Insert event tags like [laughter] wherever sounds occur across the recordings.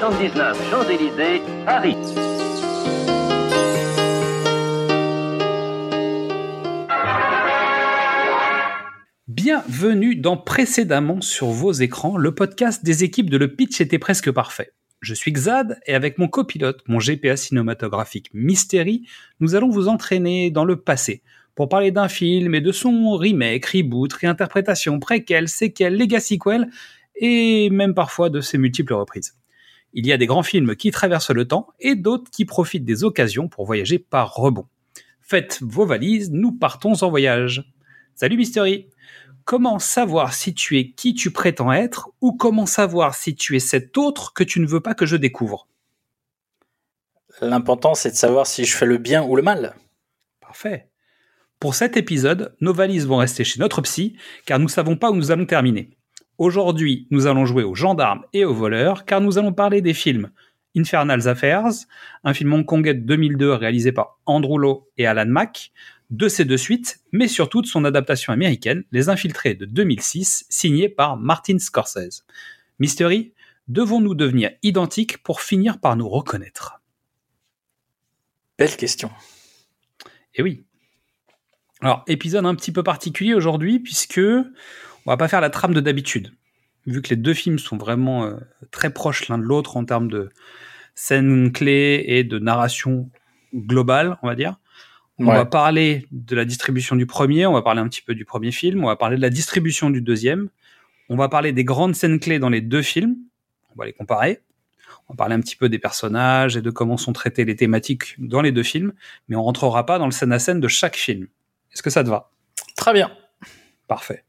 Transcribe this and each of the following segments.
79 Champs-Élysées, Paris. Bienvenue dans Précédemment sur vos écrans, le podcast des équipes de Le Pitch était presque parfait. Je suis Xad et avec mon copilote, mon GPA cinématographique Mystery, nous allons vous entraîner dans le passé pour parler d'un film et de son remake, reboot, réinterprétation, préquel, séquel, legacy quel et même parfois de ses multiples reprises. Il y a des grands films qui traversent le temps et d'autres qui profitent des occasions pour voyager par rebond. Faites vos valises, nous partons en voyage. Salut Mystery Comment savoir si tu es qui tu prétends être ou comment savoir si tu es cet autre que tu ne veux pas que je découvre? L'important, c'est de savoir si je fais le bien ou le mal. Parfait. Pour cet épisode, nos valises vont rester chez notre psy, car nous ne savons pas où nous allons terminer. Aujourd'hui, nous allons jouer aux gendarmes et aux voleurs, car nous allons parler des films Infernal Affairs, un film hongkongais de 2002 réalisé par Andrew Lowe et Alan Mack, de ces deux suites, mais surtout de son adaptation américaine, Les Infiltrés de 2006, signée par Martin Scorsese. Mystery, devons-nous devenir identiques pour finir par nous reconnaître? Belle question. Eh oui. Alors, épisode un petit peu particulier aujourd'hui, puisque on va pas faire la trame de d'habitude. Vu que les deux films sont vraiment euh, très proches l'un de l'autre en termes de scènes clés et de narration globale, on va dire. On Ouais. va parler de la distribution du premier, on va parler un petit peu du premier film, on va parler de la distribution du deuxième, on va parler des grandes scènes clés dans les deux films, on va les comparer, on va parler un petit peu des personnages et de comment sont traitées les thématiques dans les deux films, mais on rentrera pas dans le scène à scène de chaque film. Est-ce que ça te va? Très bien. Parfait.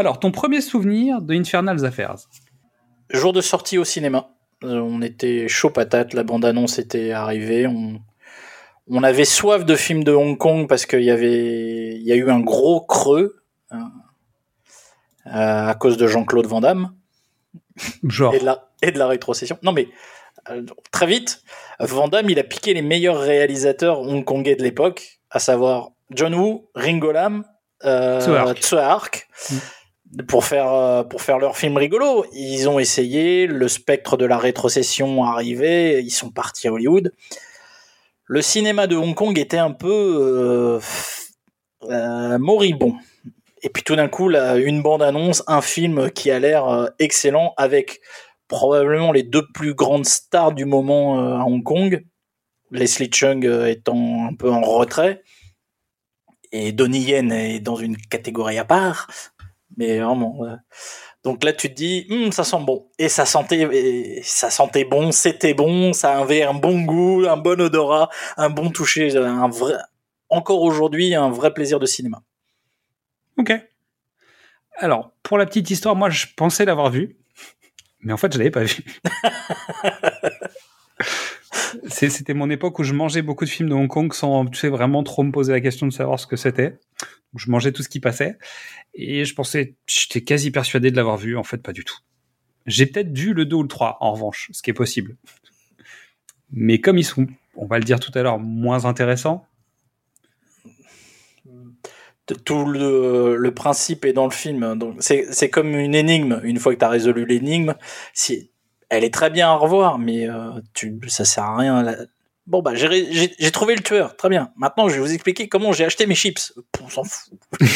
Alors, ton premier souvenir de Infernal Affairs Jour de sortie au cinéma. Euh, On était chaud patate, la bande-annonce était arrivée. On, on avait soif de films de Hong Kong parce qu'il y avait, il y a eu un gros creux hein, euh, à cause de Jean-Claude Van Damme Genre, et de la, et de la rétrocession. Non mais euh, très vite, Van Damme il a piqué les meilleurs réalisateurs hongkongais de l'époque, à savoir John Woo, Ringo Lam, euh, Hark, pour faire euh, pour faire leur film rigolo. Ils ont essayé, le spectre de la rétrocession arrivait, ils sont partis à Hollywood. Le cinéma de Hong Kong était un peu euh, euh, moribond. Et puis tout d'un coup, là, une bande-annonce, un film qui a l'air excellent avec probablement les deux plus grandes stars du moment à Hong Kong, Leslie Chung étant un peu en retrait, et Donnie Yen est dans une catégorie à part, mais vraiment. euh, donc là, tu te dis, Hum, ça sent bon. Et ça sentait, et ça sentait bon, c'était bon, ça avait un bon goût, un bon odorat, un bon toucher, un vrai, encore aujourd'hui, un vrai plaisir de cinéma. ok. Alors, pour la petite histoire, moi, je pensais l'avoir vu, mais en fait, je l'avais pas vu. [laughs] C'était mon époque où je mangeais beaucoup de films de Hong Kong sans tu sais, vraiment trop me poser la question de savoir ce que c'était. Je mangeais tout ce qui passait. Et je pensais, j'étais quasi persuadé de l'avoir vu. En fait, pas du tout. J'ai peut-être vu le 2 ou le 3, en revanche, ce qui est possible. Mais comme ils sont, on va le dire tout à l'heure, moins intéressants, Tout le, principe est dans le film. C'est comme une énigme. Une fois que tu as résolu l'énigme, si elle est très bien à revoir, mais euh, tu, ça sert à rien. là. Bon bah j'ai trouvé le tueur, très bien. Maintenant je vais vous expliquer comment j'ai acheté mes chips. On s'en fout. [laughs]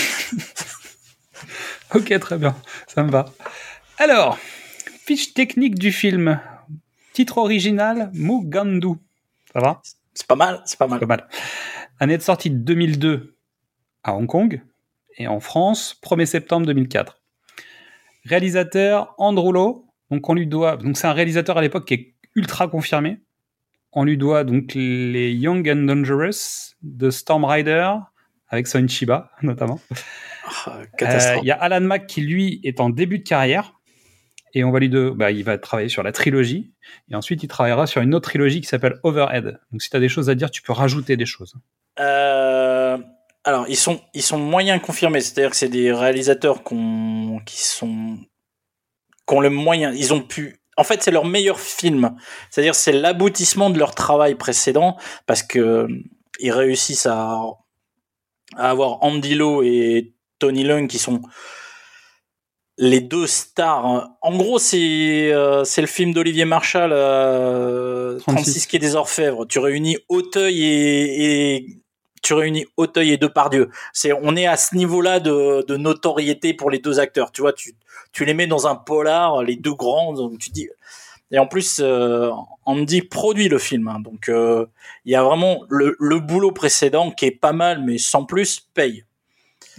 Ok, très bien, ça me va. Alors, fiche technique du film. Titre original, Mugandu. Ça va? C'est pas mal, c'est pas mal. Pas mal. Année de sortie de 2002 à Hong Kong et en France, 1er septembre 2004. Réalisateur Andrew Lowe. Donc on lui doit. Donc c'est un réalisateur à l'époque qui est ultra confirmé. On lui doit donc les Young and Dangerous de Storm Rider avec Son Chiba [laughs] notamment. Ah, Euh. Il y a Alan Mack qui, lui, est en début de carrière. et on va lui de, bah, il va travailler sur la trilogie, et ensuite il travaillera sur une autre trilogie qui s'appelle Overhead. Donc si tu as des choses à dire, tu peux rajouter des choses. Euh, alors, ils sont, ils sont moyens confirmés, c'est-à-dire que c'est des réalisateurs qui sont, qui ont le moyen, ils ont pu, en fait, c'est leur meilleur film. C'est-à-dire, c'est l'aboutissement de leur travail précédent parce que ils réussissent à, à avoir Andy Lau et Tony Leung qui sont les deux stars. En gros, c'est euh, c'est le film d'Olivier Marshall, euh, 36 qui est des Orfèvres. Tu réunis Auteuil et, et tu réunis Auteuil et Depardieu. C'est on est à ce niveau-là de, de notoriété pour les deux acteurs. Tu vois, tu tu les mets dans un polar, les deux grands. Donc tu dis. Et en plus, euh, Andy produit le film, hein. donc euh, il y a vraiment le, le boulot précédent qui est pas mal, mais sans plus paye.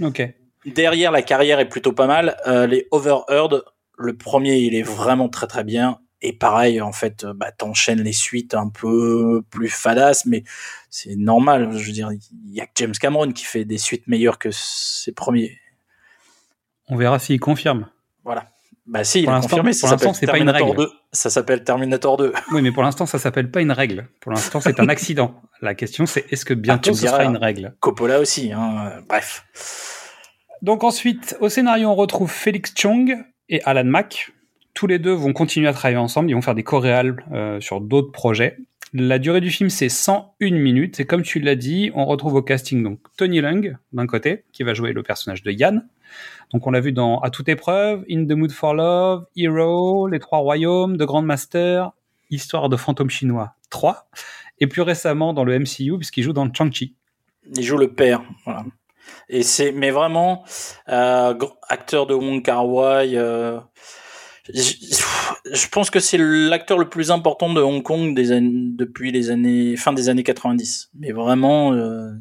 Ok. Derrière, la carrière est plutôt pas mal. Euh, les Overheard, le premier, il est vraiment très très bien. Et pareil, en fait, euh, bah, t'enchaînes les suites un peu plus fadas, mais c'est normal. Je veux dire, il y a que James Cameron qui fait des suites meilleures que ses premiers. On verra s'il confirme. Voilà. Bah si, il Pour l'instant- confirmé. pour l'instant, c'est pas une règle. 2. Ça s'appelle Terminator 2. Oui, mais pour l'instant, ça s'appelle pas une règle. Pour l'instant, c'est un [laughs] accident. La question, c'est est-ce que bientôt Ah, ce sera une règle? Coppola aussi. Hein. Bref. Donc ensuite, au scénario, on retrouve Félix Chong et Alan Mack. Tous les deux vont continuer à travailler ensemble. Ils vont faire des choréales euh, sur d'autres projets. La durée du film, c'est 101 minutes. Et comme tu l'as dit, on retrouve au casting donc Tony Leung, d'un côté, qui va jouer le personnage de Yann. Donc on l'a vu dans À toute épreuve, In the Mood for Love, Hero, Les Trois Royaumes, The Grandmaster, Histoire de fantôme chinois 3. Et plus récemment dans le MCU, puisqu'il joue dans Chang-Chi. Il joue le père. Voilà. Et c'est, mais vraiment, euh, acteur de Wong Kar Wai. euh, je, pense que c'est l'acteur le plus important de Hong Kong des années, depuis les années fin des années 90. Mais vraiment, euh,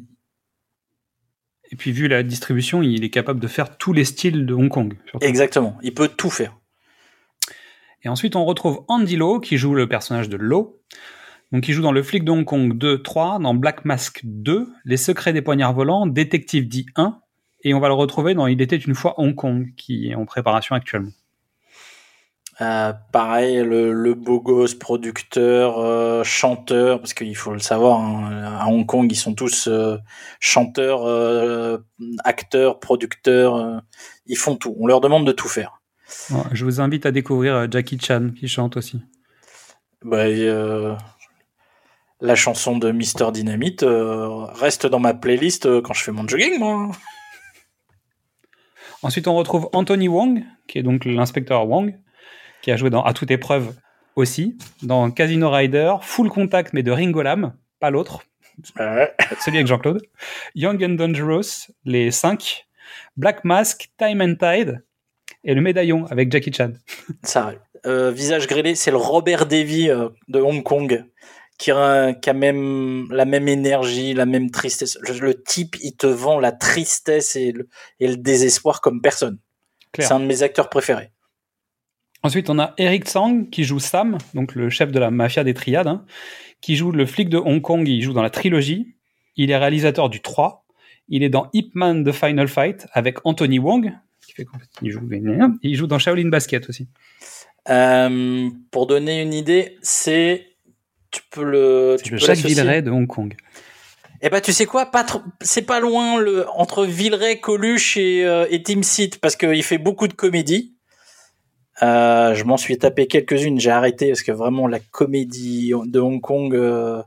Et puis vu la distribution, il est capable de faire tous les styles de Hong Kong. surtout. exactement, il peut tout faire. Et ensuite, on retrouve Andy Lau, qui joue le personnage de Lau. Donc, il joue dans Le flic de Hong Kong 2, 3, dans Black Mask 2, Les secrets des poignards volants, Détective D 1, et on va le retrouver dans Il était une fois Hong Kong, qui est en préparation actuellement. Euh, pareil, le, le beau gosse, producteur, euh, chanteur, parce qu'il faut le savoir, hein, à Hong Kong, ils sont tous euh, chanteurs, euh, acteurs, producteurs, euh, ils font tout. On leur demande de tout faire. Je vous invite à découvrir euh, Jackie Chan, qui chante aussi. Bah, euh, la chanson de Mister Dynamite euh, reste dans ma playlist quand je fais mon jogging, moi. Ensuite, on retrouve Anthony Wong, qui est donc l'inspecteur Wong, qui a joué dans À toute épreuve aussi, dans Casino Rider, Full Contact, mais de Ringo Lam, pas l'autre, celui avec Jean-Claude, Young and Dangerous, les 5, Black Mask, Time and Tide, et le médaillon avec Jackie Chan. [laughs] Ça. Euh, visage grêlé, c'est le Robert Davy euh, de Hong Kong qui a, qui a même la même énergie, la même tristesse. Le, le type, il te vend la tristesse et le, et le désespoir comme personne. C'est un de mes acteurs préférés. Ensuite, on a Eric Tsang qui joue Sam, donc le chef de la mafia des triades, hein, qui joue le flic de Hong Kong, il joue dans la trilogie. Il est réalisateur du 3. Il est dans Ip Man The Final Fight avec Anthony Wong. Qui fait il, joue, il joue dans Shaolin Basket aussi. Euh, pour donner une idée, c'est tu peux le tu le peux Jacques Villeray de Hong Kong. Eh ben, tu sais quoi, pas trop, c'est pas loin le entre Villeray, Coluche et, euh, et Team Seat parce qu'il fait beaucoup de comédie. Euh, je m'en suis tapé quelques-unes, j'ai arrêté parce que vraiment la comédie de Hong Kong euh,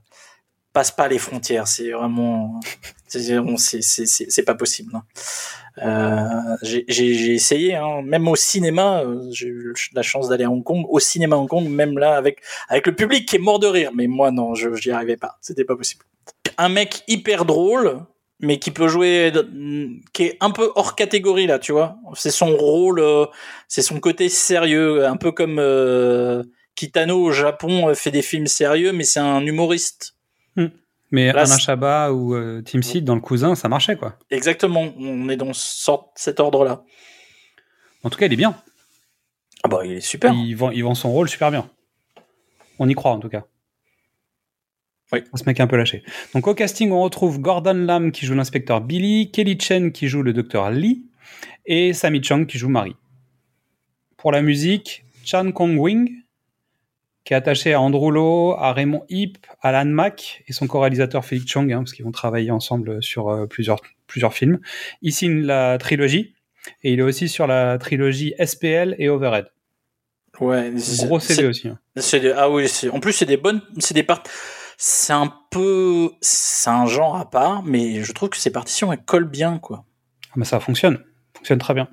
passe pas les frontières. C'est vraiment, c'est pas possible. hein. Euh, j'ai essayé, hein, même au cinéma, euh, j'ai eu la chance d'aller à Hong Kong, au cinéma Hong Kong, même là avec avec le public qui est mort de rire. Mais moi non, je j'y arrivais pas, c'était pas possible un mec hyper drôle, mais qui peut jouer, qui est un peu hors catégorie là, tu vois. C'est son rôle, euh, c'est son côté sérieux, un peu comme euh, Kitano au Japon euh, fait des films sérieux, mais c'est un humoriste. Mais Là, Alain c'est- Chabat ou euh, Tim Seed dans Le Cousin, ça marchait quoi. Exactement, on est dans ce- cet ordre-là. En tout cas, il est bien. Ah bah il est super. Il vend, il vend son rôle super bien. On y croit en tout cas. Oui. Ce mec est un peu lâché. Donc au casting, on retrouve Gordon Lam qui joue l'inspecteur Billy, Kelly Chen qui joue le docteur Lee et Sammy Chang qui joue Marie. Pour la musique, Chan Kong-wing, qui est attaché à Andrew Lo, à Raymond Heap, à Alan Mack et son co-réalisateur Félix Chang, hein, parce qu'ils vont travailler ensemble sur euh, plusieurs, plusieurs films. Il signe la trilogie et il est aussi sur la trilogie SPL et Overhead. Ouais, Gros CV aussi. hein. C'est des- ah oui, en plus c'est des bonnes, c'est des. C'est un peu, c'est un genre à part, mais je trouve que ces partitions elles collent bien quoi. Ah, mais ça fonctionne, fonctionne très bien.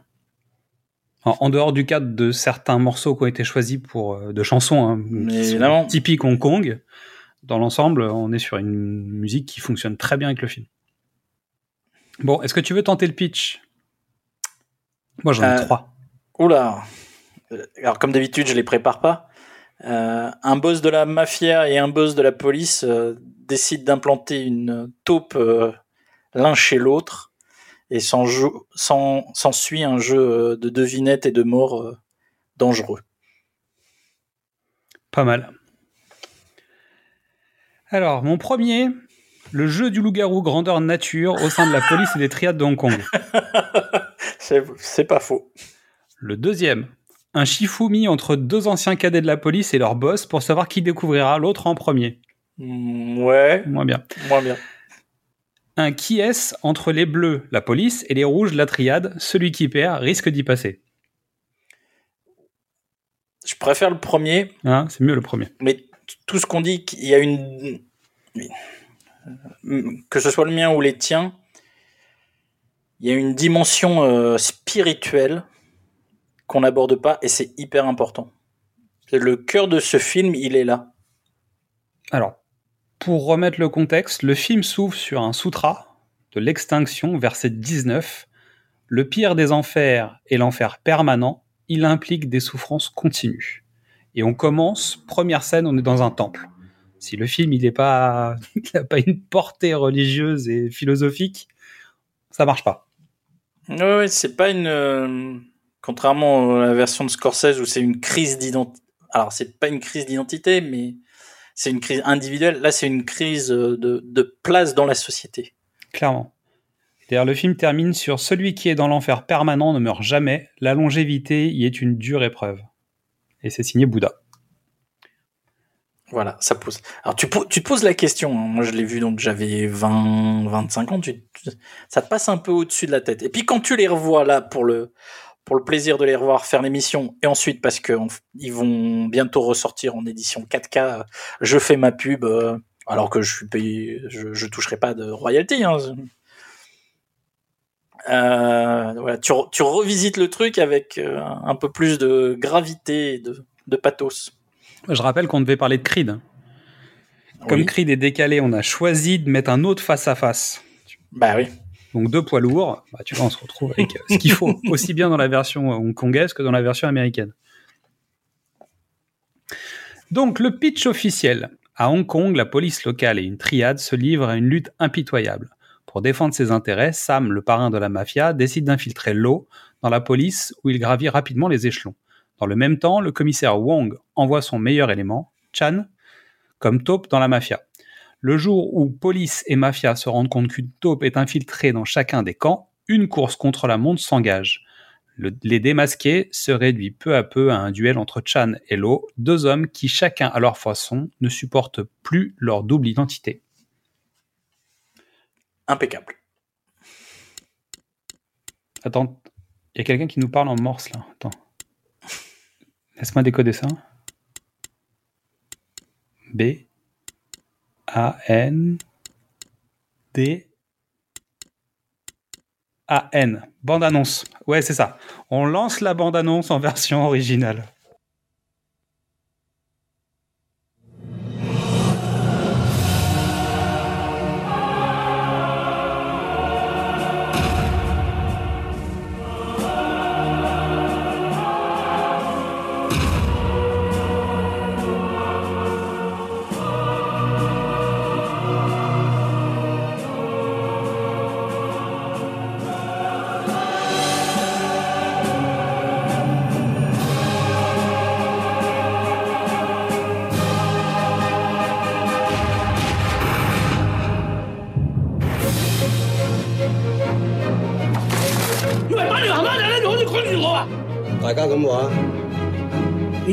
En, en dehors du cadre de certains morceaux qui ont été choisis pour euh, de chansons, hein, Mais typiques Hong Kong, dans l'ensemble, on est sur une musique qui fonctionne très bien avec le film. Bon, est-ce que tu veux tenter le pitch? Moi, j'en ai Euh, trois. Oula. Euh, Alors comme d'habitude, je les prépare pas. Euh, un boss de la mafia et un boss de la police euh, décident d'implanter une taupe euh, l'un chez l'autre et s'ensuit un jeu de devinettes et de morts dangereux. Pas mal. Alors, mon premier, le jeu du loup-garou grandeur nature au sein de la police et des triades de Hong Kong. [laughs] C'est pas faux. Le deuxième, un Shifumi entre deux anciens cadets de la police et leur boss pour savoir qui découvrira l'autre en premier. Mm, ouais, Moins bien. moins bien. Un qui est entre les bleus, la police, et les rouges, la triade. Celui qui perd risque d'y passer. Je préfère le premier, Hein, c'est mieux le premier. mais tout ce qu'on dit, qu'il y a une. Que ce soit le mien ou les tiens, il y a une dimension euh, spirituelle qu'on n'aborde pas et c'est hyper important. Le cœur de ce film, il est là. Alors, pour remettre le contexte, le film s'ouvre sur un sutra de l'extinction, verset 19. Le pire des enfers est l'enfer permanent. Il implique des souffrances continues. Et on commence, première scène, on est dans un temple. Si le film il n'est pas, [laughs] il n'a pas une portée religieuse et philosophique, ça marche pas. Ouais, c'est pas une. Contrairement à la version de Scorsese où c'est une crise d'identité. Alors, c'est pas une crise d'identité, mais c'est une crise individuelle. Là, c'est une crise euh, de, de place dans la société. Clairement. D'ailleurs, le film termine sur celui qui est dans l'enfer permanent ne meurt jamais. La longévité y est une dure épreuve. Et c'est signé Bouddha. Voilà, ça pose. Alors, tu, tu te poses la question. hein. Moi, je l'ai vu, donc j'avais 20, 25 ans. Tu, tu- ça te passe un peu au-dessus de la tête. Et puis, quand tu les revois là pour le, pour le plaisir de les revoir faire l'émission, et ensuite parce que on- ils vont bientôt ressortir en édition 4K, je fais ma pub, euh, alors que je suis payé, je, je toucherai pas de royalty. Hein. Euh, voilà, tu, re- tu revisites le truc avec euh, un peu plus de gravité de, de pathos. Je rappelle qu'on devait parler de Creed. Comme Oui. Creed est décalé, on a choisi de mettre un autre face à face. Bah oui. Donc deux poids lourds. Bah, tu vois, on se retrouve avec euh, ce qu'il faut, [laughs] aussi bien dans la version euh, hongkongaise que dans la version américaine. Donc le pitch officiel. À Hong Kong, la police locale et une triade se livrent à une lutte impitoyable. Pour défendre ses intérêts, Sam, le parrain de la mafia, décide d'infiltrer l'eau dans la police où il gravit rapidement les échelons. Dans le même temps, le commissaire Wong envoie son meilleur élément, Chan, comme taupe dans la mafia. Le jour où police et mafia se rendent compte qu'une taupe est infiltrée dans chacun des camps, une course contre la montre s'engage. Le- les démasqués se réduit peu à peu à un duel entre Chan et Lo, deux hommes qui, chacun à leur façon, ne supportent plus leur double identité. Impeccable. Attends, il y a quelqu'un qui nous parle en morse là. Attends. Laisse-moi décoder ça. B A N D A N. Bande annonce. Ouais, c'est ça. On lance la bande annonce en version originale.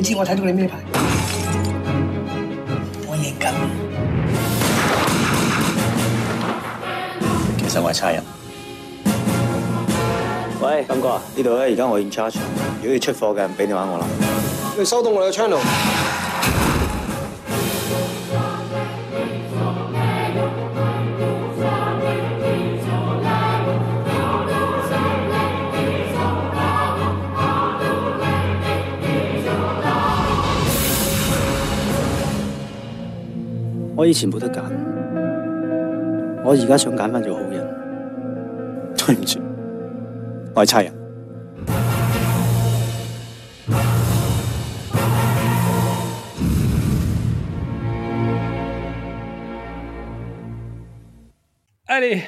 你知我睇到你咩牌？我認緊。其實我係差人。喂，金哥啊，呢度咧而家我 in charge，如果要出貨嘅，唔俾你玩我啦。你收到我嘅 channel。我以前冇得拣，我而家想拣翻做好人。对唔住，我系差人。[laughs] Allez,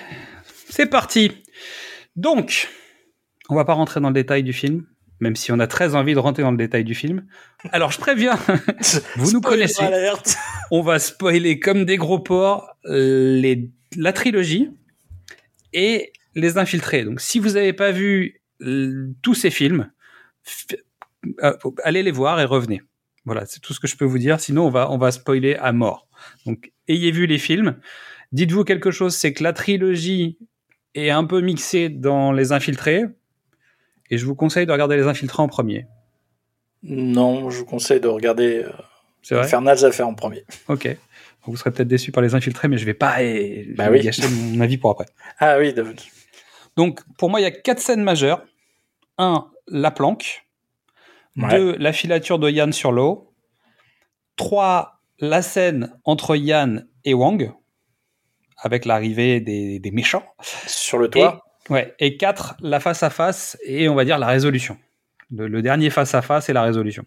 c'est parti. Donc, on va pas rentrer dans le détail du film, même si on a très envie de rentrer dans le détail du film. Alors, je préviens, [laughs] vous nous connaissez. On va spoiler comme des gros porcs les, la trilogie et les infiltrés. Donc, si vous n'avez pas vu euh, tous ces films, euh, allez les voir et revenez. Voilà, c'est tout ce que je peux vous dire. Sinon, on va, on va spoiler à mort. Donc, ayez vu les films. Dites-vous quelque chose, c'est que la trilogie est un peu mixée dans les infiltrés. Et je vous conseille de regarder les infiltrés en premier. Non, je vous conseille de regarder euh, C'est vrai? Infernal Affaires en premier. Ok. Vous serez peut-être déçu par les infiltrés, mais je vais pas eh, je Bah oui. gâcher mon avis pour après. Ah oui, de- Donc, pour moi, il y a quatre scènes majeures. Un, la planque. Ouais. Deux, la filature de Yann sur l'eau. Trois, la scène entre Yann et Wang, avec l'arrivée des, des méchants. sur le toit. Et, ouais. Et quatre, la face à face et on va dire la résolution. Le, le dernier face à face et la résolution.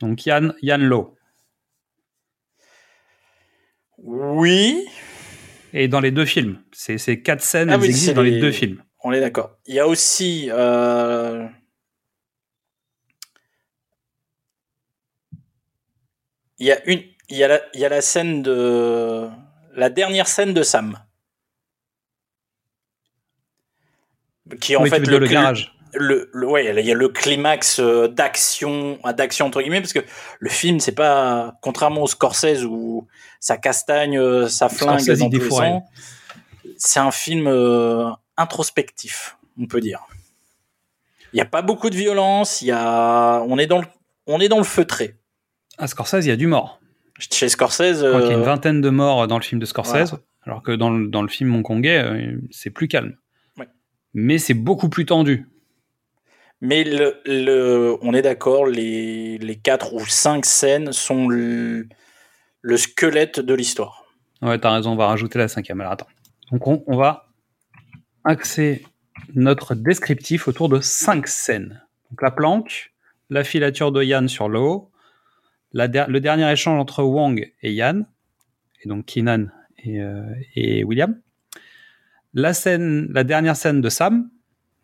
Donc Yann, Yann Lo. Oui, Et dans les deux films. Ces, quatre scènes, Ah elles oui, existent dans les les- deux films. on est d'accord. Il y a aussi. euh, Il y a une. Il y a, la, il y a la scène de. La dernière scène de Sam. Qui est en oui, fait le garage. le, le- ouais, il y a le climax euh, d'action, ah, d'action entre guillemets, parce que le film, c'est pas, contrairement au Scorsese où ça castagne, euh, ça flingue Scorsese, dans il tous les c'est un film euh, introspectif, on peut dire. Il n'y a pas beaucoup de violence, il y a, on est dans le, on est dans le feutré. À Scorsese, il y a du mort. Chez Scorsese, crois qu'il y a une euh, vingtaine de morts dans le film de Scorsese, Voilà. alors que dans le, dans le film hongkongais, euh, c'est plus calme. Mais c'est beaucoup plus tendu. mais le, le, on est d'accord, les, les quatre ou cinq scènes sont le, le squelette de l'histoire. Ouais, t'as raison, on va rajouter la cinquième. Alors attends. Donc on, on va axer notre descriptif autour de cinq scènes. Donc la planque, la filature de Yann sur l'eau, der- le dernier échange entre Wang et Yann, et donc Keenan et, euh, et William. La scène, la dernière scène de Sam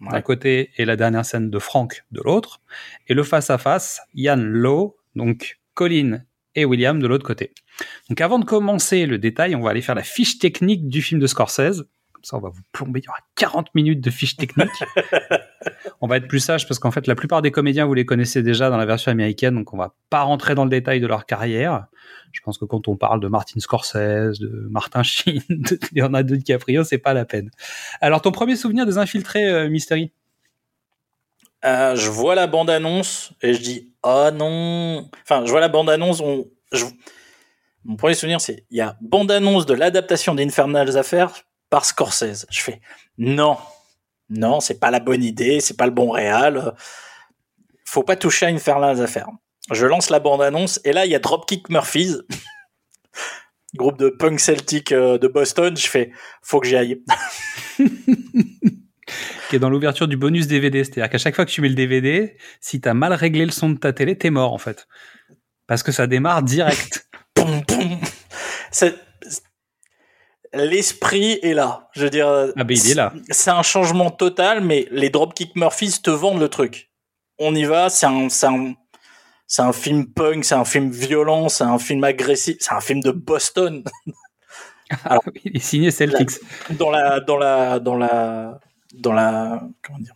d'un côté et la dernière scène de Frank de l'autre, et le face à face Yann Lowe, donc Colin et William de l'autre côté. Donc avant de commencer le détail, on va aller faire la fiche technique du film de Scorsese. Comme ça, on va vous plomber. Il y aura 40 minutes de fiche technique. [laughs] on va être plus sage parce qu'en fait, la plupart des comédiens, vous les connaissez déjà dans la version américaine, donc on va pas rentrer dans le détail de leur carrière. Je pense que quand on parle de Martin Scorsese, de Martin [laughs] Sheen, de Leonardo DiCaprio, c'est pas la peine. Alors, ton premier souvenir des infiltrés, euh, Mystery? Euh, je vois la bande-annonce et je dis oh non. Enfin, je vois la bande-annonce. On... Mon premier souvenir, c'est il y a bande-annonce de l'adaptation d'Infernal Affaires par Scorsese. Je fais non, non, c'est pas la bonne idée, c'est pas le bon réal. Faut pas toucher à Infernal Affaires. Je lance la bande-annonce et là, il y a Dropkick Murphys, [laughs] groupe de punk celtique euh, de Boston. Je fais faut que j'y aille. [laughs] qui est dans l'ouverture du bonus DVD. C'est-à-dire qu'à chaque fois que tu mets le DVD, si t'as mal réglé le son de ta télé, t'es mort en fait. Parce que ça démarre direct. [laughs] Poum, poum. L'esprit est là. Je veux dire. Ah ben il est là. C'est un changement total, mais les Dropkick Murphys te vendent le truc. On y va, c'est un, c'est un, c'est un film punk, c'est un film violent, c'est un film agressif, c'est un film de Boston. [laughs] Alors- il est signé Celtics. Dans la, dans la, dans la, dans la, comment dire,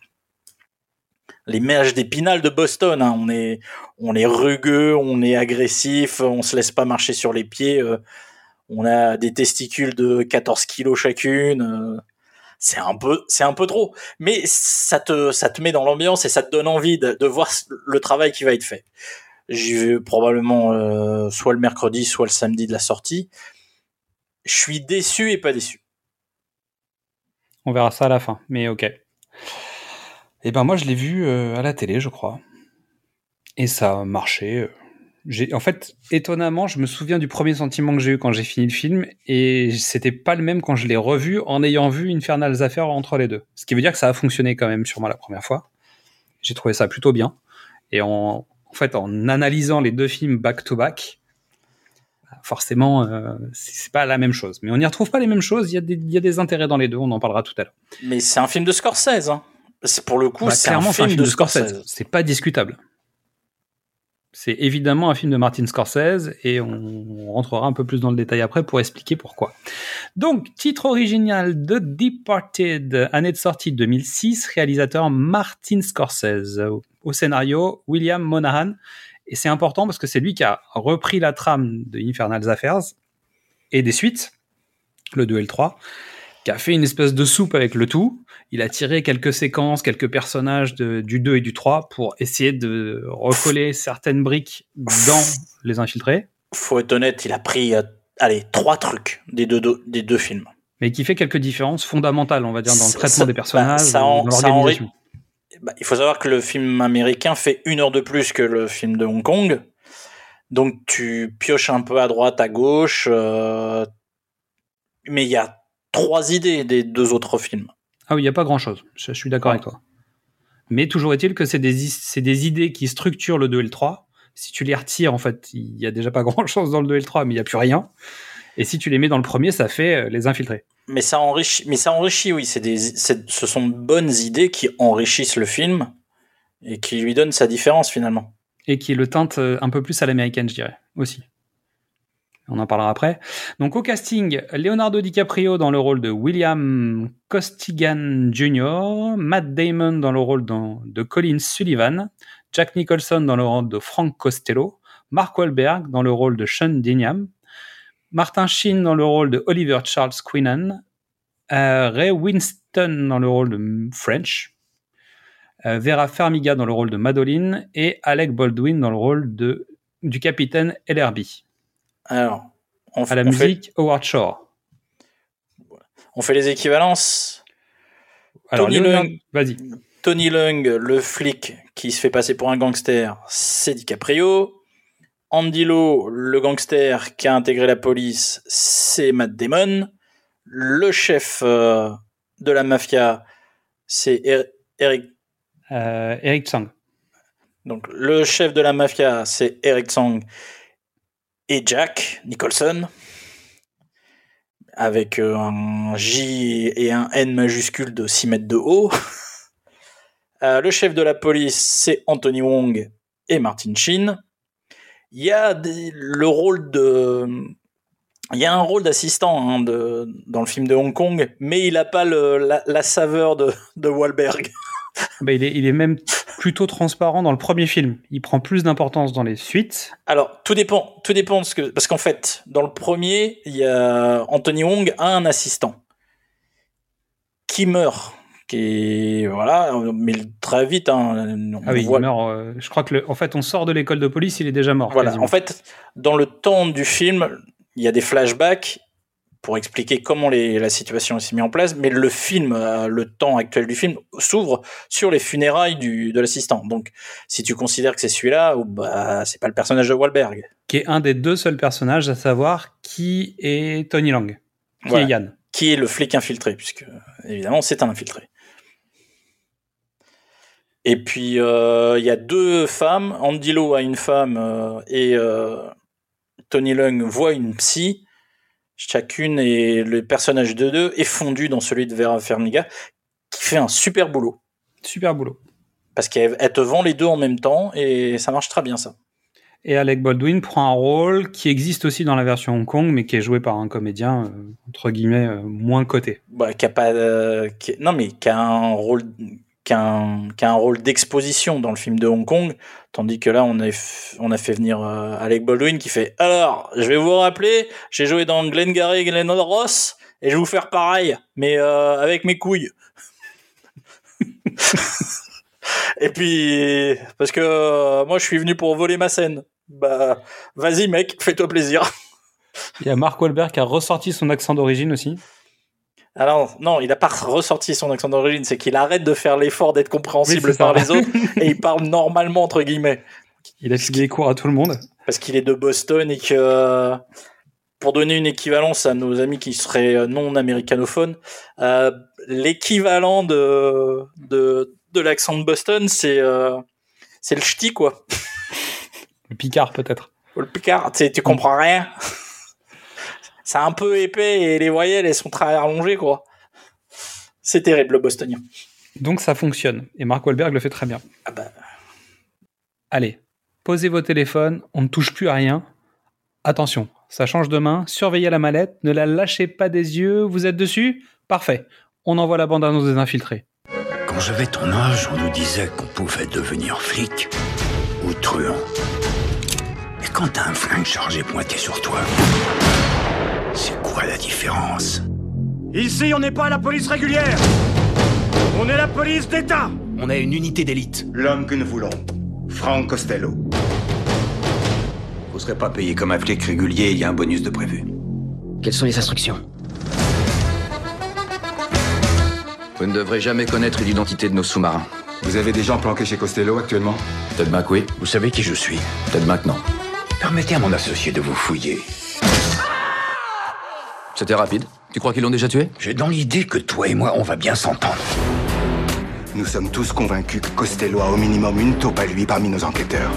les mages d'épinal de Boston. hein. On est, on est rugueux, on est agressif, on se laisse pas marcher sur les pieds. euh, on a des testicules de 14 kilos chacune. euh, c'est un peu, c'est un peu trop. Mais ça te, ça te met dans l'ambiance et ça te donne envie de, voir le travail qui va être fait. J'y vais probablement euh, soit le mercredi, soit le samedi de la sortie. Je suis déçu et pas déçu. On verra ça à la fin, mais ok. Et ben moi je l'ai vu euh, à la télé, je crois. Et ça a marché. J'ai, en fait, étonnamment, je me souviens du premier sentiment que j'ai eu quand j'ai fini le film, et c'était pas le même quand je l'ai revu en ayant vu Infernal Affaires entre les deux. Ce qui veut dire que ça a fonctionné quand même sur moi la première fois. J'ai trouvé ça plutôt bien. Et en, en fait, en analysant les deux films back to back, forcément, euh, c'est pas la même chose. Mais on n'y retrouve pas les mêmes choses. Il y, a des, il y a des intérêts dans les deux. On en parlera tout à l'heure. Mais c'est un film de Scorsese. Hein. C'est pour le coup, Bah, c'est un, film de Scorsese. C'est pas discutable. C'est évidemment un film de Martin Scorsese et on rentrera un peu plus dans le détail après pour expliquer pourquoi. Donc, titre original de Departed, année de sortie 2006, réalisateur Martin Scorsese. Au scénario, William Monahan. Et c'est important parce que c'est lui qui a repris la trame de Infernal Affairs et des suites, le 2 et le 3, qui a fait une espèce de soupe avec le tout. Il a tiré quelques séquences, quelques personnages de- du 2 et du 3 pour essayer de recoller certaines briques dans les infiltrés, Faut être honnête, il a pris, euh, allez, trois trucs des deux, deux- des deux films. mais qui fait quelques différences fondamentales, on va dire, dans le traitement ça- des personnages, bah, ça en- dans l'organisation. Bah, il faut savoir que le film américain fait une heure de plus que le film de Hong Kong. Donc tu pioches un peu à droite, à gauche. euh, mais il y a trois idées des deux autres films. Ah oui, il n'y a pas grand-chose, je, je suis d'accord Ouais. avec toi. Mais toujours est-il que c'est des, c'est des idées qui structurent le 2 et le 3. Si tu les retires, en fait, il y a déjà pas [laughs] grand-chose dans le 2 et le 3, mais il n'y a plus rien. Et si tu les mets dans le premier, ça fait euh, les infiltrés. Mais ça enrichit, mais ça enrichit, oui. C'est des, c'est- ce sont de bonnes idées qui enrichissent le film et qui lui donnent sa différence finalement. et qui le teinte euh, un peu plus à l'américaine, je dirais, aussi. On en parlera après. Donc au casting, Leonardo DiCaprio dans le rôle de William Costigan Jr., Matt Damon dans le rôle de Colin Sullivan, Jack Nicholson dans le rôle de Frank Costello, Mark Wahlberg dans le rôle de Sean Dignam, Martin Sheen dans le rôle de Oliver Charles Quinnan, euh, Ray Winston dans le rôle de French, euh, Vera Farmiga dans le rôle de Madeline et Alec Baldwin dans le rôle du capitaine LRB. Alors, on, À la on fait, musique, Howard Shore. on fait les équivalences. Alors, Tony Leonard- Leung. vas-y. Tony Lung, le flic qui se fait passer pour un gangster, c'est DiCaprio. Andy Lau, le gangster qui a intégré la police, c'est Matt Damon. Le chef euh, de la mafia, c'est Er- Eric. Euh, Eric Tsang. Donc le chef de la mafia, c'est Eric Tsang et Jack Nicholson, avec euh, un J et un N majuscule de 6 mètres de haut. [laughs] Euh, le chef de la police, c'est Anthony Wong et Martin Sheen. Il y a le rôle de, il y a un rôle d'assistant hein, dans le film de Hong Kong, mais il n'a pas la saveur de, de Wahlberg. [laughs] Bah, il, est, il est même plutôt transparent dans le premier film. Il prend plus d'importance dans les suites. Alors, tout dépend, tout dépend de ce que, parce qu'en fait, dans le premier, il y a Anthony Wong a un assistant qui meurt, qui voilà, mais très vite. Hein, on Ah oui, voit- il meurt. euh, je crois que, le- en fait, on sort de l'école de police, il est déjà mort. Voilà. quasiment. En fait, dans le temps du film, il y a des flashbacks pour expliquer comment les- la situation s'est mise en place, mais le film, euh, le temps actuel du film, s'ouvre sur les funérailles du, de l'assistant. Donc, si tu considères que c'est celui-là, bah, c'est pas le personnage de Wahlberg. Qui est un des deux seuls personnages à savoir qui est Tony Lang, qui Voilà. est Yann. qui est le flic infiltré, puisque évidemment c'est un infiltré. Et puis euh, il y a deux femmes, Andy Lau a une femme euh, et euh, Tony Lung voit une psy. Chacune et le personnage de deux est fondu dans celui de Vera Farmiga, qui fait un super boulot Super boulot. parce qu'elle elle te vend les deux en même temps et ça marche très bien ça. Et Alec Baldwin prend un rôle qui existe aussi dans la version Hong Kong, mais qui est joué par un comédien, euh, entre guillemets, euh, moins coté. Bah, qui a pas, euh, qui- non mais qui a un rôle, qu'un qu'un rôle d'exposition dans le film de Hong Kong, tandis que là on a f- on a fait venir euh, Alec Baldwin qui fait alors je vais vous rappeler j'ai joué dans Glengarry Glen Ross et je vais vous faire pareil mais euh, avec mes couilles. [laughs] et puis parce que euh, moi je suis venu pour voler ma scène. Bah vas-y mec fais-toi plaisir. [laughs] Il y a Mark Wahlberg qui a ressorti son accent d'origine aussi. Alors non, il a pas ressorti son accent d'origine, c'est qu'il arrête de faire l'effort d'être compréhensible Oui, par les autres [laughs] et il parle normalement entre guillemets Il a filé les cours à tout le monde. parce qu'il est de Boston et que pour donner une équivalence à nos amis qui seraient non américanophones, euh, l'équivalent de de, de l'accent de Boston, c'est euh, c'est le ch'ti quoi, Le Picard peut-être. Le picard, tu comprends rien. C'est un peu épais et les voyelles elles sont très allongées quoi. C'est terrible le bostonien. Donc ça fonctionne. Et Mark Wahlberg le fait très bien. Ah bah Allez, posez vos téléphones, on ne touche plus à rien. Attention, ça change de main, surveillez la mallette, ne la lâchez pas des yeux, vous êtes dessus? Parfait. On envoie la bande annonce des infiltrés. Quand j'avais ton âge, on nous disait qu'on pouvait devenir flic ou truand. Mais quand t'as un flingue chargé pointé sur toi, la différence Ici, on n'est pas la police régulière On est la police d'État On a une unité d'élite. L'homme que nous voulons, Frank Costello. Vous serez pas payé comme un flic régulier, il y a un bonus de prévu. Quelles sont les instructions Vous ne devrez jamais connaître l'identité de nos sous-marins. Vous avez des gens planqués chez Costello actuellement Ted Mac, oui. Vous savez qui je suis Ted Mac, non. Permettez à mon associé de vous fouiller. C'était rapide. Tu crois qu'ils l'ont déjà tué? J'ai dans l'idée que toi et moi, on va bien s'entendre. Nous sommes tous convaincus que Costello a au minimum une taupe à lui parmi nos enquêteurs.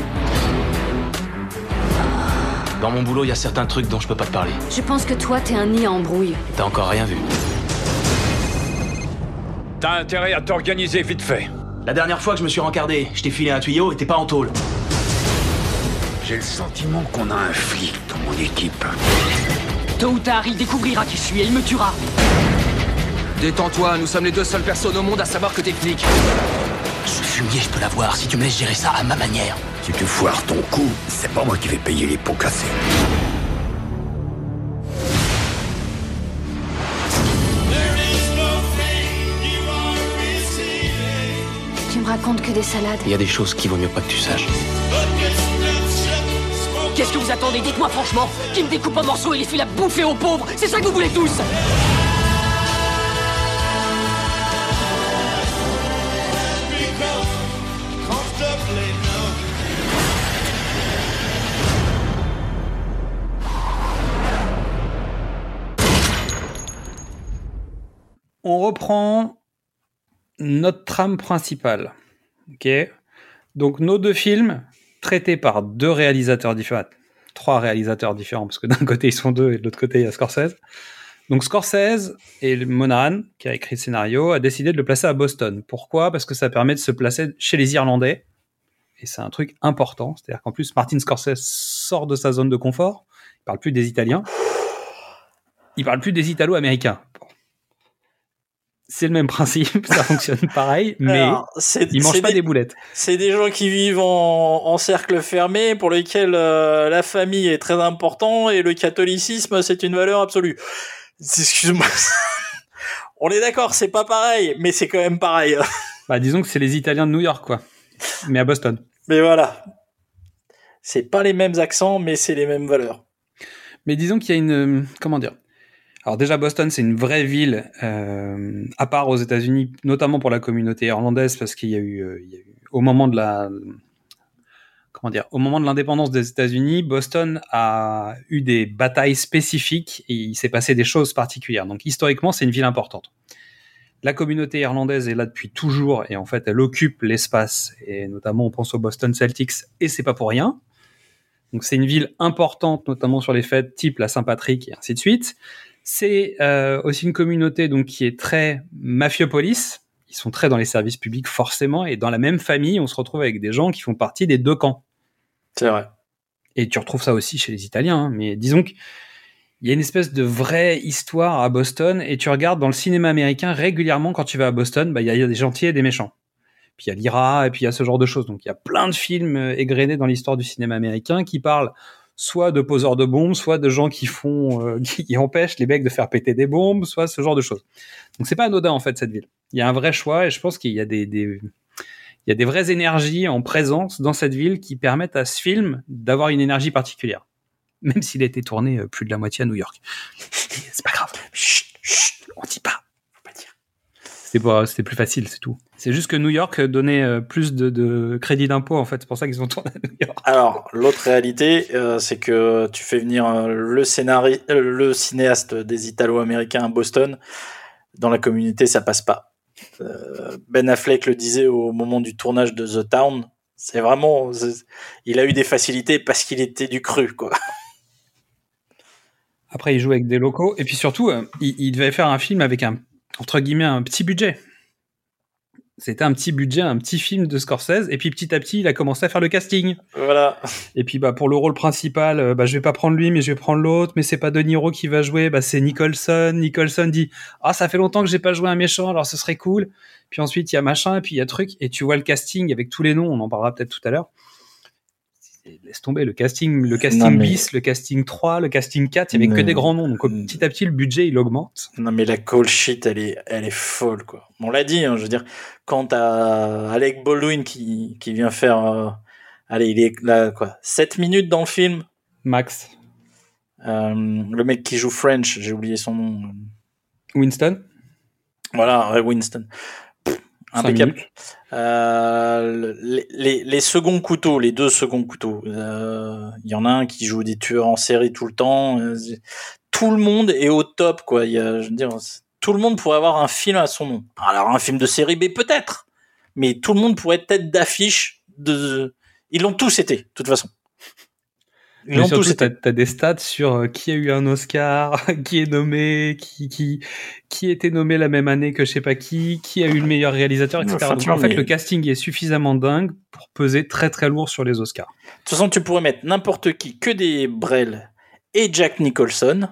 Dans mon boulot, il y a certains trucs dont je peux pas te parler. Je pense que toi, t'es un nid à embrouille. T'as encore rien vu. T'as intérêt à t'organiser vite fait. La dernière fois que je me suis rencardé, je t'ai filé un tuyau et t'es pas en tôle. J'ai le sentiment qu'on a un flic dans mon équipe. Tôt ou tard, il découvrira qui je suis et il me tuera. Détends-toi, nous sommes les deux seules personnes au monde à savoir que t'es flic. Ce fumier, je peux l'avoir si tu me laisses gérer ça à ma manière. Si tu foires ton coup, c'est pas moi qui vais payer les pots cassés. Tu me racontes que des salades. Il y a des choses qu'il vaut mieux pas que tu saches. Qu'est-ce que vous attendez? Dites-moi franchement. Qui me découpe en morceaux et les file à bouffer aux pauvres? C'est ça que vous voulez tous On reprend notre trame principale. Ok? Donc nos deux films traités par deux réalisateurs différents, trois réalisateurs différents parce que d'un côté ils sont deux et de l'autre côté il y a Scorsese. Donc Scorsese et Monahan, qui a écrit le scénario, a décidé de le placer à Boston. Pourquoi? Parce que ça permet de se placer chez les Irlandais. Et c'est un truc important. C'est-à-dire qu'en plus, Martin Scorsese sort de sa zone de confort. Il parle plus des Italiens. Il parle plus des Italo-Américains. C'est le même principe, [laughs] ça fonctionne pareil, mais Alors, c'est- il mange c'est pas des- des boulettes. C'est des gens qui vivent en, en cercle fermé, pour lesquels euh, la famille est très important et le catholicisme c'est une valeur absolue. Excuse-moi. [laughs] On est d'accord, c'est pas pareil, mais c'est quand même pareil. [laughs] Bah, disons que c'est les Italiens de New York, quoi. Mais à Boston. Mais voilà. C'est pas les mêmes accents, mais c'est les mêmes valeurs. Mais disons qu'il y a une. euh, Comment dire Alors, déjà, Boston, c'est une vraie ville euh, à part aux États-Unis, notamment pour la communauté irlandaise, parce qu'il y a eu, euh, y a eu au moment de la. Comment dire Au moment de l'indépendance des États-Unis, Boston a eu des batailles spécifiques et il s'est passé des choses particulières. Donc, historiquement, c'est une ville importante. La communauté irlandaise est là depuis toujours et en fait, elle occupe l'espace et notamment, on pense au Boston Celtics et c'est pas pour rien. Donc c'est une ville importante, notamment sur les fêtes type la Saint-Patrick et ainsi de suite. C'est euh, aussi une communauté donc qui est très mafiopolis. Ils sont très dans les services publics forcément et dans la même famille, on se retrouve avec des gens qui font partie des deux camps. C'est vrai. Et tu retrouves ça aussi chez les Italiens. hein. Mais disons qu'il y a une espèce de vraie histoire à Boston et tu regardes dans le cinéma américain régulièrement quand tu vas à Boston, bah, il y, a- il y a des gentils et des méchants. puis il y a l'IRA, et puis il y a ce genre de choses. Donc il y a plein de films euh, égrenés dans l'histoire du cinéma américain qui parlent soit de poseurs de bombes, soit de gens qui font, euh, [laughs] qui empêchent les mecs de faire péter des bombes, soit ce genre de choses. Donc c'est pas anodin en fait cette ville. Il y a un vrai choix et je pense qu'il y a des, des il y a des vraies énergies en présence dans cette ville qui permettent à ce film d'avoir une énergie particulière. Même s'il a été tourné euh, plus de la moitié à New York. [laughs] C'est pas grave. Chut, chut, on dit pas. C'était plus facile, c'est tout. C'est juste que New York donnait euh, plus de, de crédit d'impôt, en fait. C'est pour ça qu'ils ont tourné à New York. Alors, l'autre réalité, euh, c'est que tu fais venir euh, le scénari le cinéaste des Italo-Américains à Boston. Dans la communauté, ça passe pas. Euh, ben Affleck le disait au moment du tournage de The Town. C'est vraiment, il a eu des facilités parce qu'il était du cru, quoi. Après, il joue avec des locaux. Et puis surtout, euh, il, il devait faire un film avec un, entre guillemets, un petit budget. C'était un petit budget, un petit film de Scorsese. Et puis petit à petit, il a commencé à faire le casting. Voilà. Et puis bah pour le rôle principal, euh, bah je vais pas prendre lui, mais je vais prendre l'autre. Mais c'est pas De Niro qui va jouer, bah c'est Nicholson. Nicholson dit ah ça fait longtemps que j'ai pas joué un méchant, alors ce serait cool. Puis ensuite il y a machin, et puis il y a truc, et tu vois le casting avec tous les noms. On en parlera peut-être tout à l'heure. Laisse tomber le casting, le casting Non, mais- bis, le casting 3, le casting 4, il y avait que Mais- des grands noms. Donc petit à petit le budget il augmente. Non mais la call sheet, elle est, elle est folle quoi. On l'a dit, hein, je veux dire, quand t'as Alec Baldwin qui, qui vient faire, euh, allez, il est là quoi, 7 minutes dans le film. Max. Euh, le mec qui joue French, j'ai oublié son nom. Winston. Voilà, Winston. Impeccable. Euh, les, les, seconds couteaux, les deux seconds couteaux. euh, Il y en a un qui joue des tueurs en série tout le temps. euh, tout le monde est au top, quoi. Il y a, je veux dire, tout le monde pourrait avoir un film à son nom. Alors un film de série B peut-être, mais tout le monde pourrait être tête d'affiche de. Ils l'ont tous été, de toute façon. Mais l'ont surtout, t'as as des stats sur euh, qui a eu un Oscar, [laughs] qui est nommé, qui qui qui était nommé la même année que je sais pas qui, qui a eu le meilleur réalisateur, etc. Enfin, Donc tu en fait, mais- le casting est suffisamment dingue pour peser très très lourd sur les Oscars. De toute façon, tu pourrais mettre n'importe qui, que des Brel et Jack Nicholson.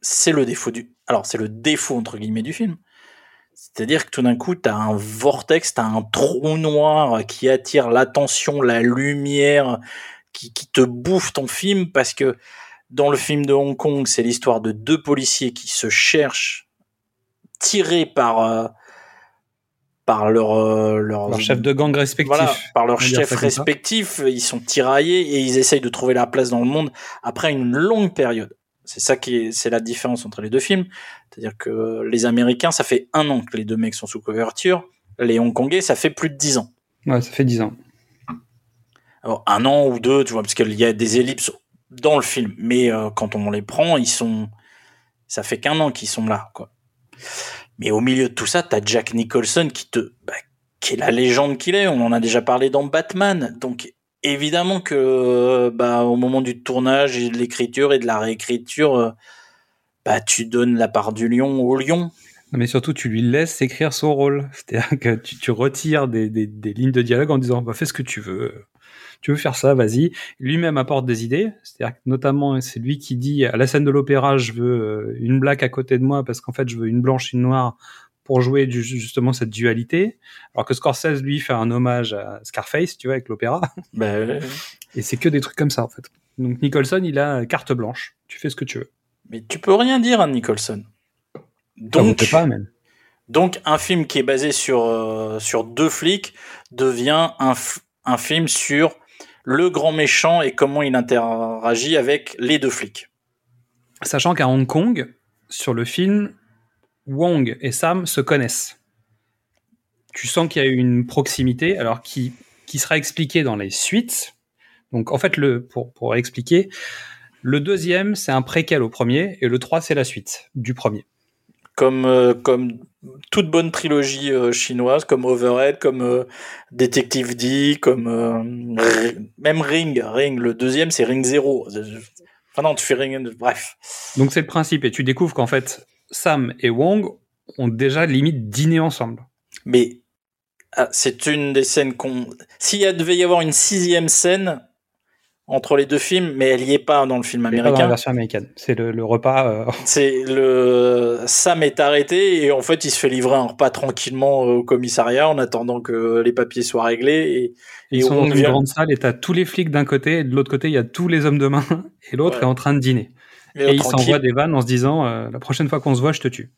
C'est le défaut du. Alors, c'est le défaut, entre guillemets, du film. C'est-à-dire que tout d'un coup, t'as un vortex, t'as un trou noir qui attire l'attention, la lumière, qui, qui te bouffe ton film parce que dans le film de Hong Kong, c'est l'histoire de deux policiers qui se cherchent, tirés par, euh, par leur, euh, leur, Leur chef de gang respectif. voilà, par leur chef respectif, ils sont tiraillés et ils essayent de trouver leur place dans le monde après une longue période. C'est ça qui est, c'est la différence entre les deux films. C'est-à-dire que les Américains, ça fait un an que les deux mecs sont sous couverture. Les Hongkongais, ça fait plus de dix ans. Ouais, ça fait 10 ans. Un an ou deux, tu vois, parce qu'il y a des ellipses dans le film. Mais euh, quand on les prend, ils sont, ça fait qu'un an qu'ils sont là, quoi. Mais au milieu de tout ça, t'as Jack Nicholson qui te, bah, qui est la légende qu'il est. On en a déjà parlé dans Batman. Donc, évidemment que, bah, au moment du tournage et de l'écriture et de la réécriture, euh, bah, tu donnes la part du lion au lion. Mais surtout, tu lui laisses écrire son rôle. [laughs] C'est-à-dire que tu, tu retires des, des, des lignes de dialogue en disant bah, fais ce que tu veux. Tu veux faire ça, vas-y. Lui-même apporte des idées. C'est-à-dire que notamment, c'est lui qui dit à la scène de l'opéra je veux euh, une blague à côté de moi parce qu'en fait, je veux une blanche, une noire pour jouer du, justement cette dualité. Alors que Scorsese, lui, fait un hommage à Scarface, tu vois, avec l'opéra. [laughs] Bah. Et c'est que des trucs comme ça, en fait. Donc Nicholson, il a carte blanche. Tu fais ce que tu veux. Mais tu peux rien dire à Nicholson. Donc, Donc, pas, même. Donc un film qui est basé sur euh, sur deux flics devient un film sur le grand méchant et comment il interagit avec les deux flics. Sachant qu'à Hong Kong, sur le film, Wong et Sam se connaissent. Tu sens qu'il y a une proximité, alors qui, qui sera expliquée dans les suites. Donc en fait, le, pour, pour expliquer, le deuxième, c'est un préquel au premier, et le 3, c'est la suite du premier. Comme euh, comme toute bonne trilogie euh, chinoise, comme Overhead, comme euh, Detective D, comme euh, même Ring. Ring, le deuxième, c'est Ring Zero. Enfin non, tu fais Ring. Bref. Donc c'est le principe, et tu découvres qu'en fait, Sam et Wong ont déjà limite dîné ensemble. Mais ah, c'est une des scènes qu'on. S'il devait y avoir une sixième scène, entre les deux films, mais elle y est pas dans le film est pas américain. dans la version américaine. C'est le, le repas. euh, [laughs] C'est le Sam est arrêté et en fait il se fait livrer un repas tranquillement au commissariat en attendant que les papiers soient réglés et, Ils et sont on dans une grande salle et t'as tous les flics d'un côté et de l'autre côté il y a tous les hommes de main [laughs] et l'autre Ouais. est en train de dîner. Mais Et il s'envoie des vannes en se disant euh, la prochaine fois qu'on se voit je te tue.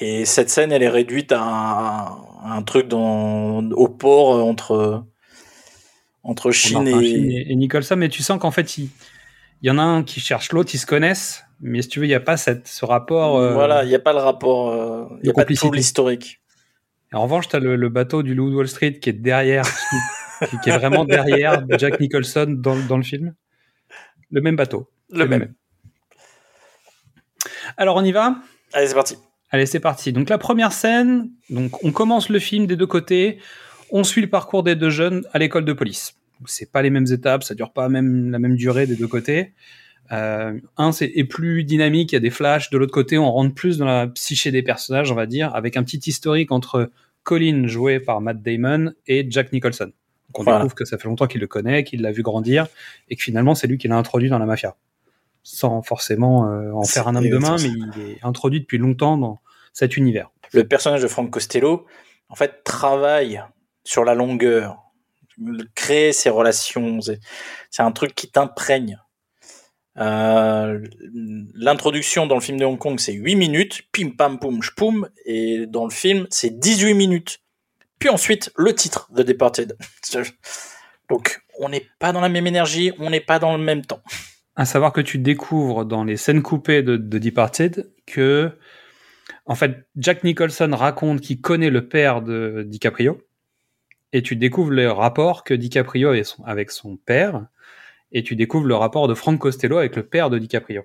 Et cette scène, elle est réduite à un, à un truc dans, au port euh, entre, entre Chine et. Sheen et, et Nicholson, mais tu sens qu'en fait il, il y en a un qui cherche l'autre, ils se connaissent, mais si tu veux il n'y a pas cette, ce rapport. euh, Voilà, il n'y a pas le rapport, euh, il n'y a pas de tout complicité. l'historique. Et En revanche, tu as le, le bateau du Loup de Wall Street qui est derrière, qui, qui est vraiment derrière Jack Nicholson dans, le- dans le film. Le même bateau. Le C'est même. Alors on y va? Allez, c'est parti. Allez, c'est parti. Donc la première scène, donc on commence le film des deux côtés, on suit le parcours des deux jeunes à l'école de police. C'est pas les mêmes étapes, ça dure pas même la même durée des deux côtés. Euh, un c'est est plus dynamique, il y a des flashs. De l'autre côté, on rentre plus dans la psyché des personnages, on va dire, avec un petit historique entre Colin joué par Matt Damon et Jack Nicholson. Donc on Voilà. découvre que ça fait longtemps qu'il le connaît, qu'il l'a vu grandir et que finalement c'est lui qui l'a introduit dans la mafia, sans forcément euh, en faire un homme de main, mais il est introduit depuis longtemps dans cet univers. Le personnage de Frank Costello, en fait, travaille sur la longueur, créer ses relations. C'est un truc qui t'imprègne. Euh, L'introduction dans le film de Hong Kong, c'est 8 minutes, pim pam poum poum, et dans le film, c'est 18 minutes. Puis ensuite, le titre, The Departed. [laughs] Donc, on n'est pas dans la même énergie, on n'est pas dans le même temps. À savoir que tu découvres dans les scènes coupées de, de Departed que, en fait, Jack Nicholson raconte qu'il connaît le père de DiCaprio, et tu découvres le rapport que DiCaprio avait son- avec son père, et tu découvres le rapport de Frank Costello avec le père de DiCaprio.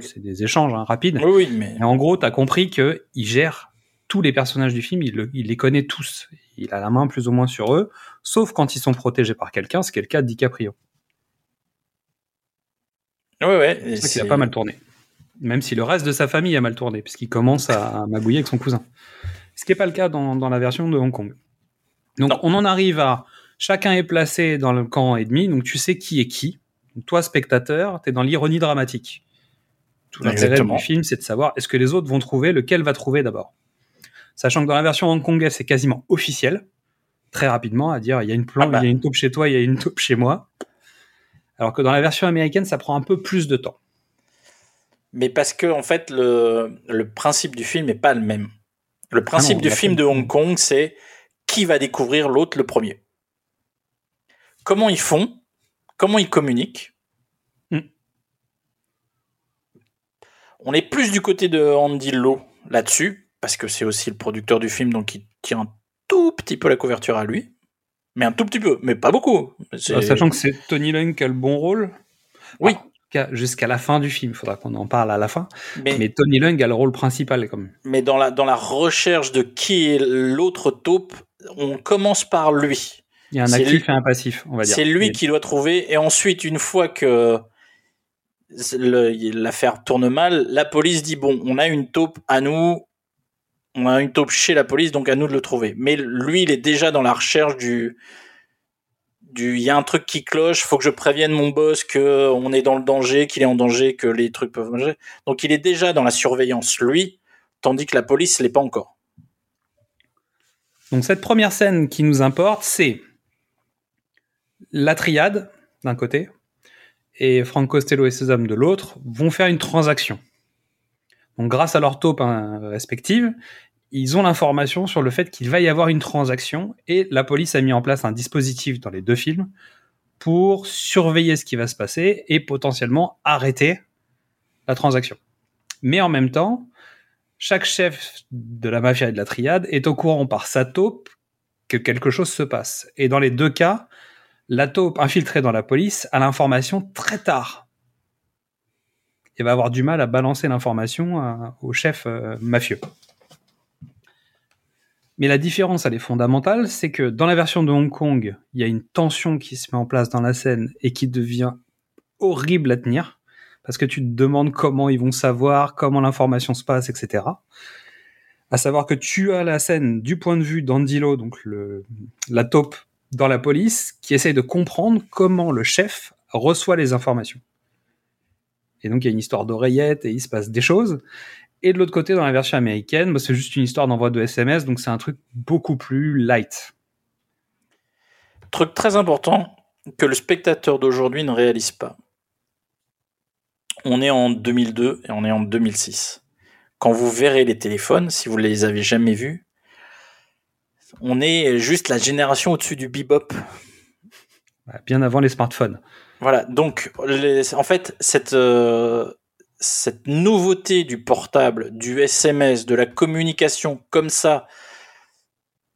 C'est des échanges hein, rapides. Oui, oui, mais. Et en gros, tu as compris qu'il gère tous les personnages du film, il, le- il les connaît tous. Il a la main plus ou moins sur eux, sauf quand ils sont protégés par quelqu'un, ce qui est le cas de DiCaprio. Ouais, ouais. C'est a pas mal tourné. Même si le reste de sa famille a mal tourné, puisqu'il commence à, à magouiller avec son cousin. Ce qui n'est pas le cas dans, dans la version de Hong Kong. Donc on en arrive à chacun est placé dans le camp ennemi, donc tu sais qui est qui. Donc, toi, spectateur, tu es dans l'ironie dramatique. Tout l'intérêt du film, c'est de savoir est-ce que les autres vont trouver, lequel va trouver d'abord? Sachant que dans la version hongkongaise, c'est quasiment officiel, très rapidement, à dire il y a une plan, il y a une taupe chez toi, il y a une taupe chez moi. Alors que dans la version américaine, ça prend un peu plus de temps. Mais parce que en fait le, le principe du film n'est pas le même. Le principe Ah non, du film de Hong Kong, c'est qui va découvrir l'autre le premier. Comment ils font? Comment ils communiquent? Hmm. On est plus du côté de Andy Lau là-dessus, parce que c'est aussi le producteur du film, donc il tire un tout petit peu la couverture à lui. Mais un tout petit peu, mais pas beaucoup. Euh, Sachant que c'est Tony Leung qui a le bon rôle. Oui. Jusqu'à- Jusqu'à la fin du film, il faudra qu'on en parle à la fin. Mais- Mais, Tony Leung a le rôle principal quand même. mais dans la, dans la recherche de qui est l'autre taupe, on commence par lui. Il y a un C'est actif lui- et un passif, on va dire. C'est lui qui doit trouver, et ensuite, une fois que l'affaire tourne mal, la police dit bon, on a une taupe à nous, on a une taupe chez la police, donc à nous de le trouver. Mais lui, il est déjà dans la recherche du, du, il y a un truc qui cloche, faut que je prévienne mon boss que on est dans le danger, qu'il est en danger, que les trucs peuvent manger. Donc il est déjà dans la surveillance, lui, tandis que la police l'est pas encore. Donc cette première scène qui nous importe, c'est la triade d'un côté et Frank Costello et ses hommes de l'autre vont faire une transaction. Donc grâce à leur taupe hein, respective, ils ont l'information sur le fait qu'il va y avoir une transaction et la police a mis en place un dispositif dans les deux films pour surveiller ce qui va se passer et potentiellement arrêter la transaction. Mais en même temps, chaque chef de la mafia et de la triade est au courant par sa taupe que quelque chose se passe. Et dans les deux cas, la taupe infiltrée dans la police a l'information très tard. Et va avoir du mal à balancer l'information à- au chef euh, mafieux. Mais la différence, elle est fondamentale, c'est que dans la version de Hong Kong, il y a une tension qui se met en place dans la scène et qui devient horrible à tenir, parce que tu te demandes comment ils vont savoir, comment l'information se passe, etc. À savoir que tu as la scène du point de vue d'Andilo, donc la taupe dans la police qui essaye de comprendre comment le chef reçoit les informations. Et donc il y a une histoire d'oreillette et il se passe des choses. Et de l'autre côté, dans la version américaine, bah, c'est juste une histoire d'envoi de SMS, donc c'est un truc beaucoup plus light. Truc très important que le spectateur d'aujourd'hui ne réalise pas. On est en 2002 et on est en 2006. Quand vous verrez les téléphones, si vous les avez jamais vus, on est juste la génération au-dessus du bebop. Bien avant les smartphones. Voilà, donc les- en fait, cette, euh, cette nouveauté du portable, du SMS, de la communication comme ça,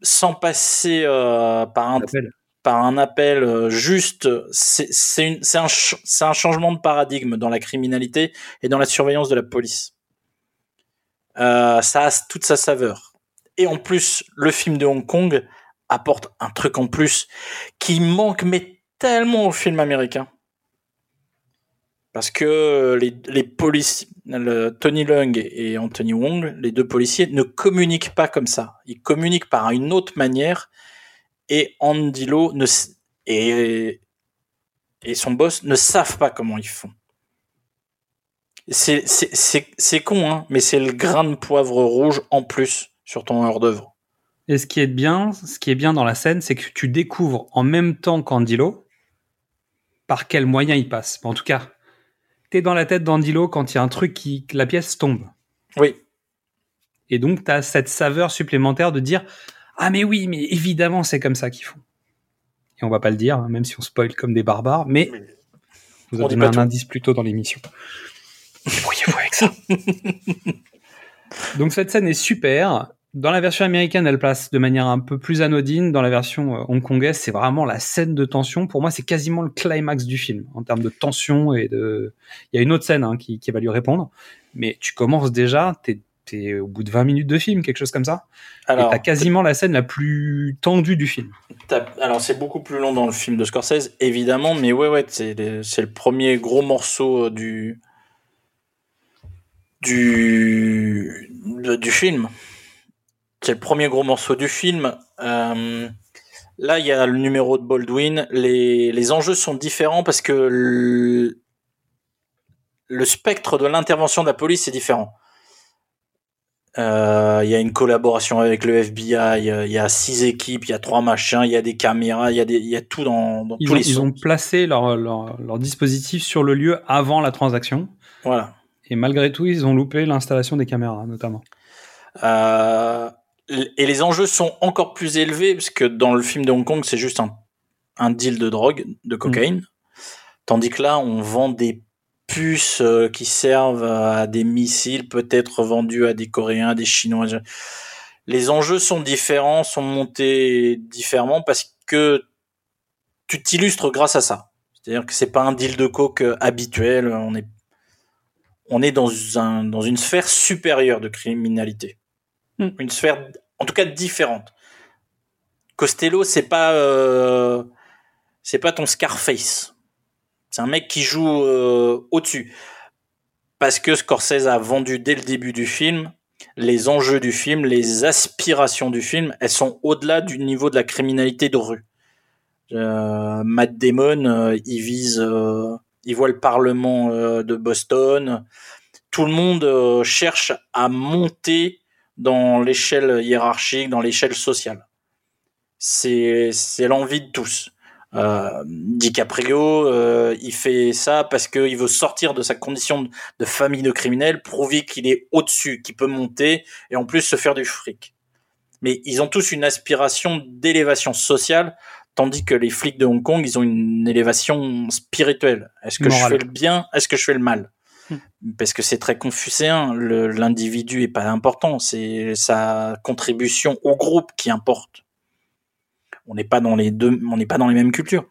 sans passer euh, par, un, par un appel euh, juste, c'est un, changement de paradigme dans la criminalité et dans la surveillance de la police. Euh, ça a toute sa saveur. Et en plus, le film de Hong Kong apporte un truc en plus qui manque mais tellement au film américain. Parce que les, policiers, Tony Leung et Anthony Wong, les deux policiers, ne communiquent pas comme ça. Ils communiquent par une autre manière et Andy Lau ne, et, et son boss ne savent pas comment ils font. C'est- C'est c'est- c'est con, hein, mais c'est le grain de poivre rouge en plus sur ton hors d'œuvre. Et ce qui est bien, ce qui est bien dans la scène, c'est que tu découvres en même temps qu'Andilo par quel moyen il passe. En tout cas, t'es dans la tête d'Andilo quand il y a un truc qui, que la pièce tombe. Oui. Et donc, t'as cette saveur supplémentaire de dire Ah, mais oui, mais évidemment, c'est comme ça qu'ils font. Et on va pas le dire, hein, même si on spoil comme des barbares, mais vous avez un tout. indice plus tôt dans l'émission. Débrouillez-vous avec ça. [laughs] Donc cette scène est super. Dans la version américaine, elle place de manière un peu plus anodine. Dans la version euh, hongkongaise, c'est vraiment la scène de tension. Pour moi, c'est quasiment le climax du film en termes de tension et de. Il y a une autre scène hein, qui, qui va lui répondre, mais tu commences déjà, t'es es au bout de 20 minutes de film, quelque chose comme ça. Alors, et t'as quasiment la scène la plus tendue du film. Alors c'est beaucoup plus long dans le film de Scorsese, évidemment, mais ouais, ouais, c'est le, premier gros morceau euh, du du du film. C'est le premier gros morceau du film. Euh, là, il y a le numéro de Baldwin. Les, les enjeux sont différents parce que le, le spectre de l'intervention de la police est différent. Euh, Il y a une collaboration avec le FBI, il y a- il y a six équipes, il y a trois machins, il y a des caméras, il y a, des, il y a tout dans, dans Ils tous ont, les ils ont placé leur, leur, leur dispositif sur le lieu avant la transaction. Voilà. Et malgré tout, ils ont loupé l'installation des caméras, notamment. Euh, et les enjeux sont encore plus élevés parce que dans le film de Hong Kong, c'est juste un, un deal de drogue, de cocaïne. Tandis que là, on vend des puces euh, qui servent à des missiles, peut-être vendus à des Coréens, des Chinois. Les enjeux sont différents, sont montés différemment parce que tu t'illustres grâce à ça. C'est-à-dire que c'est pas un deal de coke euh, habituel. On est, on est dans, un, dans une sphère supérieure de criminalité. Une sphère, en tout cas, différente. Costello, c'est pas, euh, c'est pas ton Scarface. C'est un mec qui joue euh, au-dessus. Parce que Scorsese a vendu dès le début du film les enjeux du film, les aspirations du film, elles sont au-delà du niveau de la criminalité de rue. Euh, Matt Damon, euh, il vise, il voit le Parlement de Boston. Tout le monde cherche à monter dans l'échelle hiérarchique, dans l'échelle sociale. C'est l'envie de tous. Euh, DiCaprio, euh, il fait ça parce qu'il veut sortir de sa condition de, famille de criminels, prouver qu'il est au-dessus, qu'il peut monter et en plus se faire du fric. Mais ils ont tous une aspiration d'élévation sociale, tandis que les flics de Hong Kong, ils ont une élévation spirituelle. Est-ce que je fais le bien? Est-ce que je fais le mal? Parce que c'est très confucéen. L'individu est pas important, c'est sa contribution au groupe qui importe. On n'est pas dans les deux, on n'est pas dans les mêmes cultures.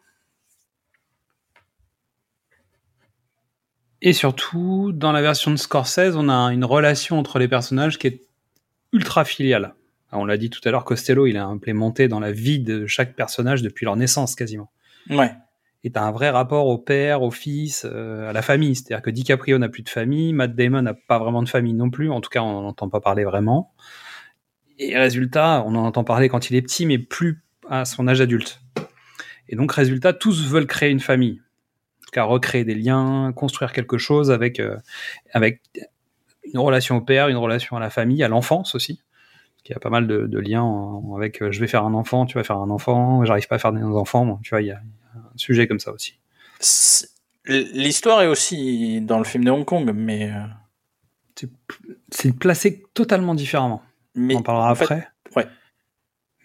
Et surtout, dans la version de Scorsese, on a une relation entre les personnages qui est ultra filiale. Alors, on l'a dit tout à l'heure, Costello, il est implémenté dans la vie de chaque personnage depuis leur naissance quasiment. Ouais. Et t'as un vrai rapport au père, au fils, euh, à la famille. C'est-à-dire que DiCaprio n'a plus de famille, Matt Damon n'a pas vraiment de famille non plus. En tout cas, on n'en entend pas parler vraiment. Et résultat, on en entend parler quand il est petit, mais plus à son âge adulte. Et donc, résultat, tous veulent créer une famille. En tout cas, recréer des liens, construire quelque chose avec, euh, avec une relation au père, une relation à la famille, à l'enfance aussi. Il y a pas mal de, de liens en- avec euh, je vais faire un enfant, tu vas faire un enfant, j'arrive pas à faire des enfants. Bon, tu vois, il y, a, il y a un sujet comme ça aussi. L'histoire est aussi dans le film de Hong Kong, mais. euh, C'est placé totalement différemment. Mais On en parlera en après.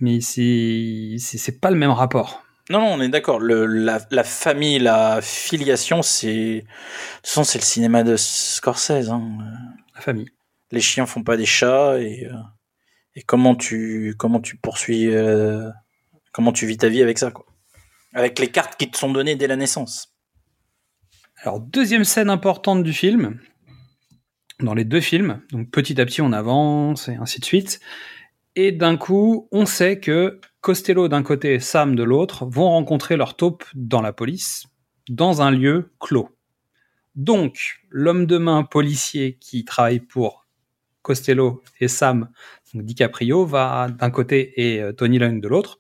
Mais c'est c'est pas le même rapport. Non, non, on est d'accord. La, la famille, la filiation, c'est. De toute façon, c'est le cinéma de Scorsese. hein. La famille. Les chiens font pas des chats et, euh, et comment tu comment tu poursuis euh, comment tu vis ta vie avec ça quoi. Avec les cartes qui te sont données dès la naissance. Alors, deuxième scène importante du film, dans les deux films, donc petit à petit on avance et ainsi de suite, et d'un coup on sait que Costello d'un côté et Sam de l'autre vont rencontrer leur taupe dans la police, dans un lieu clos. Donc, l'homme de main policier qui travaille pour Costello et Sam, donc DiCaprio, va d'un côté et euh, Tony Leung de l'autre,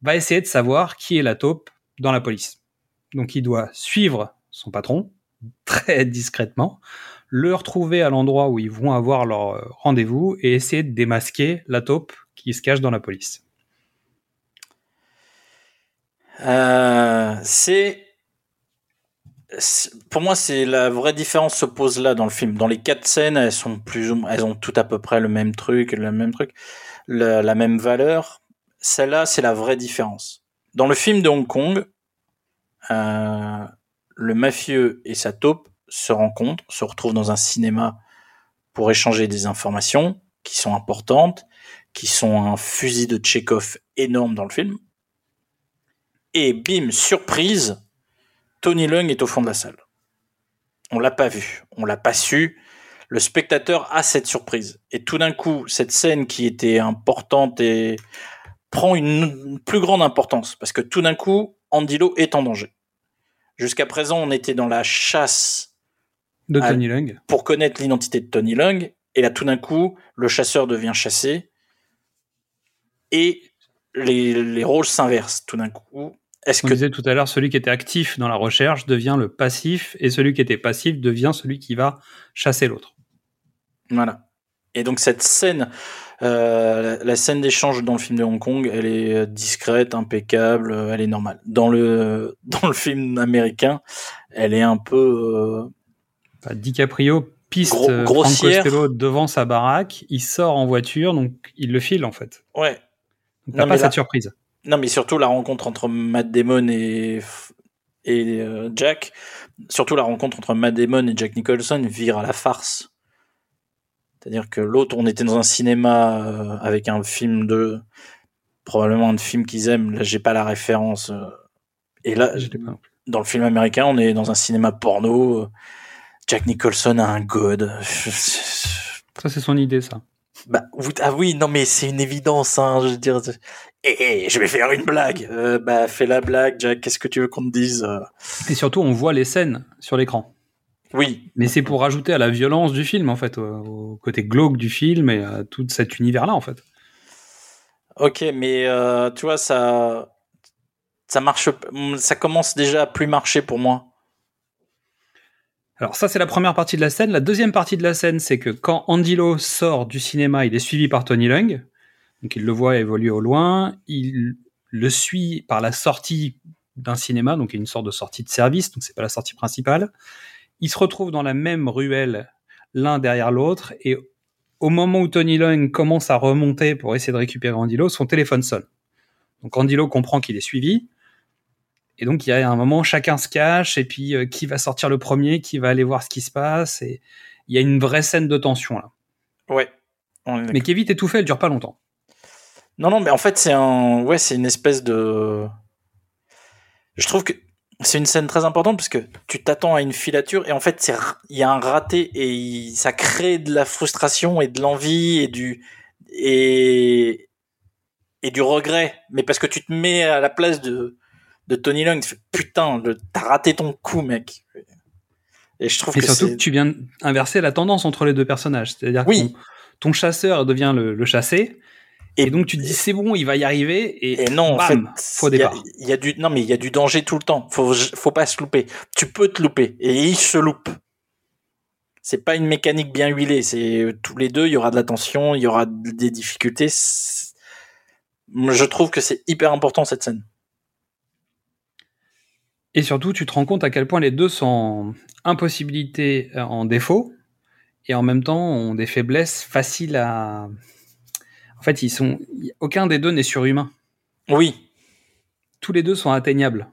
va essayer de savoir qui est la taupe dans la police. Donc il doit suivre son patron [laughs] très discrètement, le retrouver à l'endroit où ils vont avoir leur euh, rendez-vous et essayer de démasquer la taupe qui se cache dans la police. Euh, c'est pour moi, c'est la vraie différence se pose là dans le film. Dans les quatre scènes, elles sont plus ou elles ont tout à peu près le même truc, le même truc, la, la même valeur. Celle-là, c'est la vraie différence. Dans le film de Hong Kong, euh, le mafieux et sa taupe se rencontrent, se retrouvent dans un cinéma pour échanger des informations qui sont importantes, qui sont un fusil de Tchekhov énorme dans le film. Et bim, surprise, Tony Leung est au fond de la salle. On l'a pas vu, on l'a pas su. Le spectateur a cette surprise. Et tout d'un coup, cette scène qui était importante prend une plus grande importance parce que tout d'un coup, Andilo est en danger. Jusqu'à présent, on était dans la chasse De à- Tony Leung. pour connaître l'identité de Tony Leung. Et là, tout d'un coup, le chasseur devient chassé et les, les rôles s'inversent. Tout d'un coup, est-ce On que disait tout à l'heure, celui qui était actif dans la recherche devient le passif, et celui qui était passif devient celui qui va chasser l'autre. Voilà. Et donc cette scène, euh, la, scène d'échange dans le film de Hong Kong, elle est euh, discrète, impeccable, euh, elle est normale. Dans le [laughs] dans le film américain, elle est un peu euh, DiCaprio piste Gros- grossière. Devant sa baraque, il sort en voiture, donc il le file en fait. ouais. Donc t'as pas là- cette surprise. Non, mais surtout la rencontre entre Matt Damon et et euh, Jack, surtout la rencontre entre Matt Damon et Jack Nicholson vire à la farce. C'est-à-dire que l'autre, on était dans un cinéma euh, avec un film de probablement un film qu'ils aiment. Là, j'ai pas la référence. euh, et là, dans le film américain, on est dans un cinéma porno. Jack Nicholson a un god. Ça, c'est son idée, ça. Bah, vous- ah oui, non, mais c'est une évidence, hein, je veux dire. Eh, eh, je vais faire une blague. Euh, bah, fais la blague, Jack. Qu'est-ce que tu veux qu'on te dise euh Et surtout, on voit les scènes sur l'écran. Oui, Mais c'est pour rajouter à la violence du film, en fait, au, au côté glauque du film et à tout cet univers-là, en fait. ok, mais euh, tu vois, ça, ça marche, ça commence déjà à plus marcher pour moi. Alors ça, c'est la première partie de la scène. La deuxième partie de la scène, c'est que quand Andilo sort du cinéma, il est suivi par Tony Leung. Donc il le voit évoluer au loin. Il le suit par la sortie d'un cinéma, donc une sorte de sortie de service, donc c'est pas la sortie principale. Ils se retrouvent dans la même ruelle, l'un derrière l'autre, et au moment où Tony Leung commence à remonter pour essayer de récupérer Andilo, son téléphone sonne. Donc Andilo comprend qu'il est suivi, et donc il y a un moment, chacun se cache, et puis euh, qui va sortir le premier, qui va aller voir ce qui se passe, et il y a une vraie scène de tension là. Ouais. On est Mais qui est vite étouffée, elle dure pas longtemps. Non, non, mais en fait, c'est un, ouais, c'est une espèce de. Je trouve que c'est une scène très importante parce que tu t'attends à une filature et en fait, c'est, il y a un raté et il- ça crée de la frustration et de l'envie et du et et du regret. Mais parce que tu te mets à la place de de Tony fais putain, le- t'as raté ton coup, mec. Et je trouve Et que surtout que tu viens inverser la tendance entre les deux personnages. C'est-à-dire Oui. que ton, ton chasseur devient le, le chassé, Et, donc tu te dis c'est bon, il va y arriver et, Et non, en fait, bam, faux il y a- départ. Il y, a du non mais il y a du danger tout le temps. Faut faut pas se louper. Tu peux te louper et il se loupe. C'est pas une mécanique bien huilée. C'est tous les deux. Il y aura de la tension, il y aura des difficultés. Je trouve que c'est hyper important cette scène. Et surtout, tu te rends compte à quel point les deux sont impossibilités euh, en défaut et en même temps ont des faiblesses faciles à. En fait, ils sont. Aucun des deux n'est surhumain. Oui, Tous les deux sont atteignables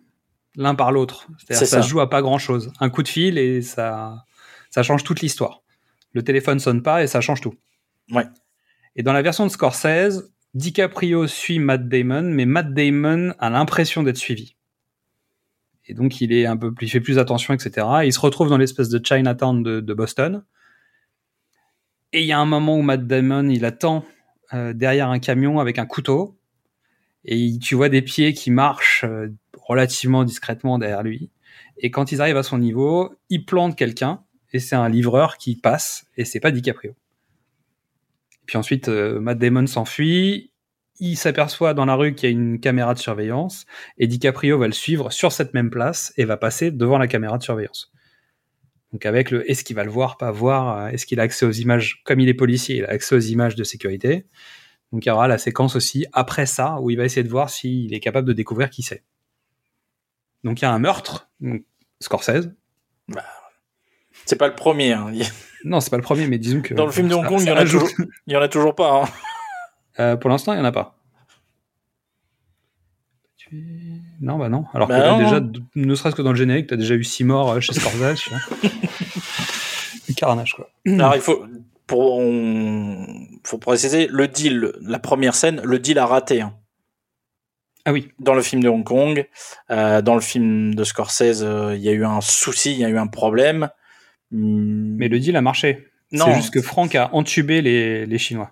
l'un par l'autre. C'est-à-dire ça ça. se joue à pas grand-chose. Un coup de fil et ça, ça change toute l'histoire. Le téléphone sonne pas et ça change tout. Ouais. Et dans la version de Scorsese, DiCaprio suit Matt Damon, mais Matt Damon a l'impression d'être suivi. Et donc il est un peu il fait plus attention, etc. Et il se retrouve dans l'espèce de Chinatown de, Boston. Et il y a un moment où Matt Damon, il attend euh, derrière un camion avec un couteau. Et tu vois des pieds qui marchent euh, relativement discrètement derrière lui. Et quand ils arrivent à son niveau, il plante quelqu'un. Et c'est un livreur qui passe. Et c'est pas DiCaprio. Puis ensuite, euh, Matt Damon s'enfuit. Il s'aperçoit dans la rue qu'il y a une caméra de surveillance. Et DiCaprio va le suivre sur cette même place et va passer devant la caméra de surveillance. Donc avec le est-ce qu'il va le voir, pas voir, euh, est-ce qu'il a accès aux images, comme il est policier, il a accès aux images de sécurité. Donc il y aura la séquence aussi après ça où il va essayer de voir s'il est capable de découvrir qui c'est. Donc il y a un meurtre, donc Scorsese. c'est pas le premier. hein. Non, c'est pas le premier, mais disons que Dans le film de Hong Kong, il y en a toujours, il y en a toujours pas. hein. Euh, pour l'instant, il y en a pas. Tu- Non, bah non. Alors Bah que là, non. déjà, ne serait-ce que dans le générique, t'as déjà eu six morts euh, chez Scorsese. tu [laughs] Carnage, quoi. Alors il faut pour on- faut préciser le deal, la première scène, le deal a raté. hein. Ah oui. Dans le film de Hong Kong, euh, dans le film de Scorsese, euh, il y a eu un souci, il y a eu un problème. Hmm, Mais le deal a marché. Non. C'est juste que Franck a entubé les, les Chinois.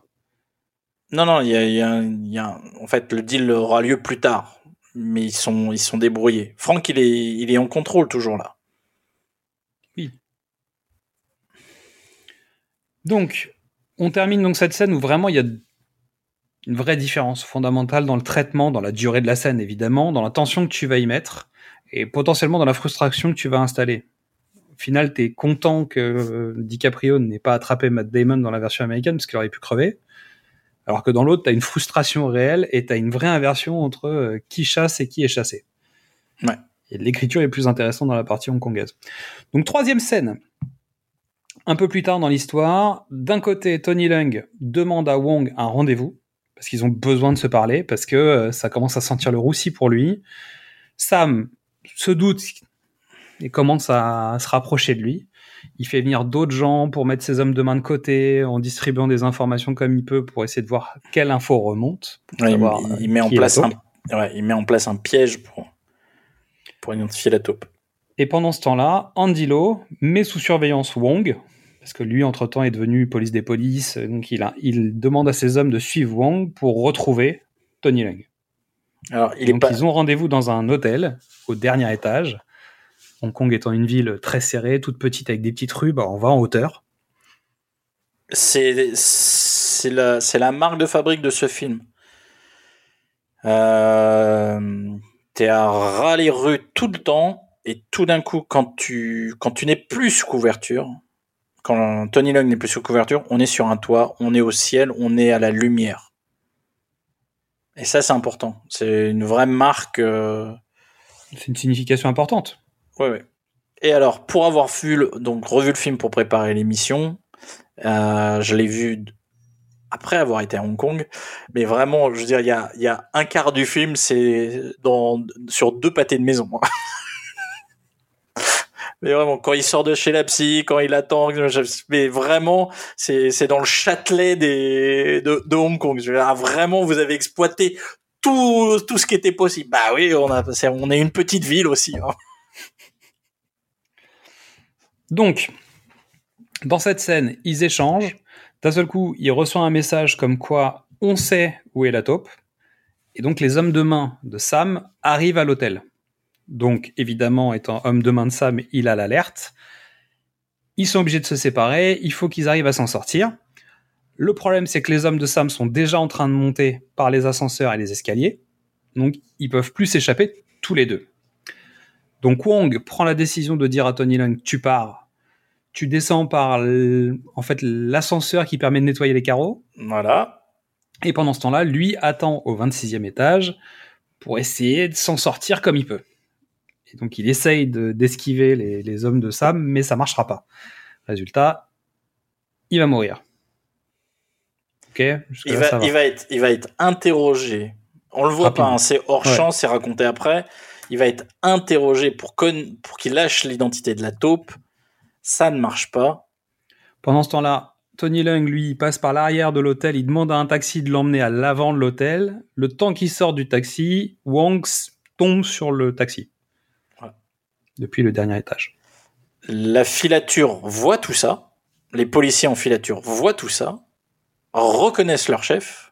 Non, non, il y a, en fait, le deal aura lieu plus tard, mais ils sont, débrouillés. Franck, il est, il est en contrôle toujours là. Donc, on termine donc cette scène où vraiment il y a une vraie différence fondamentale dans le traitement, dans la durée de la scène évidemment, dans la tension que tu vas y mettre et potentiellement dans la frustration que tu vas installer. Au final, tu es content que euh, DiCaprio n'ait pas attrapé Matt Damon dans la version américaine parce qu'il aurait pu crever. Alors que dans l'autre, tu as une frustration réelle et tu as une vraie inversion entre euh, qui chasse et qui est chassé. Ouais. Et l'écriture est plus intéressante dans la partie hongkongaise. Donc troisième scène, un peu plus tard dans l'histoire, d'un côté, Tony Leung demande à Wong un rendez-vous, parce qu'ils ont besoin de se parler, parce que euh, ça commence à sentir le roussi pour lui. Sam se doute et commence à se rapprocher de lui. Il fait venir d'autres gens pour mettre ses hommes de main de côté, en distribuant des informations comme il peut pour essayer de voir quelle info remonte. Ouais, il, savoir, il- il met en est place un, taupe. ouais, il met en place un piège pour, pour identifier la taupe. Et pendant ce temps-là, Andy Lo met sous surveillance Wong, parce que lui, entre-temps, est devenu police des polices, donc il, a, il demande à ses hommes de suivre Wong pour retrouver Tony Leung. Alors, il est donc pas, ils ont rendez-vous dans un hôtel, au dernier étage. Hong Kong étant une ville très serrée, toute petite, avec des petites rues, bah, on va en hauteur. c'est, c'est la, la marque de fabrique de ce film. Euh, t'es à ras les rues tout le temps, et tout d'un coup, quand tu, quand tu n'es plus sous couverture, quand Tony Leung n'est plus sous couverture, on est sur un toit, on est au ciel, on est à la lumière. Et ça, c'est important. C'est une vraie marque. euh, C'est une signification importante. Ouais, ouais. Et alors, pour avoir vu le, donc revu le film pour préparer l'émission, euh, je l'ai vu après avoir été à Hong Kong, mais vraiment, je veux dire, il y a, y a un quart du film, c'est dans sur deux pâtés de maison. [laughs] mais vraiment, quand il sort de chez la psy, quand il attend, mais vraiment, c'est dans le Châtelet des de, de Hong Kong. Je veux dire, ah, vraiment, vous avez exploité tout tout ce qui était possible. Bah oui, on a c'est- on est une petite ville aussi. hein. Donc, dans cette scène, ils échangent. D'un seul coup, il reçoit un message comme quoi on sait où est la taupe. Et donc, les hommes de main de Sam arrivent à l'hôtel. Donc, évidemment, étant homme de main de Sam, il a l'alerte. Ils sont obligés de se séparer. Il faut qu'ils arrivent à s'en sortir. Le problème, c'est que les hommes de Sam sont déjà en train de monter par les ascenseurs et les escaliers, donc ils peuvent plus s'échapper tous les deux. Donc Wong prend la décision de dire à Tony Lung tu pars, tu descends par en fait l'ascenseur qui permet de nettoyer les carreaux. Voilà. Et pendant ce temps-là, lui attend au 26e étage pour essayer de s'en sortir comme il peut. Et donc il essaye de- d'esquiver les, les hommes de Sam, mais ça marchera pas. Résultat, il va mourir. Ok Il va, ça va. il, va être, il va être interrogé. On le voit Rapidement. pas, hein, c'est hors Ouais. champ, c'est raconté après. Il va être interrogé pour, qu'il lâche l'identité de la taupe. Ça ne marche pas. Pendant ce temps-là, Tony Lung, lui, il passe par l'arrière de l'hôtel, il demande à un taxi de l'emmener à l'avant de l'hôtel. Le temps qu'il sort du taxi, Wong tombe sur le taxi. Ouais. Depuis le dernier étage. La filature voit tout ça. Les policiers en filature voient tout ça. Reconnaissent leur chef.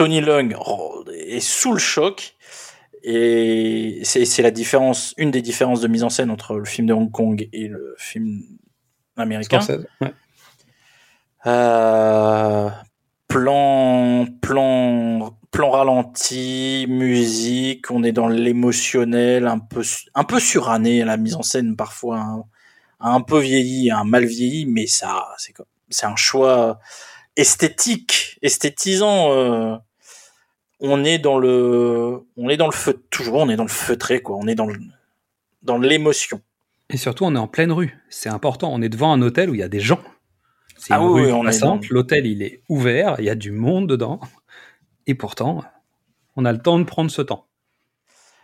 Tony Lung est sous le choc. Et c'est la différence, une des différences de mise en scène entre le film de Hong Kong et le film américain. Ouais. Euh, plan, plan, plan ralenti, musique, on est dans l'émotionnel, un peu, un peu suranné, la mise en scène parfois hein, a un peu vieilli, un mal vieilli, mais ça, c'est c'est un choix esthétique, esthétisant. euh, on est dans le, on est dans le feu, toujours, on est dans le feutré, quoi. On est dans le, dans l'émotion. Et surtout, on est en pleine rue. C'est important. On est devant un hôtel où il y a des gens. C'est Ah une oui, rue on dans- L'hôtel, il est ouvert. Il y a du monde dedans. Et pourtant, on a le temps de prendre ce temps.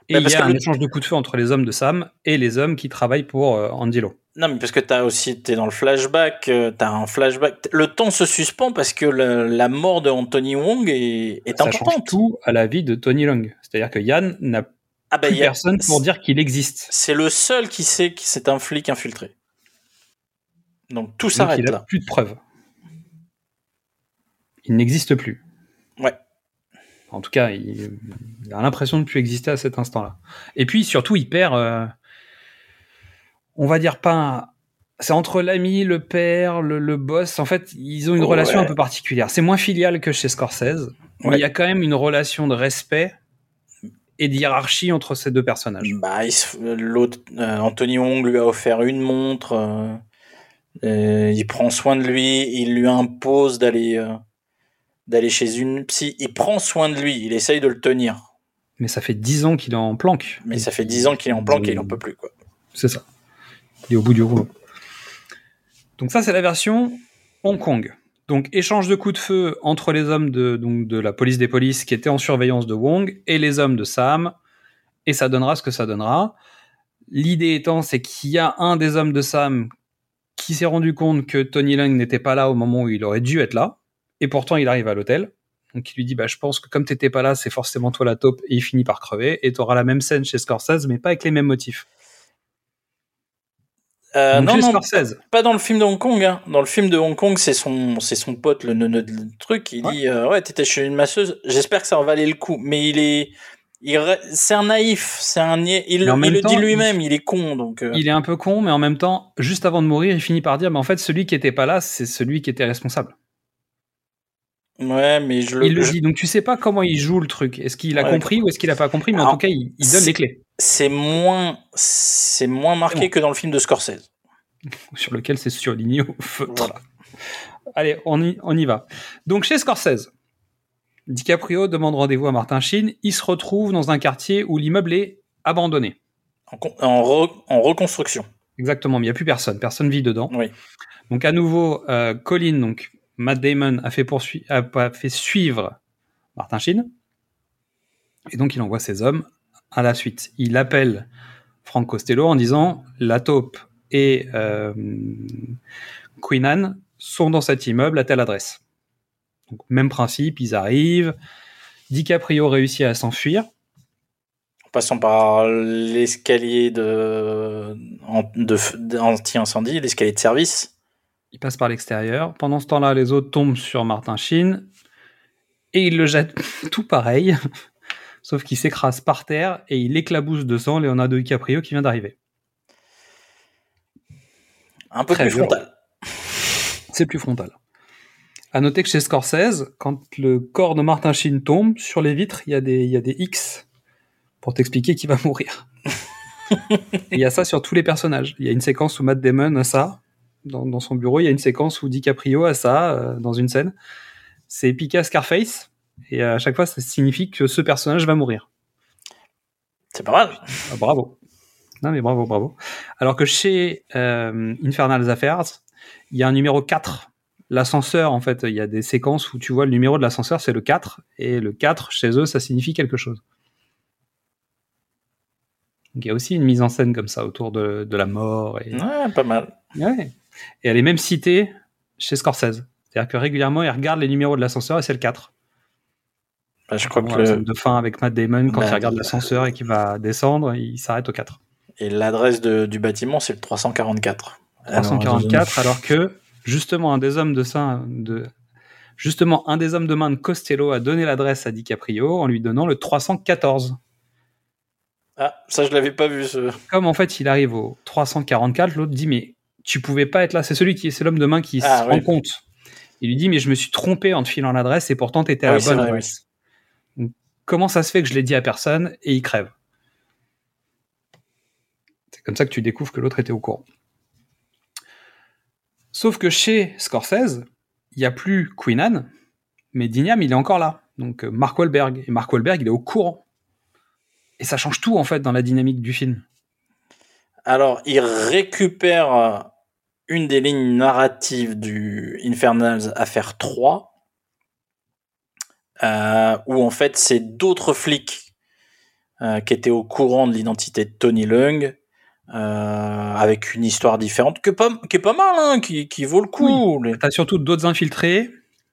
Et Bah, il parce y a un le- échange de coups de feu entre les hommes de Sam et les hommes qui travaillent pour euh, Angelo. Non, mais parce que t'as aussi, t'es dans le flashback, euh, t'as un flashback. Le temps se suspend parce que le- la mort de Anthony Wong est, est Ça change importante. tout à la vie de Tony Long. C'est-à-dire que Yann n'a Ah bah, plus il personne pour dire qu'il existe. C'est le seul qui sait que c'est un flic infiltré. Donc tout s'arrête il a là. plus de preuves. Il n'existe plus. Ouais. En tout cas, il, il a l'impression de plus exister à cet instant-là. Et puis surtout, il perd. euh, on va dire pas. un- C'est entre l'ami, le père, le, le boss. En fait, ils ont une Ouais. relation un peu particulière. C'est moins filial que chez Scorsese, mais il y a quand même une relation de respect et de hiérarchie entre ces deux personnages. Bah, l'autre, euh, Anthony Wong lui a offert une montre. euh, euh, il prend soin de lui. Il lui impose d'aller euh, d'aller chez une psy. Il prend soin de lui. Il essaye de le tenir. Mais ça fait dix ans qu'il est en planque. Mais ça fait 10 ans qu'il est en planque et il en peut plus quoi. C'est ça. Est au bout du rouleau. Donc ça, c'est la version Hong Kong. Donc échange de coups de feu entre les hommes de, donc, de la police des polices qui étaient en surveillance de Wong et les hommes de Sam. Et ça donnera ce que ça donnera. L'idée étant, c'est qu'il y a un des hommes de Sam qui s'est rendu compte que Tony Lung n'était pas là au moment où il aurait dû être là. Et pourtant, il arrive à l'hôtel. Donc il lui dit, bah, je pense que comme t'étais pas là, c'est forcément toi la taupe. Et il finit par crever. Et t'auras la même scène chez Scorsese, mais pas avec les mêmes motifs. Euh, non, non, Scorsese. pas dans le film de Hong Kong. Hein. Dans le film de Hong Kong, c'est son, c'est son pote, le neuneu de truc. Il dit, euh, ouais, t'étais chez une masseuse. J'espère que ça en valait le coup. Mais il est, il, c'est un naïf, c'est un niais. Il, il le temps, dit lui-même. Il... est con, donc. euh, Il est un peu con, mais en même temps, juste avant de mourir, il finit par dire, mais en fait, celui qui était pas là, c'est celui qui était responsable. Ouais, mais je le. il le dit. Donc tu sais pas comment il joue le truc. Est-ce qu'il a Ouais, compris ou est-ce qu'il a pas compris Mais en tout cas, il, il donne les clés C'est moins, c'est moins marqué bon. que dans le film de Scorsese. [laughs] sur lequel c'est surligné au feutre. Voilà. Allez, on y, on y va. Donc chez Scorsese, DiCaprio demande rendez-vous à Martin Sheen. Il se retrouve dans un quartier où l'immeuble est abandonné. En, con- en, re- en reconstruction. Exactement, mais il n'y a plus personne. Personne vit dedans. Oui. Donc à nouveau, euh, Colin, donc Matt Damon, a fait, poursui- a fait suivre Martin Sheen. Et donc il envoie ses hommes à la suite. Il appelle Frank Costello en disant La taupe et euh, Queen Anne sont dans cet immeuble à telle adresse. Donc même principe, ils arrivent. DiCaprio réussit à s'enfuir. En passant par l'escalier de, d'anti-incendie, l'escalier de service. Il passe par l'extérieur. Pendant ce temps-là, les autres tombent sur Martin Sheen et ils le jettent [laughs] tout pareil, sauf qu'il s'écrase par terre et il éclabousse de sang Leonardo DiCaprio qui vient d'arriver. Un peu Très plus violent. frontal. C'est plus frontal. À noter que chez Scorsese, quand le corps de Martin Sheen tombe, sur les vitres, il y, a des- il y a des X pour t'expliquer qu'il va mourir. [laughs] Il y a ça sur tous les personnages. Il y a une séquence où Matt Damon a ça dans, dans son bureau. Il y a une séquence où DiCaprio a ça euh, dans une scène. C'est à Scarface. Et à chaque fois, ça signifie que ce personnage va mourir. C'est pas mal. Ah, bravo. Non, mais bravo, bravo. Alors que chez euh, Infernal Affairs, il y a un numéro 4. L'ascenseur, en fait, il y a des séquences où tu vois le numéro de l'ascenseur, c'est le 4. Et le 4, chez eux, ça signifie quelque chose. Donc il y a aussi une mise en scène comme ça autour de, de la mort. Et... Ouais, pas mal. Ouais. Et elle est même citée chez Scorsese. C'est-à-dire que régulièrement, il regarde les numéros de l'ascenseur et c'est le 4. Bah, je crois que la le- de fin avec Matt Damon, quand Bah, il regarde l'ascenseur et qu'il va descendre, il s'arrête au 4. Et l'adresse du bâtiment, c'est le 344. Alors, 344, alors que justement un des hommes de ça, de justement un des hommes de main de Costello a donné l'adresse à DiCaprio en lui donnant le 314. Ah, ça, je l'avais pas vu. Ce... Comme en fait il arrive au 344, l'autre dit mais tu pouvais pas être là. C'est celui qui c'est l'homme de main qui Ah, se oui. rend compte. Il lui dit mais je me suis trompé en te filant l'adresse et pourtant t'étais à Ah la oui, c'est bonne adresse. Comment ça se fait que je l'ai dit à personne et il crève C'est comme ça que tu découvres que l'autre était au courant. Sauf que chez Scorsese, il n'y a plus Queen Anne, mais Dignam, il est encore là. Donc euh, Mark Wahlberg. Et Mark Wahlberg, il est au courant. Et ça change tout, en fait, dans la dynamique du film. Alors, il récupère euh, une des lignes narratives du Infernals Affaire 3, euh, où en fait, c'est d'autres flics euh, qui étaient au courant de l'identité de Tony Lung, euh, avec une histoire différente, que pas, qui est pas mal, hein, qui, qui vaut le coup. Les- T'as surtout d'autres infiltrés.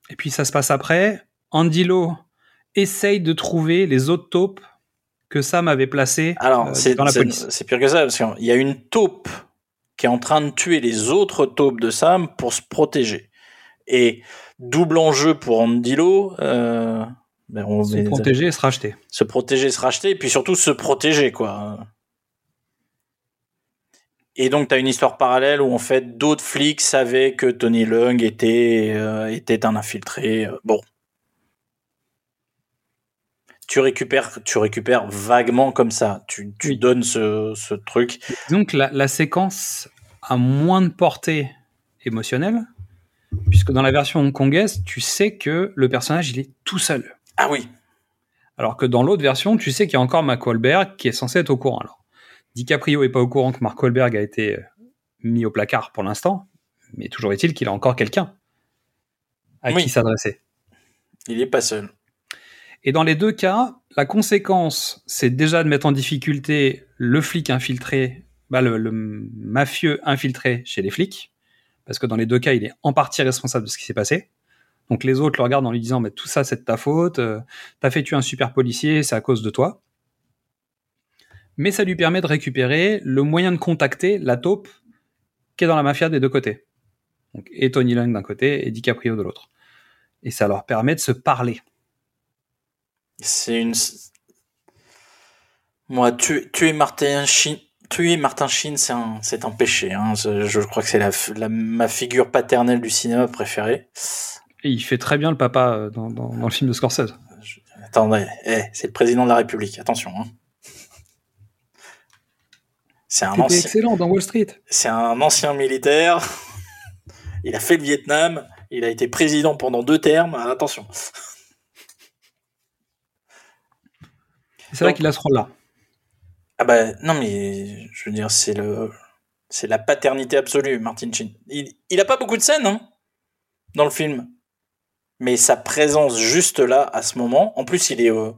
Et puis ça se passe après. Andy Lo essaye de trouver les autres taupes que Sam avait placées Alors, c'est dans la police. c'est pire que ça, parce qu'il y a une taupe qui est en train de tuer les autres taupes de Sam pour se protéger. Et double enjeu pour Andilo, euh, ben on Se protéger et se racheter. se protéger, se racheter, et puis surtout se protéger, quoi. Et donc, tu as une histoire parallèle où, en fait, d'autres flics savaient que Tony Lung était, euh, était un infiltré. euh, Bon. Tu récupères, tu récupères vaguement comme ça. Tu, tu donnes ce, ce truc. Donc la, la séquence a moins de portée émotionnelle, puisque dans la version hongkongaise, tu sais que le personnage, il est tout seul. Ah oui. Alors que dans l'autre version, tu sais qu'il y a encore Mark Wahlberg qui est censé être au courant. Alors, DiCaprio est pas au courant que Mark Wahlberg a été euh, mis au placard pour l'instant, mais toujours est-il qu'il a encore quelqu'un à Oui. qui s'adresser. Il est pas seul. Et dans les deux cas, la conséquence, c'est déjà de mettre en difficulté le flic infiltré, bah, le, le mafieux infiltré chez les flics, parce que dans les deux cas, il est en partie responsable de ce qui s'est passé. Donc les autres le regardent en lui disant, mais tout ça, c'est de ta faute, euh, t'as fait tuer un super policier, c'est à cause de toi. Mais ça lui permet de récupérer le moyen de contacter la taupe qui est dans la mafia des deux côtés. Donc, et Tony Lung d'un côté et DiCaprio de l'autre. Et ça leur permet de se parler. C'est une. Moi, tuer, tuer Martin Sheen, tuer Martin Sheen, c'est un, c'est un péché. Hein. Je, je crois que c'est la, la- ma figure paternelle du cinéma préférée. Et il fait très bien le papa euh, dans, dans- dans le film de Scorsese. Attendez, eh, c'est le président de la République. Attention. Hein. C'est un ancien. excellent dans Wall Street. C'est un ancien militaire. [laughs] Il a fait le Vietnam. Il a été président pendant deux termes. Attention. C'est vrai qu'il a ce rôle-là. Ah bah non mais je veux dire c'est le c'est la paternité absolue Martin Sheen. Il il a pas beaucoup de scènes hein, dans le film. Mais sa présence juste là à ce moment, en plus il est euh,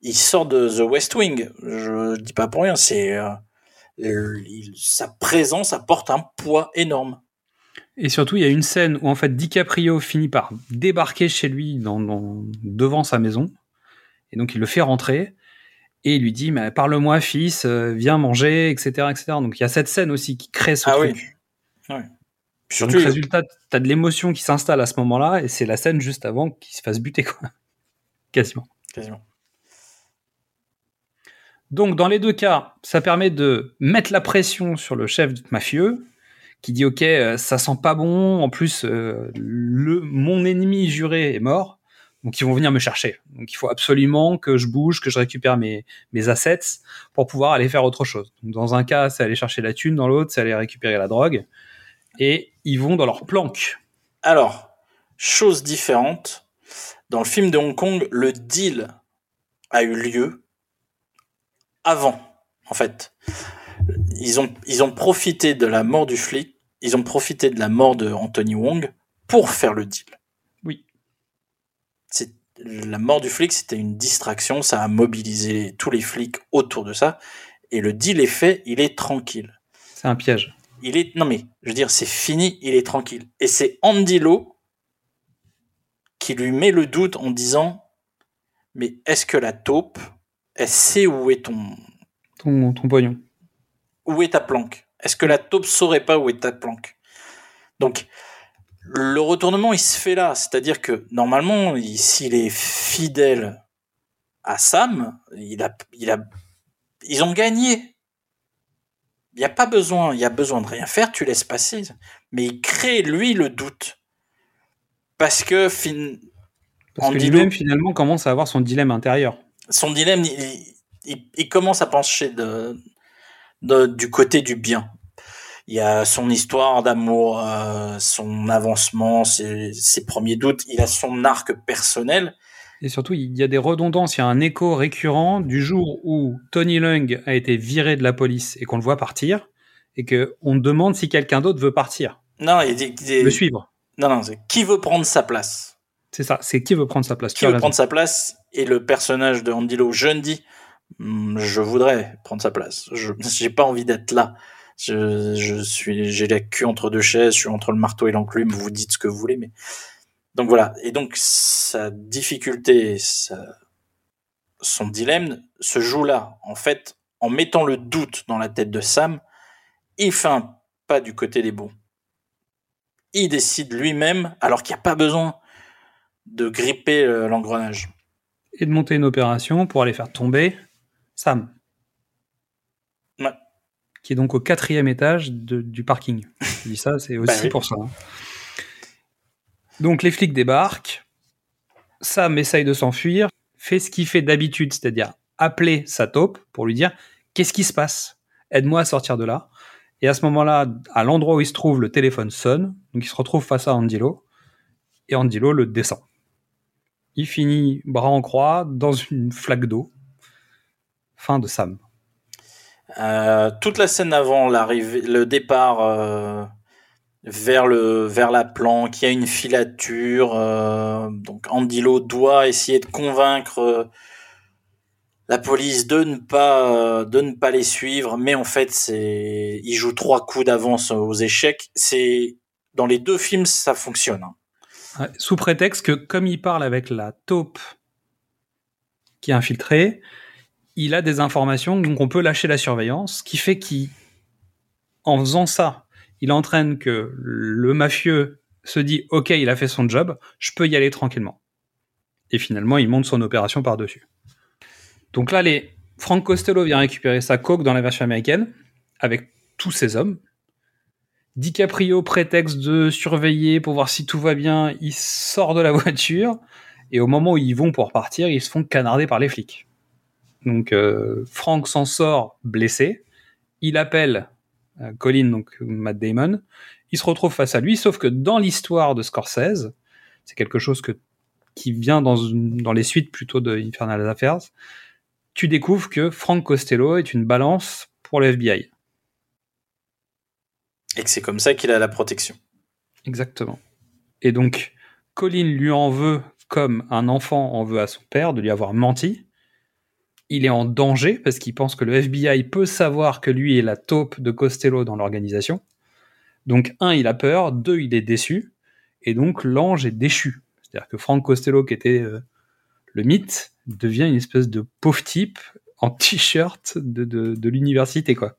il sort de The West Wing. Je dis pas pour rien, c'est euh, sa présence apporte un poids énorme. Et surtout, il y a une scène où en fait DiCaprio finit par débarquer chez lui dans- devant sa maison. Et donc il le fait rentrer. Et il lui dit, mais parle-moi fils, euh, viens manger, etc., etc. Donc il y a cette scène aussi qui crée ce Ah truc. oui. Ouais. Donc, Surtout résultat, t'as de l'émotion qui s'installe à ce moment-là, et c'est la scène juste avant qu'il se fasse buter, quoi. [laughs] Quasiment. quasiment. Donc, dans les deux cas, ça permet de mettre la pression sur le chef mafieux, qui dit ok, euh, ça sent pas bon. En plus, euh, le mon ennemi juré est mort, donc ils vont venir me chercher. Donc il faut absolument que je bouge, que je récupère mes mes assets pour pouvoir aller faire autre chose. Dans un cas, c'est aller chercher la thune, dans l'autre, c'est aller récupérer la drogue. Et ils vont dans leur planque. Alors, chose différente, dans le film de Hong Kong, le deal a eu lieu avant, en fait. Ils ont, ils ont profité de la mort du flic, ils ont profité de la mort de Anthony Wong pour faire le deal. La mort du flic, c'était une distraction, ça a mobilisé tous les flics autour de ça, et le deal est fait, il est tranquille. C'est un piège. Il est, non mais, je veux dire, c'est fini, il est tranquille. Et c'est Andy Lo qui lui met le doute en disant, mais est-ce que la taupe, elle sait où est ton, Ton, ton pognon. où est ta planque? Est-ce que la taupe saurait pas où est ta planque? Donc, le retournement, il se fait là. C'est-à-dire que, normalement, il- s'il est fidèle à Sam, il a, il a, ils ont gagné. Il n'y a pas besoin, il y a besoin de rien faire, tu laisses passer. Mais il crée, lui, le doute. Parce que, fin- Parce que lui-même, finalement, commence à avoir son dilemme intérieur. son dilemme, il, il- il commence à pencher de, de- du côté du bien. Il y a son histoire d'amour, euh, son avancement, ses, ses premiers doutes. Il a son arc personnel. Et surtout, il y a des redondances, il y a un écho récurrent du jour où Tony Lung a été viré de la police et qu'on le voit partir, et que on demande si quelqu'un d'autre veut partir, Non, il dit, le suivre. non, non, c'est qui veut prendre sa place? C'est ça, c'est qui veut prendre sa place? Qui tu veut prendre sa place? Et le personnage de Andy Lau, jeune, dit Je voudrais prendre sa place. Je J'ai pas envie d'être là. Je, suis, j'ai la queue entre deux chaises, je suis entre le marteau et l'enclume. Vous dites ce que vous voulez, mais donc voilà. Et donc sa difficulté, sa- son dilemme se joue là. En fait, en mettant le doute dans la tête de Sam, il fait un pas du côté des bons. Il décide lui-même, alors qu'il n'y a pas besoin de gripper euh, l'engrenage. Et de monter une opération pour aller faire tomber Sam. Qui est donc au quatrième étage de- du parking. [laughs] Je dis ça, c'est aussi Bah oui. pour ça. hein. Donc les flics débarquent. Sam essaye de s'enfuir, fait ce qu'il fait d'habitude, c'est-à-dire appeler sa taupe pour lui dire qu'est-ce qui se passe? Aide-moi à sortir de là. Et à ce moment-là, à l'endroit où il se trouve, le téléphone sonne, donc il se retrouve face à Andilo, et Andilo le descend. Il finit bras en croix dans une flaque d'eau. Fin de Sam. Euh, toute la scène avant l'arrivée, le départ euh, vers le vers la planque, il y a une filature. euh, donc Andilo doit essayer de convaincre euh, la police de ne pas euh, de ne pas les suivre, mais en fait c'est il joue trois coups d'avance aux échecs. C'est dans les deux films ça fonctionne. hein. Sous prétexte que, comme il parle avec la taupe qui est infiltrée, il a des informations, donc on peut lâcher la surveillance, ce qui fait qu'en faisant ça, il entraîne que le mafieux se dit Ok, il a fait son job, je peux y aller tranquillement. Et finalement, il monte son opération par-dessus. Donc là, les... Frank Costello vient récupérer sa coke dans la version américaine, avec tous ses hommes. DiCaprio, prétexte de surveiller pour voir si tout va bien, il sort de la voiture, et au moment où ils vont pour partir, ils se font canarder par les flics. Donc euh, Frank s'en sort blessé, il appelle euh, Colin, donc Matt Damon, il se retrouve face à lui, sauf que dans l'histoire de Scorsese, c'est quelque chose que, qui vient dans, une- dans les suites plutôt de Infernal Affairs, tu découvres que Frank Costello est une balance pour le FBI. Et que c'est comme ça qu'il a la protection. Exactement. Et donc, Colin lui en veut comme un enfant en veut à son père de lui avoir menti. Il est en danger parce qu'il pense que le FBI peut savoir que lui est la taupe de Costello dans l'organisation. Donc, un, il a peur, deux, il est déçu, et donc l'ange est déchu. C'est-à-dire que Frank Costello, qui était euh, le mythe, devient une espèce de pauvre type en t-shirt de, de, de l'université, quoi.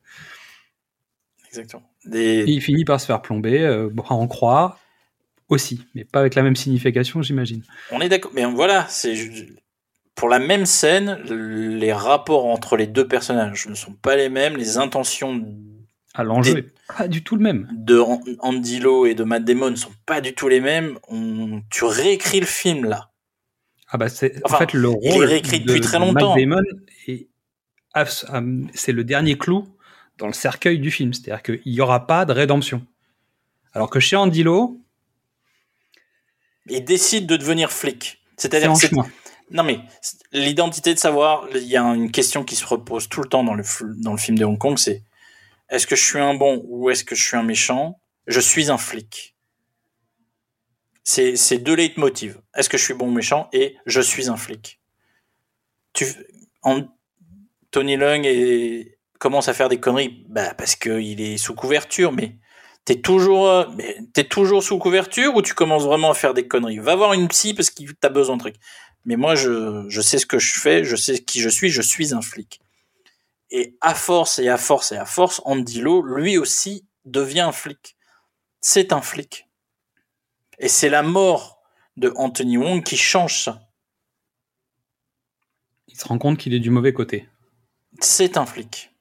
Exactement. Et il finit par se faire plomber, euh, bras en croix, aussi, mais pas avec la même signification, j'imagine. On est d'accord, mais voilà, c'est pour la même scène, les rapports entre les deux personnages ne sont pas les mêmes, les intentions Ah, l'enjeu pas du tout le même. de An- Andy Lau et de Matt Damon sont pas du tout les mêmes. On, tu réécris le film là. Ah bah c'est Enfin, en fait le il est rôle réécrit de, depuis très de longtemps. Matt Damon est c'est le dernier clou dans le cercueil du film, c'est-à-dire qu'il n'y aura pas de rédemption. Alors que chez Andy Lau, Il décide de devenir flic. c'est C'est-à-dire que. Non mais l'identité de savoir, il y a une question qui se repose tout le temps dans le film de Hong Kong, c'est est-ce que je suis un bon ou est-ce que je suis un méchant? Je suis un flic. C'est deux leitmotivs. Est-ce que je suis bon ou méchant? Et je suis un flic. Tony Leung commence à faire des conneries, bah parce qu'il est sous couverture, mais t'es toujours, euh, toujours sous couverture ou tu commences vraiment à faire des conneries? Va voir une psy parce que t'as besoin de trucs. Mais moi, je, je sais ce que je fais, je sais qui je suis, je suis un flic. Et à force et à force et à force, Andy Lau, lui aussi, devient un flic. C'est un flic. Et c'est la mort de Anthony Wong qui change ça. Il se rend compte qu'il est du mauvais côté. c'est un flic.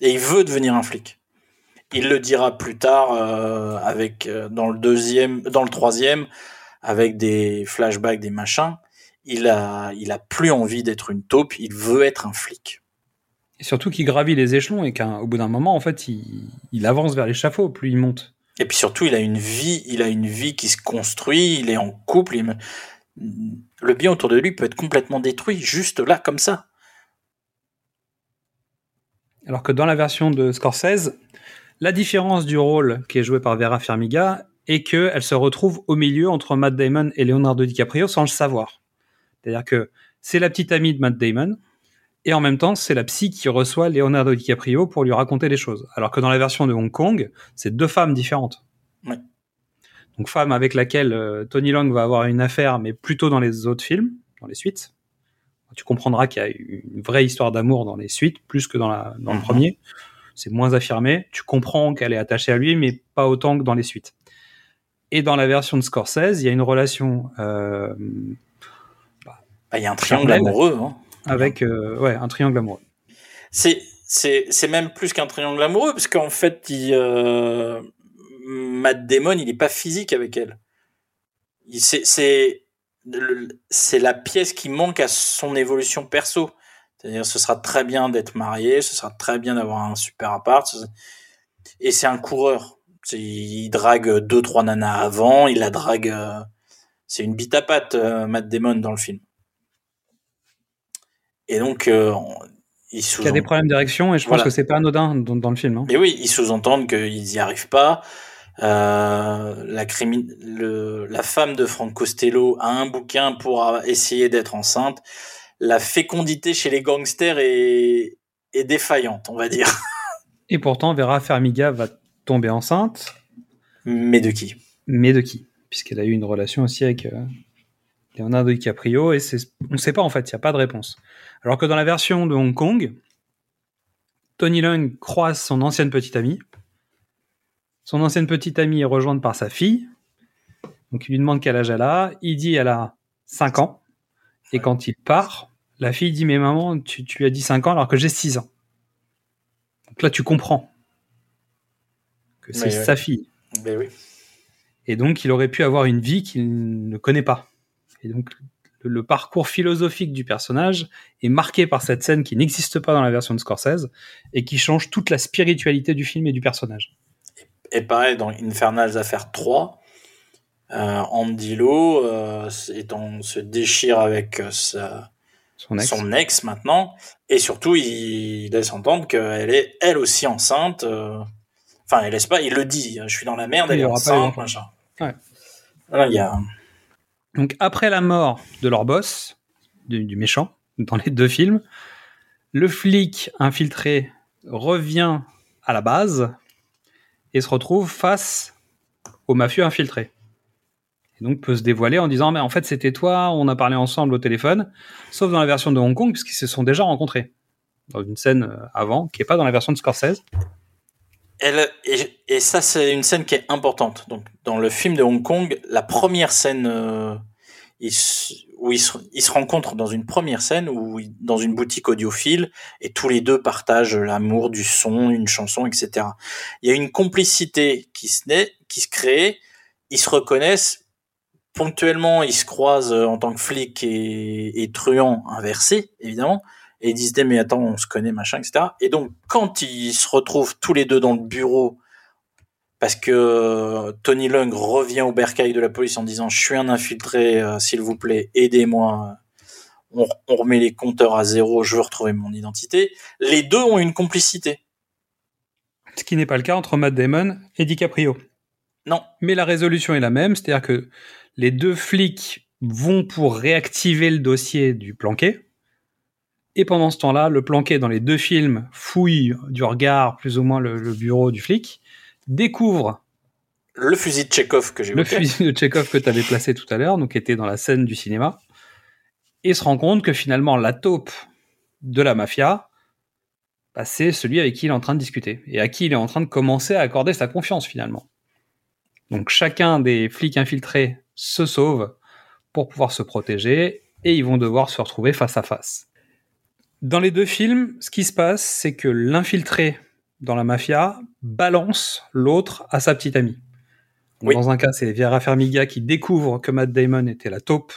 Et il veut devenir un flic. Il le dira plus tard euh, avec euh, dans le deuxième, dans le troisième, avec des flashbacks, des machins. Il a, il a plus envie d'être une taupe. Il veut être un flic. Et surtout qu'il gravit les échelons et qu'au bout d'un moment, en fait, il, il avance vers l'échafaud, plus il monte. Et puis surtout, il a une vie, il a une vie qui se construit. Il est en couple. il- Le bien autour de lui peut être complètement détruit juste là, comme ça. Alors que dans la version de Scorsese, la différence du rôle qui est joué par Vera Farmiga est qu'elle se retrouve au milieu entre Matt Damon et Leonardo DiCaprio sans le savoir. C'est-à-dire que c'est la petite amie de Matt Damon, et en même temps, c'est la psy qui reçoit Leonardo DiCaprio pour lui raconter les choses. Alors que dans la version de Hong Kong, c'est deux femmes différentes. Ouais. Donc femme avec laquelle euh, Tony Long va avoir une affaire, mais plutôt dans les autres films, dans les suites. Tu comprendras qu'il y a une vraie histoire d'amour dans les suites, plus que dans, la, dans le Mhm. premier. C'est moins affirmé. Tu comprends qu'elle est attachée à lui, mais pas autant que dans les suites. Et dans la version de Scorsese, il y a une relation euh, Ah, Il y a un triangle amoureux. hein. avec euh, ouais, un triangle amoureux. C'est c'est c'est même plus qu'un triangle amoureux parce qu'en fait, il, euh, Matt Damon, il est pas physique avec elle. Il- C'est c'est le- c'est la pièce qui manque à son évolution perso. C'est-à-dire, ce sera très bien d'être marié, ce sera très bien d'avoir un super appart. ce- Et c'est un coureur. C'est- Il drague deux trois nanas avant, il la drague. euh, C'est une bite à patte, euh, Matt Damon dans le film. Et donc, euh, il sous Il y a des problèmes d'érection et je pense Voilà. que c'est pas anodin dans, dans le film. hein. mais oui, ils sous-entendent qu'ils n'y arrivent pas. Euh, la, crimi- le- la femme de Frank Costello a un bouquin pour essayer d'être enceinte. La fécondité chez les gangsters est, est défaillante, on va dire. [laughs] Et pourtant, Vera Farmiga va tomber enceinte, Mais de qui? Mais de qui? Puisqu'elle a eu une relation aussi avec euh, Leonardo DiCaprio et on ne sait pas en fait, il n'y a pas de réponse. Alors que dans la version de Hong Kong, Tony Leung croise son ancienne petite amie. Son ancienne petite amie est rejointe par sa fille. Donc il lui demande quel âge elle a. Il dit elle a 5 ans. Et quand il part, la fille dit mais maman, tu, tu as dit 5 ans alors que j'ai 6 ans. Donc là tu comprends que c'est sa fille. Oui. Et donc, il aurait pu avoir une vie qu'il ne connaît pas. Et donc, le, parcours philosophique du personnage est marqué par cette scène qui n'existe pas dans la version de Scorsese et qui change toute la spiritualité du film et du personnage. Et pareil, dans Infernal Affaires 3, euh, Andy Lau euh, étant- se déchire avec euh, sa, Son ex. son ex maintenant, et surtout il laisse entendre qu'elle est elle aussi enceinte. euh, Enfin, elle laisse pas, il le dit. Je suis dans la merde, elle il est enceinte, machin. Ouais. Voilà, il y a. Donc, après la mort de leur boss, du, méchant, dans les deux films, le flic infiltré revient à la base et se retrouve face au mafieux infiltré. Et donc peut se dévoiler en disant mais en fait c'était toi, on a parlé ensemble au téléphone, sauf dans la version de Hong Kong puisqu'ils se sont déjà rencontrés dans une scène euh, avant qui est pas dans la version de Scorsese. Et, ça, c'est une scène qui est importante. Donc, dans le film de Hong Kong, la première scène euh, où ils se, rencontrent dans une première scène où dans une boutique audiophile et tous les deux partagent l'amour du son, une chanson, etc. Il y a une complicité qui se naît, qui se crée. Ils se reconnaissent ponctuellement, ils se croisent en tant que flic et, et truand inversés, évidemment. Et ils disent, mais attends, on se connaît, machin, etc. Et donc, quand ils se retrouvent tous les deux dans le bureau parce que euh, Tony Lung revient au bercail de la police en disant je suis un infiltré, euh, s'il vous plaît, aidez-moi. On, on remet les compteurs à zéro, je veux retrouver mon identité. Les deux ont une complicité. Ce qui n'est pas le cas entre Matt Damon et DiCaprio. Non. Mais la résolution est la même, c'est-à-dire que les deux flics vont pour réactiver le dossier du planqué. Et pendant ce temps-là, le planqué dans les deux films fouille du regard plus ou moins le, le bureau du flic, découvre Le fusil de Chekhov que j'ai le fusil de Tchekhov que tu avais placé tout à l'heure, donc qui était dans la scène du cinéma, et se rend compte que finalement la taupe de la mafia, bah, c'est celui avec qui il est en train de discuter, et à qui il est en train de commencer à accorder sa confiance finalement. Donc chacun des flics infiltrés se sauve pour pouvoir se protéger, et ils vont devoir se retrouver face à face. Dans les deux films, ce qui se passe, c'est que l'infiltré dans la mafia balance l'autre à sa petite amie. Oui. Dans un cas, c'est Vera Farmiga qui découvre que Matt Damon était la taupe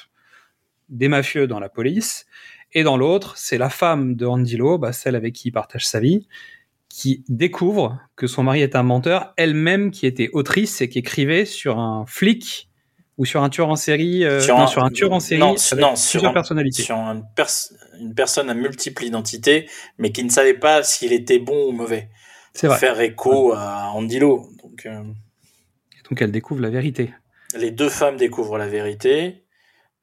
des mafieux dans la police. Et dans l'autre, c'est la femme de Andy bah, celle avec qui il partage sa vie, qui découvre que son mari est un menteur, elle-même qui était autrice et qui écrivait sur un flic ou sur un tueur en série, euh, non, sur un tueur en série non, sur plusieurs un- personnalités. Sur une, pers- une personne à multiples identités, mais qui ne savait pas s'il était bon ou mauvais. C'est vrai. Faire écho à Andy Lau. Donc, euh, Donc elle découvre la vérité. les deux femmes découvrent la vérité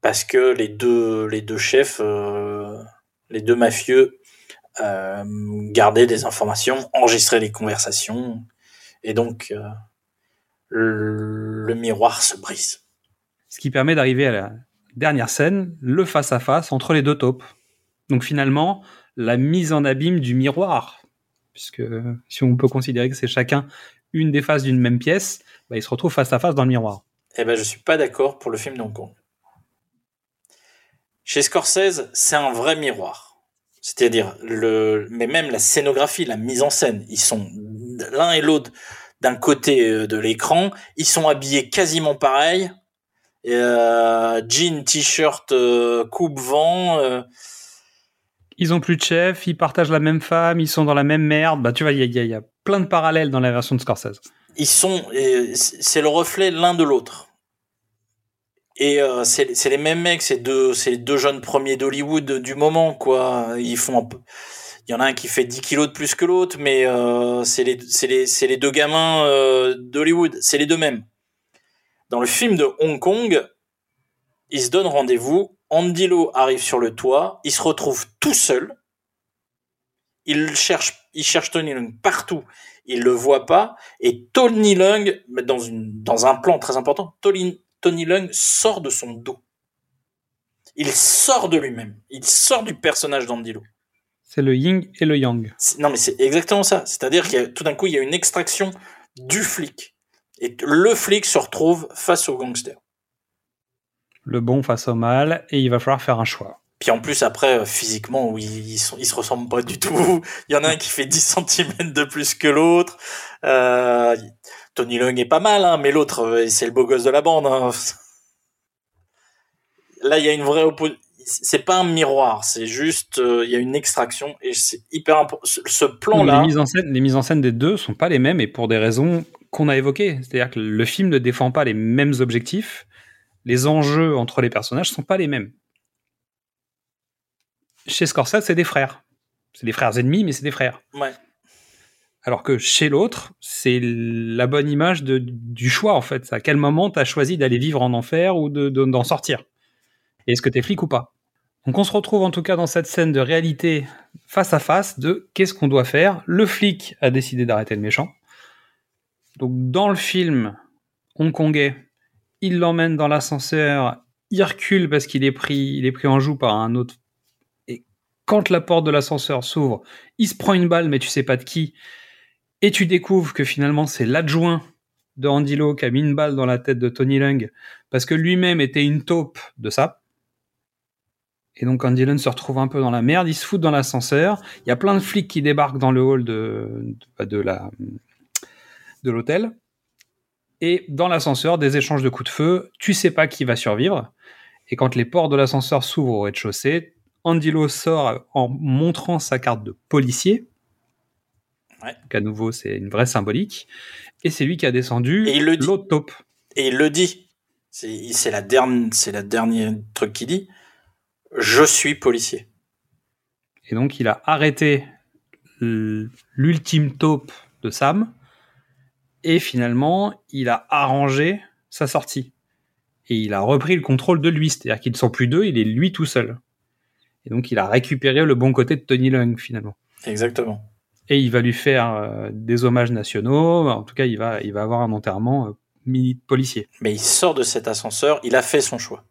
parce que les deux, les deux chefs, euh, les deux mafieux, gardaient des informations, enregistraient les conversations, et donc le, le miroir se brise. Ce qui permet d'arriver à la dernière scène, le face-à-face entre les deux taupes. Donc finalement, la mise en abîme du miroir, puisque si on peut considérer que c'est chacun une des faces d'une même pièce, bah, ils se retrouvent face à face dans le miroir. Eh ben, je suis pas d'accord pour le film d'Hong Kong. Chez Scorsese, c'est un vrai miroir. C'est-à-dire, mais même la scénographie, la mise en scène, ils sont l'un et l'autre d'un côté euh, de l'écran, ils sont habillés quasiment pareil. Euh, jean, t-shirt, euh, coupe-vent. euh, Ils ont plus de chef, ils partagent la même femme, ils sont dans la même merde. Bah, tu vois, il y y y a plein de parallèles dans la version de Scorsese. ils sont, c'est le reflet l'un de l'autre. Et euh, c'est les mêmes mecs, c'est deux, deux jeunes premiers d'Hollywood du moment, quoi. Ils font, un peu- il y en a un qui fait 10 kilos de plus que l'autre, mais euh, c'est les, les, deux gamins euh, d'Hollywood, c'est les deux mêmes. Dans le film de Hong Kong, ils se donnent rendez-vous. Andy Lau arrive sur le toit, il se retrouve tout seul. Il cherche, il cherche Tony Leung partout, il le voit pas. Et Tony Leung, dans une, dans un plan très important, Tony, Tony Leung sort de son dos. Il sort de lui-même. Il sort du personnage d'Andy Lau. C'est le yin et le yang. Non, mais c'est exactement ça. C'est-à-dire qu'il y a, tout d'un coup, il y a une extraction du flic. Et le flic se retrouve face au gangster. Le bon face au mal, et il va falloir faire un choix. Puis en plus, après, physiquement, où ils, sont, ils se ressemblent pas du tout. Il y en a un qui fait 10 cm de plus que l'autre. Euh, Tony Leung est pas mal, hein, mais l'autre, euh, c'est le beau gosse de la bande. hein. Là, il y a une vraie opposition. C'est pas un miroir, c'est juste, euh, il y a une extraction et c'est hyper important. Ce, plan-là, les, mises en scène, les mises en scène des deux sont pas les mêmes et pour des raisons qu'on a évoquées. C'est-à-dire que le film ne défend pas les mêmes objectifs. Les enjeux entre les personnages sont pas les mêmes. Chez Scorsese, c'est des frères. C'est des frères ennemis, mais c'est des frères. ouais. Alors que chez l'autre, c'est la bonne image de, du choix, en fait. À quel moment tu as choisi d'aller vivre en enfer ou de- de- d'en sortir? Et est-ce que tu es flic ou pas? Donc on se retrouve en tout cas dans cette scène de réalité face à face de qu'est-ce qu'on doit faire? Le flic a décidé d'arrêter le méchant. Donc dans le film hongkongais, il l'emmène dans l'ascenseur, il recule parce qu'il est pris, il est pris en joue par un autre. Et quand la porte de l'ascenseur s'ouvre, il se prend une balle, mais tu sais pas de qui. Et tu découvres que finalement c'est l'adjoint de Andy Lau qui a mis une balle dans la tête de Tony Leung parce que lui-même était une taupe de ça. Et donc, quand Dylan se retrouve un peu dans la merde, il se fout dans l'ascenseur. Il y a plein de flics qui débarquent dans le hall de, de, de la, de l'hôtel. Et dans l'ascenseur, des échanges de coups de feu. Tu sais pas qui va survivre. Et quand les portes de l'ascenseur s'ouvrent au rez-de-chaussée, Andilo sort en montrant sa carte de policier. Ouais. Donc à nouveau, c'est une vraie symbolique. Et c'est lui qui a descendu Et il le dit. l'autre taupe. Et il le dit. C'est la dernière, c'est la dernière truc qu'il dit. Je suis policier. Et donc, il a arrêté l'ultime taupe de Sam. Et finalement, il a arrangé sa sortie. Et il a repris le contrôle de lui. C'est-à-dire qu'ils ne sont plus deux, il est lui tout seul. Et donc, il a récupéré le bon côté de Tony Lung, finalement. Exactement. Et il va lui faire euh, des hommages nationaux. En tout cas, il va, il va avoir un enterrement euh, mini policier. Mais il sort de cet ascenseur. Il a fait son choix.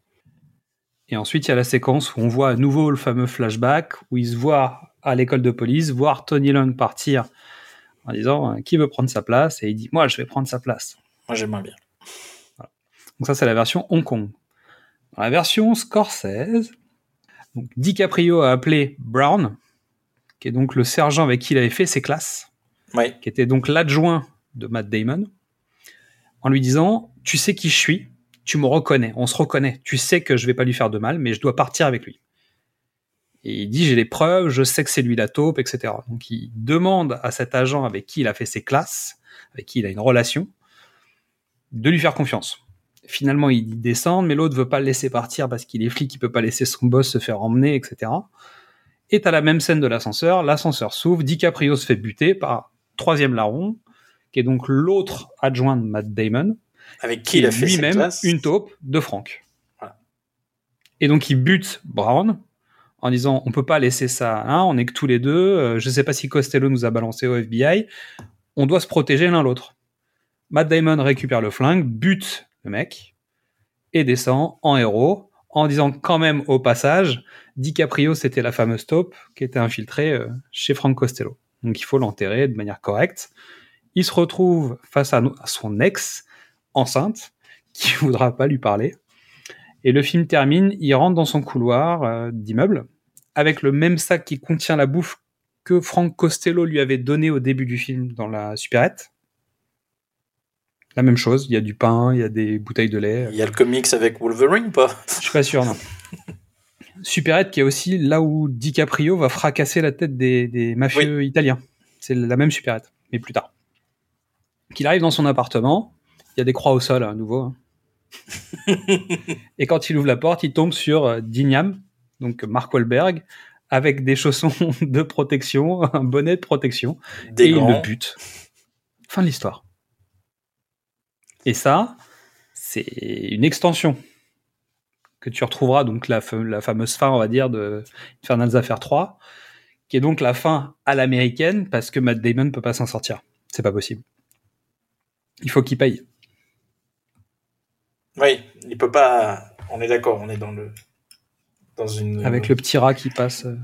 Et ensuite, il y a la séquence où on voit à nouveau le fameux flashback où il se voit à l'école de police, voir Tony Lung partir en disant euh, qui veut prendre sa place? Et il dit moi je vais prendre sa place. Moi, j'aimerais bien. Donc ça c'est la version Hong Kong. Dans la version Scorsese, donc DiCaprio a appelé Brown, qui est donc le sergent avec qui il avait fait ses classes, qui était donc l'adjoint de Matt Damon, en lui disant tu sais qui je suis, tu me reconnais, on se reconnaît, tu sais que je vais pas lui faire de mal, mais je dois partir avec lui. Et il dit j'ai les preuves, je sais que c'est lui la taupe, etc. Donc il demande à cet agent avec qui il a fait ses classes, avec qui il a une relation, de lui faire confiance. Finalement, il descend, mais l'autre veut pas le laisser partir parce qu'il est flic, il peut pas laisser son boss se faire emmener, etc. Et t'as la même scène de l'ascenseur, l'ascenseur s'ouvre, DiCaprio se fait buter par troisième larron, qui est donc l'autre adjoint de Matt Damon, Avec qui qui il a fait lui-même une taupe de Frank. Voilà. Et donc il bute Brown en disant on peut pas laisser ça, hein, on est que tous les deux, euh, je sais pas si Costello nous a balancé au FBI, on doit se protéger l'un l'autre. Matt Damon récupère le flingue, bute le mec et descend en héros en disant quand même au passage, DiCaprio c'était la fameuse taupe qui était infiltrée euh, chez Frank Costello. Donc il faut l'enterrer de manière correcte. Il se retrouve face à, son ex enceinte [laughs] qui voudra pas lui parler. Et le film termine, il rentre dans son couloir euh, d'immeuble avec le même sac qui contient la bouffe que Frank Costello lui avait donné au début du film dans la supérette. La même chose, il y a du pain, il y a des bouteilles de lait. Il y a le comics avec Wolverine ou pas? Je suis pas sûr, non. Supérette qui est aussi là où DiCaprio va fracasser la tête des, des mafieux italiens. C'est la même supérette, mais plus tard. Qu'il arrive dans son appartement, il y a des croix au sol à nouveau. hein. [laughs] Et quand il ouvre la porte, il tombe sur euh, Dignam, donc Mark Wahlberg, avec des chaussons [laughs] de protection, un bonnet de protection, Des et il le bute. Fin de l'histoire. Et ça, c'est une extension que tu retrouveras, donc la, la fameuse fin, on va dire, de Infernal's Affair 3, qui est donc la fin à l'américaine, parce que Matt Damon peut pas s'en sortir. C'est pas possible. Il faut qu'il paye. Oui, il peut pas. On est d'accord, on est dans le dans une Avec le petit rat qui passe euh,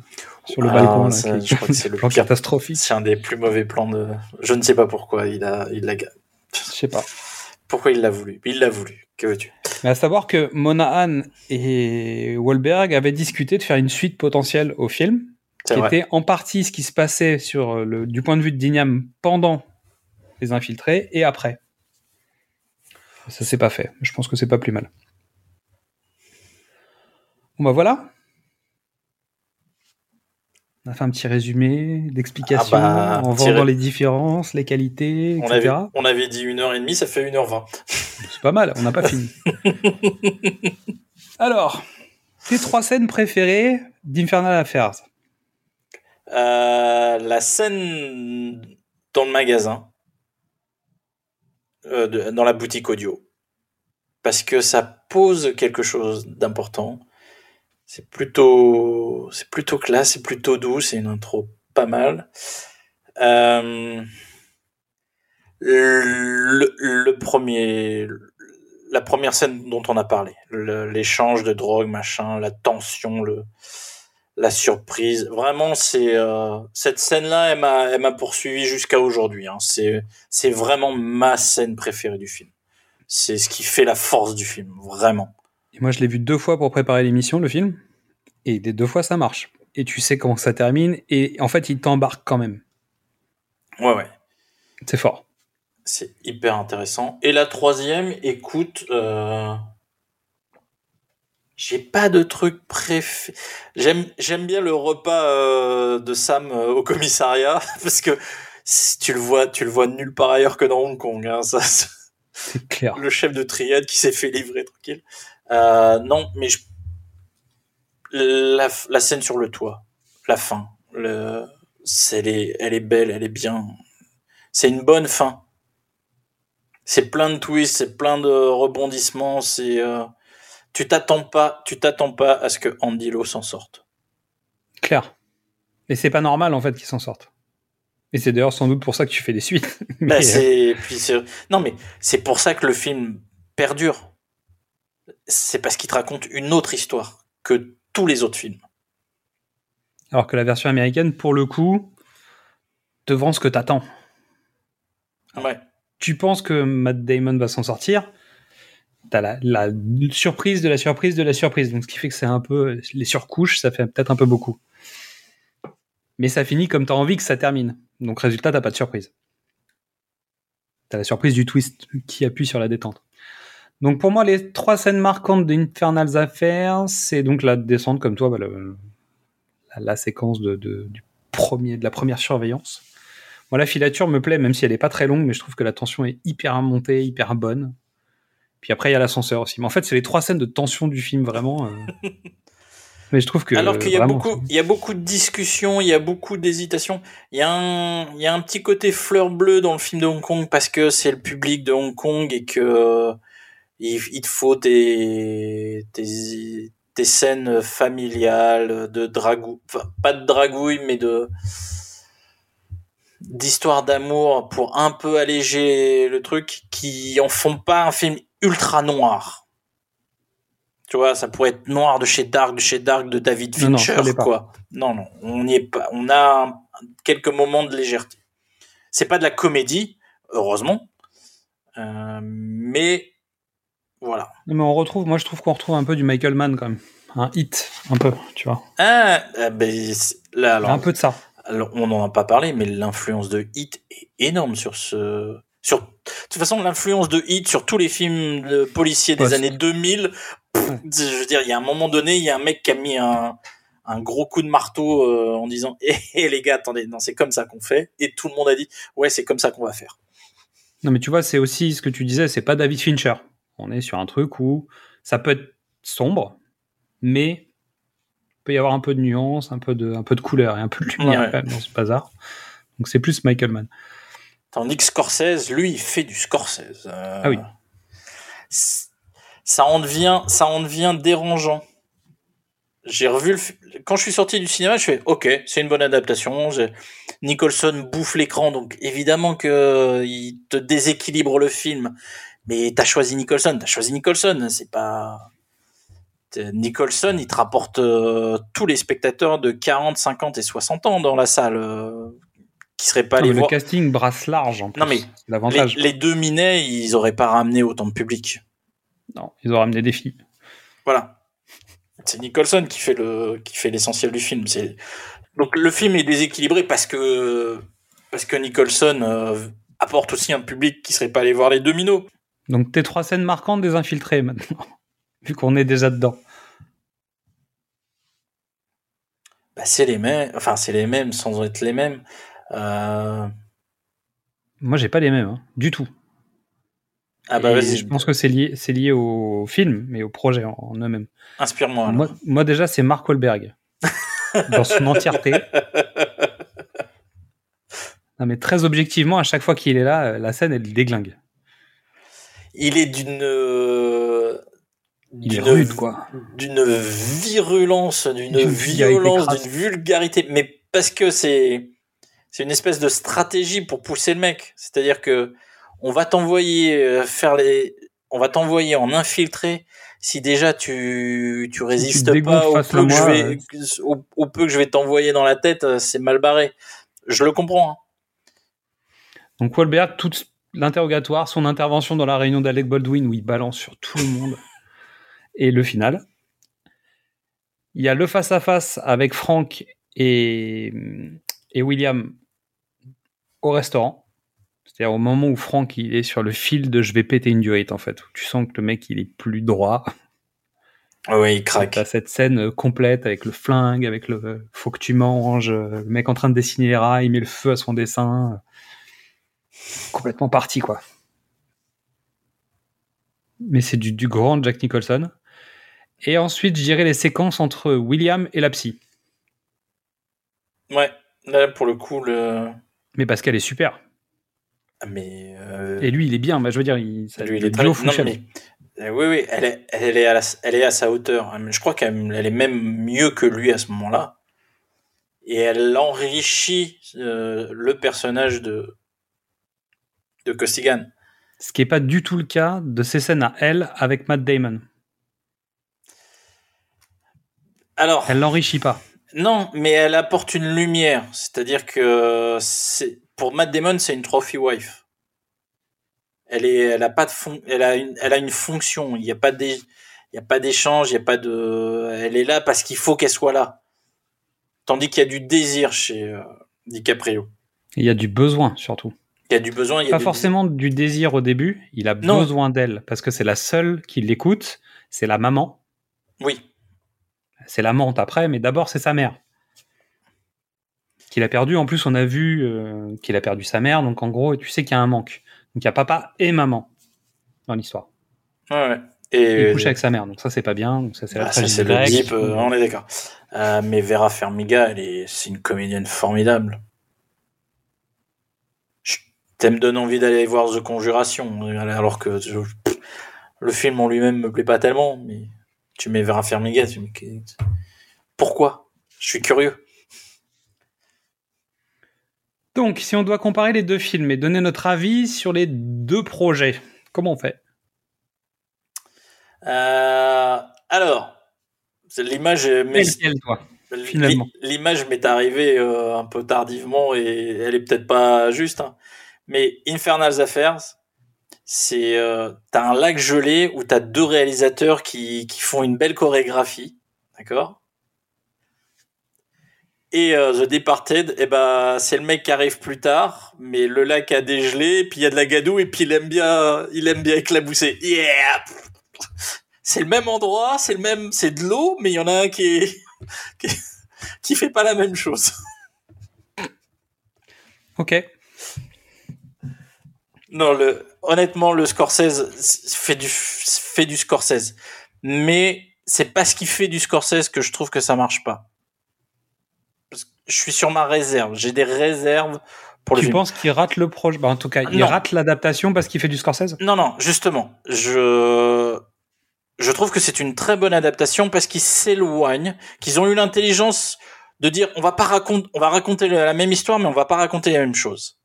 sur le Ah, balcon. là, ça, qui- je crois que c'est [laughs] le plan pire. catastrophique. C'est un des plus mauvais plans de. Je ne sais pas pourquoi il a il l'a. Je sais pas. Pourquoi il l'a voulu Il l'a voulu. Que veux-tu? Mais à savoir que Monahan et Wahlberg avaient discuté de faire une suite potentielle au film, qui vrai. était en partie ce qui se passait sur le, du point de vue de Dignam pendant les infiltrés et après. Ça s'est pas fait. Je pense que c'est pas plus mal. Bon bah voilà. On a fait un petit résumé d'explications Ah bah, en vendant les différences, les qualités, On avait, on avait dit une heure et demie, ça fait une heure vingt. C'est pas mal, on n'a pas fini. [laughs] Alors, tes trois scènes préférées d'Infernal Affairs Euh, la scène dans le magasin, euh, de- dans la boutique audio, parce que ça pose quelque chose d'important. C'est plutôt, c'est plutôt classe, c'est plutôt doux, c'est une intro pas mal. Euh, le, premier, la première scène dont on a parlé, l'échange de drogue, machin, la tension, le, la surprise. Vraiment, c'est euh, cette scène-là, elle m'a, elle m'a poursuivi jusqu'à aujourd'hui. Hein. C'est, c'est vraiment ma scène préférée du film. C'est ce qui fait la force du film, vraiment. Et moi, je l'ai vu deux fois pour préparer l'émission, le film. Et des deux fois, ça marche. Et tu sais comment ça termine. Et en fait, il t'embarque quand même. Ouais, ouais. C'est fort. C'est hyper intéressant. Et la troisième, écoute, euh, j'ai pas de truc préféré. J'aime, j'aime bien le repas euh, de Sam euh, au commissariat [laughs] parce que si tu le vois, tu le vois nulle part ailleurs que dans Hong Kong. Hein, ça, c'est clair. Le chef de triade qui s'est fait livrer tranquille. Euh, non, mais je... la, la scène sur le toit, la fin, le, elle, est, elle est belle, elle est bien. C'est une bonne fin. C'est plein de twists, c'est plein de rebondissements, c'est euh, tu t'attends pas, tu t'attends pas à ce que Andy Lo s'en sorte. Claire. Et c'est pas normal en fait qu'il s'en sorte. Et c'est d'ailleurs sans doute pour ça que tu fais des suites. [laughs] Bah, mais, puis c'est, non mais c'est pour ça que le film perdure. C'est parce qu'il te raconte une autre histoire que tous les autres films. Alors que la version américaine, pour le coup, te vend ce que t'attends. Ouais. Tu penses que Matt Damon va s'en sortir T'as la, la surprise de la surprise de la surprise. Donc, ce qui fait que c'est un peu. Les surcouches, ça fait peut-être un peu beaucoup. Mais ça finit comme t'as envie que ça termine. Donc, résultat, t'as pas de surprise. T'as la surprise du twist qui appuie sur la détente. Donc, pour moi, les trois scènes marquantes d'Infernal's Affair, c'est donc la descente, comme toi, bah, le, la, la, séquence de, de, du premier, de la première surveillance. Moi, la filature me plaît, même si elle est pas très longue, mais je trouve que la tension est hyper montée, hyper bonne. Puis après, il y a l'ascenseur aussi. Mais en fait, c'est les trois scènes de tension du film, vraiment. Euh... [laughs] mais je trouve que. Alors qu'il y, a vraiment, beaucoup, il y a beaucoup de discussions, il y a beaucoup d'hésitations. Il, y a un, il y a un petit côté fleur bleue dans le film de Hong Kong parce que c'est le public de Hong Kong et que il, il te faut des, des, des scènes familiales, de dragouille. Enfin, pas de dragouille, mais de d'histoire d'amour pour un peu alléger le truc qui en font pas un film ultra noir. Tu vois, ça pourrait être noir de chez Dark, de chez Dark, de David Fincher, non, non, quoi. Non, non, on n'y est pas. On a un, quelques moments de légèreté. C'est pas de la comédie, heureusement, euh, mais voilà. Mais on retrouve, moi je trouve qu'on retrouve un peu du Michael Mann quand même, un hit, un peu, tu vois. Ah, ben, là, alors, un peu de ça. Alors, on n'en a pas parlé, mais l'influence de Hit est énorme sur ce. Sur... De toute façon, l'influence de Hit sur tous les films de policiers des ouais, années 2000, pff, je veux dire, il y a un moment donné, il y a un mec qui a mis un, un gros coup de marteau euh, en disant hé hey, hey, les gars, attendez, non, c'est comme ça qu'on fait. Et tout le monde a dit ouais, c'est comme ça qu'on va faire. Non, mais tu vois, c'est aussi ce que tu disais, c'est pas David Fincher. On est sur un truc où ça peut être sombre, mais peut y avoir un peu de nuance, un peu de, un peu de couleur et un peu de lumière ouais. quand même dans ce bazar. Donc c'est plus Michael Mann. Tandis que Scorsese, lui, il fait du Scorsese. Euh, ah oui. Ça en devient, ça en devient dérangeant. J'ai revu le quand je suis sorti du cinéma, je fais OK, c'est une bonne adaptation. Nicholson bouffe l'écran, donc évidemment que il te déséquilibre le film. Mais t'as choisi Nicholson, t'as choisi Nicholson, c'est pas Nicholson, il te rapporte euh, tous les spectateurs de 40, 50 et 60 ans dans la salle euh, qui seraient pas allés le voir. Le casting brasse large en plus. Non mais l'avantage. Les, les, deux minets, ils auraient pas ramené autant de public. Non, ils auraient ramené des filles. Voilà. C'est Nicholson qui fait le qui fait l'essentiel du film. C'est donc le film est déséquilibré parce que parce que Nicholson euh, apporte aussi un public qui serait pas allé voir les deux minots. Donc tes trois scènes marquantes des infiltrés maintenant [laughs] vu qu'on est déjà dedans bah, C'est les mêmes, enfin c'est les mêmes sans être les mêmes. Euh... Moi j'ai pas les mêmes, hein, du tout. Ah bah vas-y. Je pense que c'est lié, c'est lié au film, mais au projet en, en eux-mêmes. Inspire-moi. Moi, moi, déjà c'est Mark Wahlberg [laughs] dans son entièreté. Non mais très objectivement, à chaque fois qu'il est là, la scène elle déglingue. Il est d'une est rude, quoi. D'une virulence, d'une violence, d'une vulgarité, mais parce que c'est c'est une espèce de stratégie pour pousser le mec. C'est-à-dire que on va t'envoyer faire les, on va t'envoyer en infiltré. Si déjà tu tu résistes tu pas au peu, que je vais, au, au peu que je vais t'envoyer dans la tête, c'est mal barré. Je le comprends. Hein. Donc Wahlberg, tout l'interrogatoire, son intervention dans la réunion d'Alec Baldwin où il balance sur tout le monde [laughs] et le final. Il y a le face-à-face avec Frank et, et William au restaurant. C'est-à-dire au moment où Frank il est sur le fil de je vais péter une durite en fait. Où tu sens que le mec il est plus droit. Oui, il craque. T'as cette scène euh, complète avec le flingue, avec le euh, faut que tu manges, euh, le mec en train de dessiner les rats, il met le feu à son dessin. Complètement parti quoi. Mais c'est du, du grand Jack Nicholson. Et ensuite, je dirais les séquences entre William et la psy. Ouais, là pour le coup, le. Mais parce qu'elle est super. Ah, Mais. euh, Et lui, il est bien. Bah, je veux dire, il, ça, lui, il est très. mais- euh, Oui, oui, elle est, elle est, à, la- elle est à sa hauteur. Je crois qu'elle elle est même mieux que lui à ce moment-là. Et elle enrichit euh, le personnage de, de Costigan. Ce qui n'est pas du tout le cas de ces scènes à elle avec Matt Damon. Alors, Elle l'enrichit pas. non, mais elle apporte une lumière. C'est-à-dire que c'est, pour Matt Damon, c'est une trophy wife. Elle est, elle a pas de fon- elle a une, elle a une fonction. Il n'y a pas d'é- il y a pas d'échange, il y a pas de, elle est là parce qu'il faut qu'elle soit là. Tandis qu'il y a du désir chez euh, DiCaprio. Il y a du besoin surtout. Il y a du besoin, il y a Pas du forcément du désir au début. Il a Non. besoin d'elle parce que c'est la seule qui l'écoute. C'est la maman. Oui. C'est l'amante après, mais d'abord c'est sa mère. Qu'il a perdu. En plus, on a vu euh, qu'il a perdu sa mère. Donc en gros, tu sais qu'il y a un manque. Donc il y a papa et maman dans l'histoire. Ouais, ouais. Il Et couche avec sa mère. Donc ça c'est pas bien. Donc ça c'est la Ah, tragédie c'est le deep, euh, on est d'accord. Euh, mais Vera elle est, c'est une comédienne formidable. Elle me donne envie d'aller voir The Conjuration, alors que je- pff, le film en lui-même me plaît pas tellement, mais tu mets Vera Farmiga, tu me pourquoi? Je suis curieux. Donc, si on doit comparer les deux films et donner notre avis sur les deux projets, comment on fait? Euh, alors, L'image m'est arrivée euh, un peu tardivement et elle est peut-être pas juste. hein. Mais Infernal Affairs, c'est euh, t'as un lac gelé où t'as deux réalisateurs qui, qui font une belle chorégraphie, d'accord? Et euh, The Departed, eh ben c'est le mec qui arrive plus tard, mais le lac a dégelé, puis il y a de la gadoue et puis il aime bien, il aime bien éclabousser. Yeah C'est le même endroit, c'est le même, c'est de l'eau, mais il y en a un qui est [laughs] qui, qui fait pas la même chose. Ok. Non, le, honnêtement, le Scorsese fait du, fait du Scorsese. Mais c'est parce qu'il fait du Scorsese que je trouve que ça marche pas. Parce que je suis sur ma réserve. J'ai des réserves pour le Tu film. penses qu'il rate le projet? Bah, En tout cas, il rate l'adaptation parce qu'il fait du Scorsese? Non, non, justement, je, je trouve que c'est une très bonne adaptation parce qu'ils s'éloignent, qu'ils ont eu l'intelligence de dire on va pas raconter, on va raconter la même histoire, mais on va pas raconter les mêmes choses.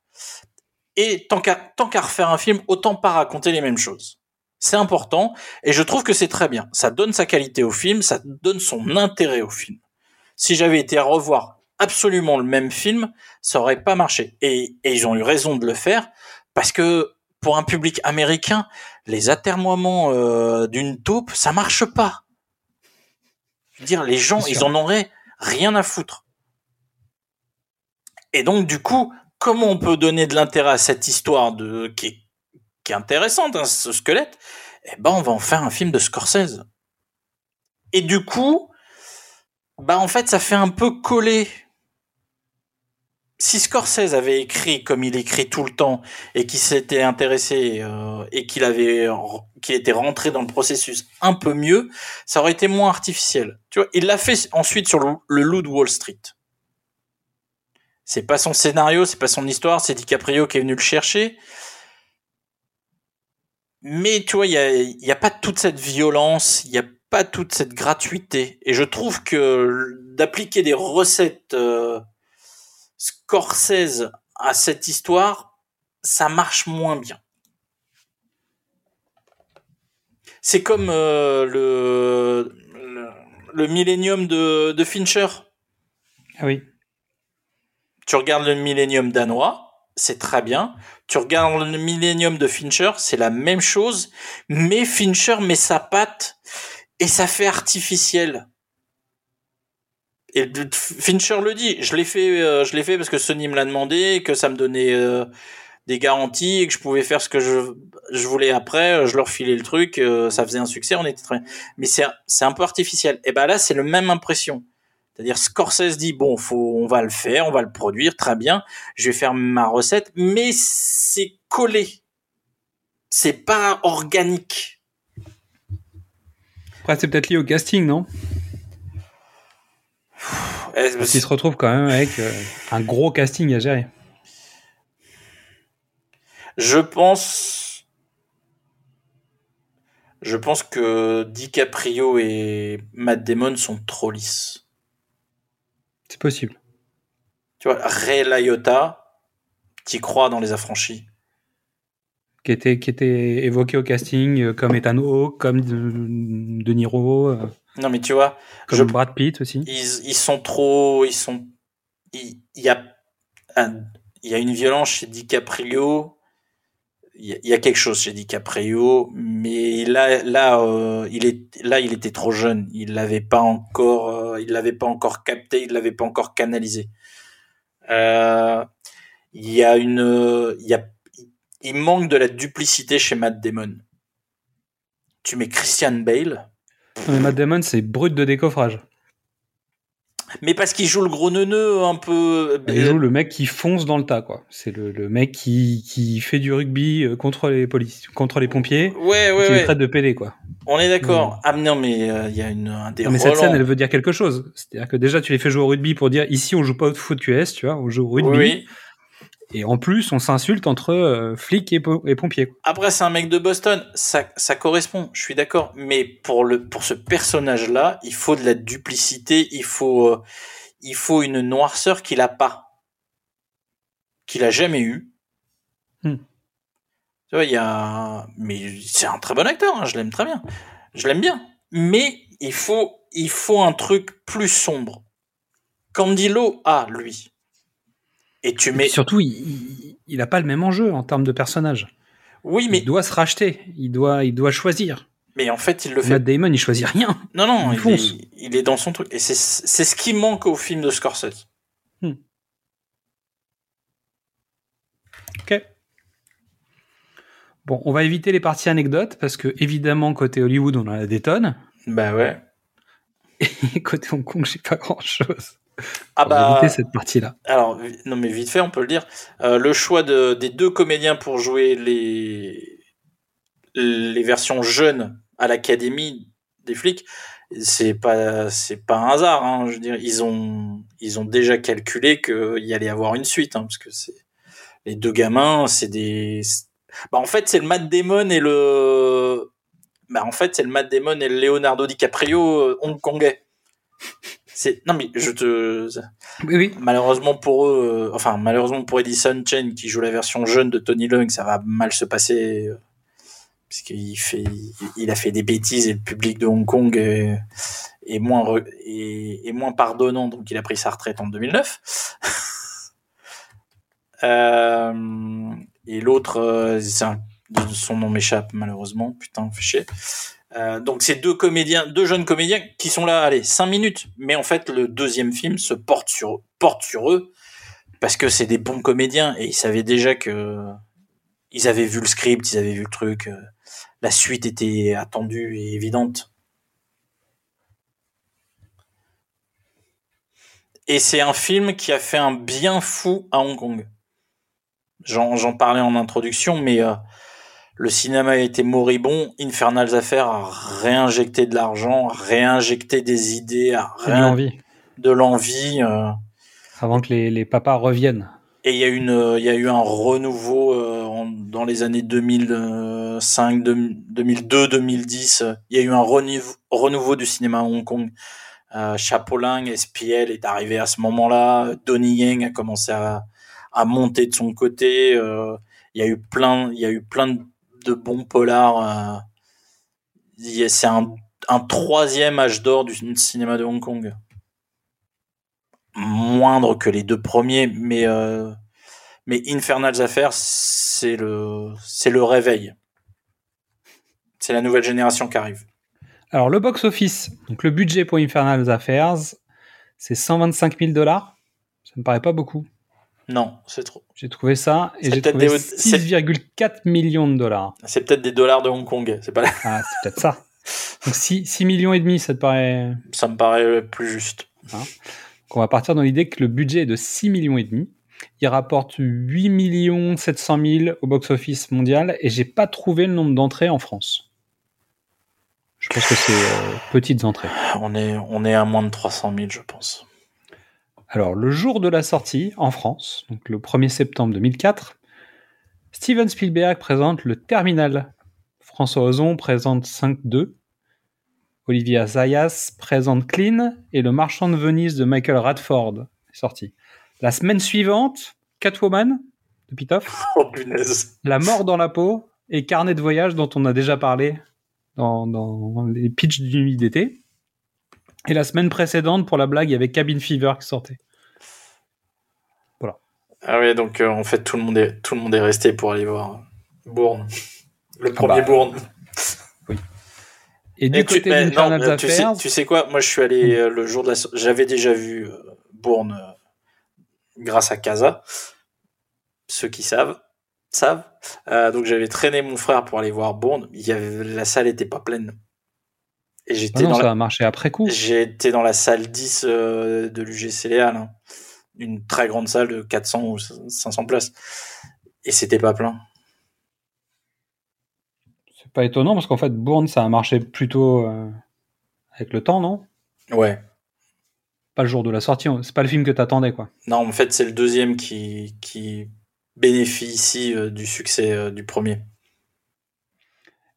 Et tant qu'à refaire un film, autant pas raconter les mêmes choses. C'est important et je trouve que c'est très bien. Ça donne sa qualité au film, ça donne son intérêt au film. Si j'avais été à revoir absolument le même film, ça aurait pas marché. Et, et ils ont eu raison de le faire parce que pour un public américain, les atermoiements euh, d'une taupe, ça marche pas. Je veux dire, les gens, ils en auraient rien à foutre. Et donc, du coup, comment on peut donner de l'intérêt à cette histoire de qui est, qui est intéressante, hein, ce squelette Eh ben, on va en faire un film de Scorsese. Et du coup, bah en fait, ça fait un peu coller. Si Scorsese avait écrit comme il écrit tout le temps et qu'il s'était intéressé euh, et qu'il avait qu'il était rentré dans le processus un peu mieux, ça aurait été moins artificiel. Tu vois, il l'a fait ensuite sur le, le de Wall Street. C'est pas son scénario, c'est pas son histoire, c'est DiCaprio qui est venu le chercher. Mais tu vois, il y a, y a pas toute cette violence, il y a pas toute cette gratuité. Et je trouve que d'appliquer des recettes euh, Scorsese à cette histoire, ça marche moins bien. C'est comme euh, le, le le Millennium de, de Fincher. Ah oui. Tu regardes le Millennium danois, c'est très bien. Tu regardes le Millennium de Fincher, c'est la même chose, mais Fincher met sa patte et ça fait artificiel. et Fincher le dit, je l'ai fait, euh, je l'ai fait parce que Sony me l'a demandé, que ça me donnait euh, des garanties et que je pouvais faire ce que je, voulais après. euh, Je leur filais le truc, ça faisait un succès, on était très. Mais c'est c'est un peu artificiel. Et ben là, c'est le même impression. C'est-à-dire Scorsese dit bon, faut, on va le faire, on va le produire, très bien. Je vais faire ma recette, mais c'est collé. C'est pas organique. Après, c'est peut-être lié au casting, non? Parce qu'il se retrouve quand même avec euh, un gros casting à gérer. Je pense. Je pense que DiCaprio et Matt Damon sont trop lisses. C'est possible. Tu vois, Ray Liotta, t'y crois dans Les Affranchis. Qui était, qui était évoqué au casting euh, comme Ethan Hawke, comme De, De Niro, euh, Non, mais tu vois, comme je- Brad Pitt aussi. ils, ils sont trop. Ils sont. Il il y, a, un- il y a une violence chez DiCaprio. Il y, a, quelque chose chez DiCaprio, mais là, là, euh, il là, il était trop jeune. Il l'avait pas encore, euh, l'avait pas encore capté, il l'avait pas encore canalisé. Euh, il y a une, il y a, il manque de la duplicité chez Matt Damon. Tu mets Christian Bale, Matt Damon, c'est brut de décoffrage. Mais parce qu'il joue le gros neuneu un peu. Il joue le mec qui fonce dans le tas, quoi. C'est le, le mec qui, qui fait du rugby euh, contre les polices, contre les pompiers, Ouais, ouais, qui ouais. traite de PD, quoi. On est d'accord. Ah mais non, mais euh, il y a une, un des Non, mais cette scène, elle veut dire quelque chose. C'est-à-dire que déjà, tu les fais jouer au rugby pour dire ici, on joue pas au foot QS, tu vois, on joue au rugby. Oui. Et en plus, on s'insulte entre euh, flics et, po- et pompiers. Après, c'est un mec de Boston. Ça, ça correspond. Je suis d'accord. Mais pour le, pour ce personnage-là, il faut de la duplicité. Il faut, euh, il faut une noirceur qu'il a pas, qu'il a jamais eu. Hmm. Tu vois, il y a, mais c'est un très bon acteur. hein, je l'aime très bien. Je l'aime bien. Mais il faut, il faut un truc plus sombre. Candilo a lui. Et tu Et mets. surtout, il, il, il a pas le même enjeu en termes de personnage. Oui, mais Il doit se racheter. Il doit, il doit choisir. mais en fait, il le fait Matt Damon, il choisit rien. Non, non, Il est, il est dans son truc. Et c'est ce qui manque au film de Scorsese. Ok. Bon, on va éviter les parties anecdotes parce que évidemment côté Hollywood, on en a des tonnes. Bah ouais. [laughs] Et côté Hong Kong, j'ai pas grand chose. Ah bah. éviter cette partie-là. Alors, non, mais vite fait, on peut le dire. Euh, le choix de, des deux comédiens pour jouer les, les versions jeunes à l'académie des flics, c'est pas, c'est pas un hasard. Hein, je veux dire, ils ont, ils ont déjà calculé qu'il y allait avoir une suite, hein, parce que c'est les deux gamins, c'est des. Bah, en fait, c'est le Matt Damon et le. Bah, en fait, c'est le Matt Damon et le Leonardo DiCaprio euh, hongkongais. C'est non mais je te Oui, oui. malheureusement pour eux, euh, enfin malheureusement pour Edison Chen qui joue la version jeune de Tony Leung, ça va mal se passer euh, puisqu'il fait, il a fait des bêtises et le public de Hong Kong est, est moins re- est, est moins pardonnant, donc il a pris sa retraite en 2009. [laughs] Euh, et l'autre, un- son nom m'échappe malheureusement, putain, chier. Euh, donc c'est deux comédiens, deux jeunes comédiens qui sont là, allez, cinq minutes. Mais en fait, le deuxième film se porte sur, eux parce que c'est des bons comédiens et ils savaient déjà que ils avaient vu le script, ils avaient vu le truc. euh, La suite était attendue et évidente. Et c'est un film qui a fait un bien fou à Hong Kong. J'en parlais en introduction, mais euh, le cinéma a été moribond. Infernal Affaires a réinjecté de l'argent, réinjecté des idées, a de réin- l'envie. de l'envie. euh, Avant que les, les papas reviennent. et il y a une, euh, il y a eu un renouveau euh, en- dans les années 2005, 2002, 2010. euh, Il y a eu un renouveau, renouveau du cinéma à Hong Kong. Euh, Chapolin, SPL est arrivé à ce moment-là. Donnie Yen a commencé à, à monter de son côté. euh, Il y a eu plein, il y a eu plein de, de bons polars. euh, C'est un, troisième âge d'or du cinéma de Hong Kong moindre que les deux premiers, mais euh, mais Infernal Affairs, c'est le c'est le réveil. C'est la nouvelle génération qui arrive. Alors, le box-office, donc le budget pour Infernal Affairs, c'est 125 000 dollars. Ça me paraît pas beaucoup. Non, c'est trop. J'ai trouvé ça et j'ai trouvé des- c'est- 6,4 millions de dollars. C'est peut-être des dollars de Hong Kong. C'est pas. Ah, c'est peut-être ça. Donc 6, 6 millions et demi, ça te paraît. Ça me paraît plus juste. Donc on va partir dans l'idée que le budget est de 6 millions et demi. Il rapporte 8 millions 700 000 au box-office mondial et j'ai pas trouvé le nombre d'entrées en France. Je pense que c'est euh, petites entrées. On est, on est à moins de 300 000, je pense. Alors, le jour de la sortie en France, donc le 1er septembre 2004, Steven Spielberg présente le Terminal. François Ozon présente 5-2. Olivier Assayas présente Clean et Le Marchand de Venise de Michael Radford est sorti. La semaine suivante, Catwoman de Pitoff, [laughs] Oh. La mort dans la peau et Carnet de voyage dont on a déjà parlé dans, dans les pitchs du nuit d'été. Et la semaine précédente, pour la blague, il y avait Cabin Fever qui sortait. Voilà. Ah oui, donc euh, en fait, tout le, monde est, tout le monde est resté pour aller voir Bourne. Le Ah premier bah, Bourne. Et du Et tu- mais sais, tu sais quoi? Moi, je suis allé euh, le jour de la. J'avais déjà vu euh, Bourne grâce à Casa. Ceux qui savent savent. Donc, j'avais traîné mon frère pour aller voir Bourne. Il y avait, la salle était pas pleine. Et Ah j'étais non, dans ça la. a marché après coup. J'étais dans la salle 10 euh, de l'UGC Léal, hein. une très grande salle de 400 ou 500 places. Et c'était pas plein. C'est pas étonnant parce qu'en fait, Bourne, ça a marché plutôt euh, avec le temps, non? Ouais. Pas le jour de la sortie. C'est pas le film que t'attendais, quoi. Non, en fait, c'est le deuxième qui, qui bénéficie euh, du succès euh, du premier.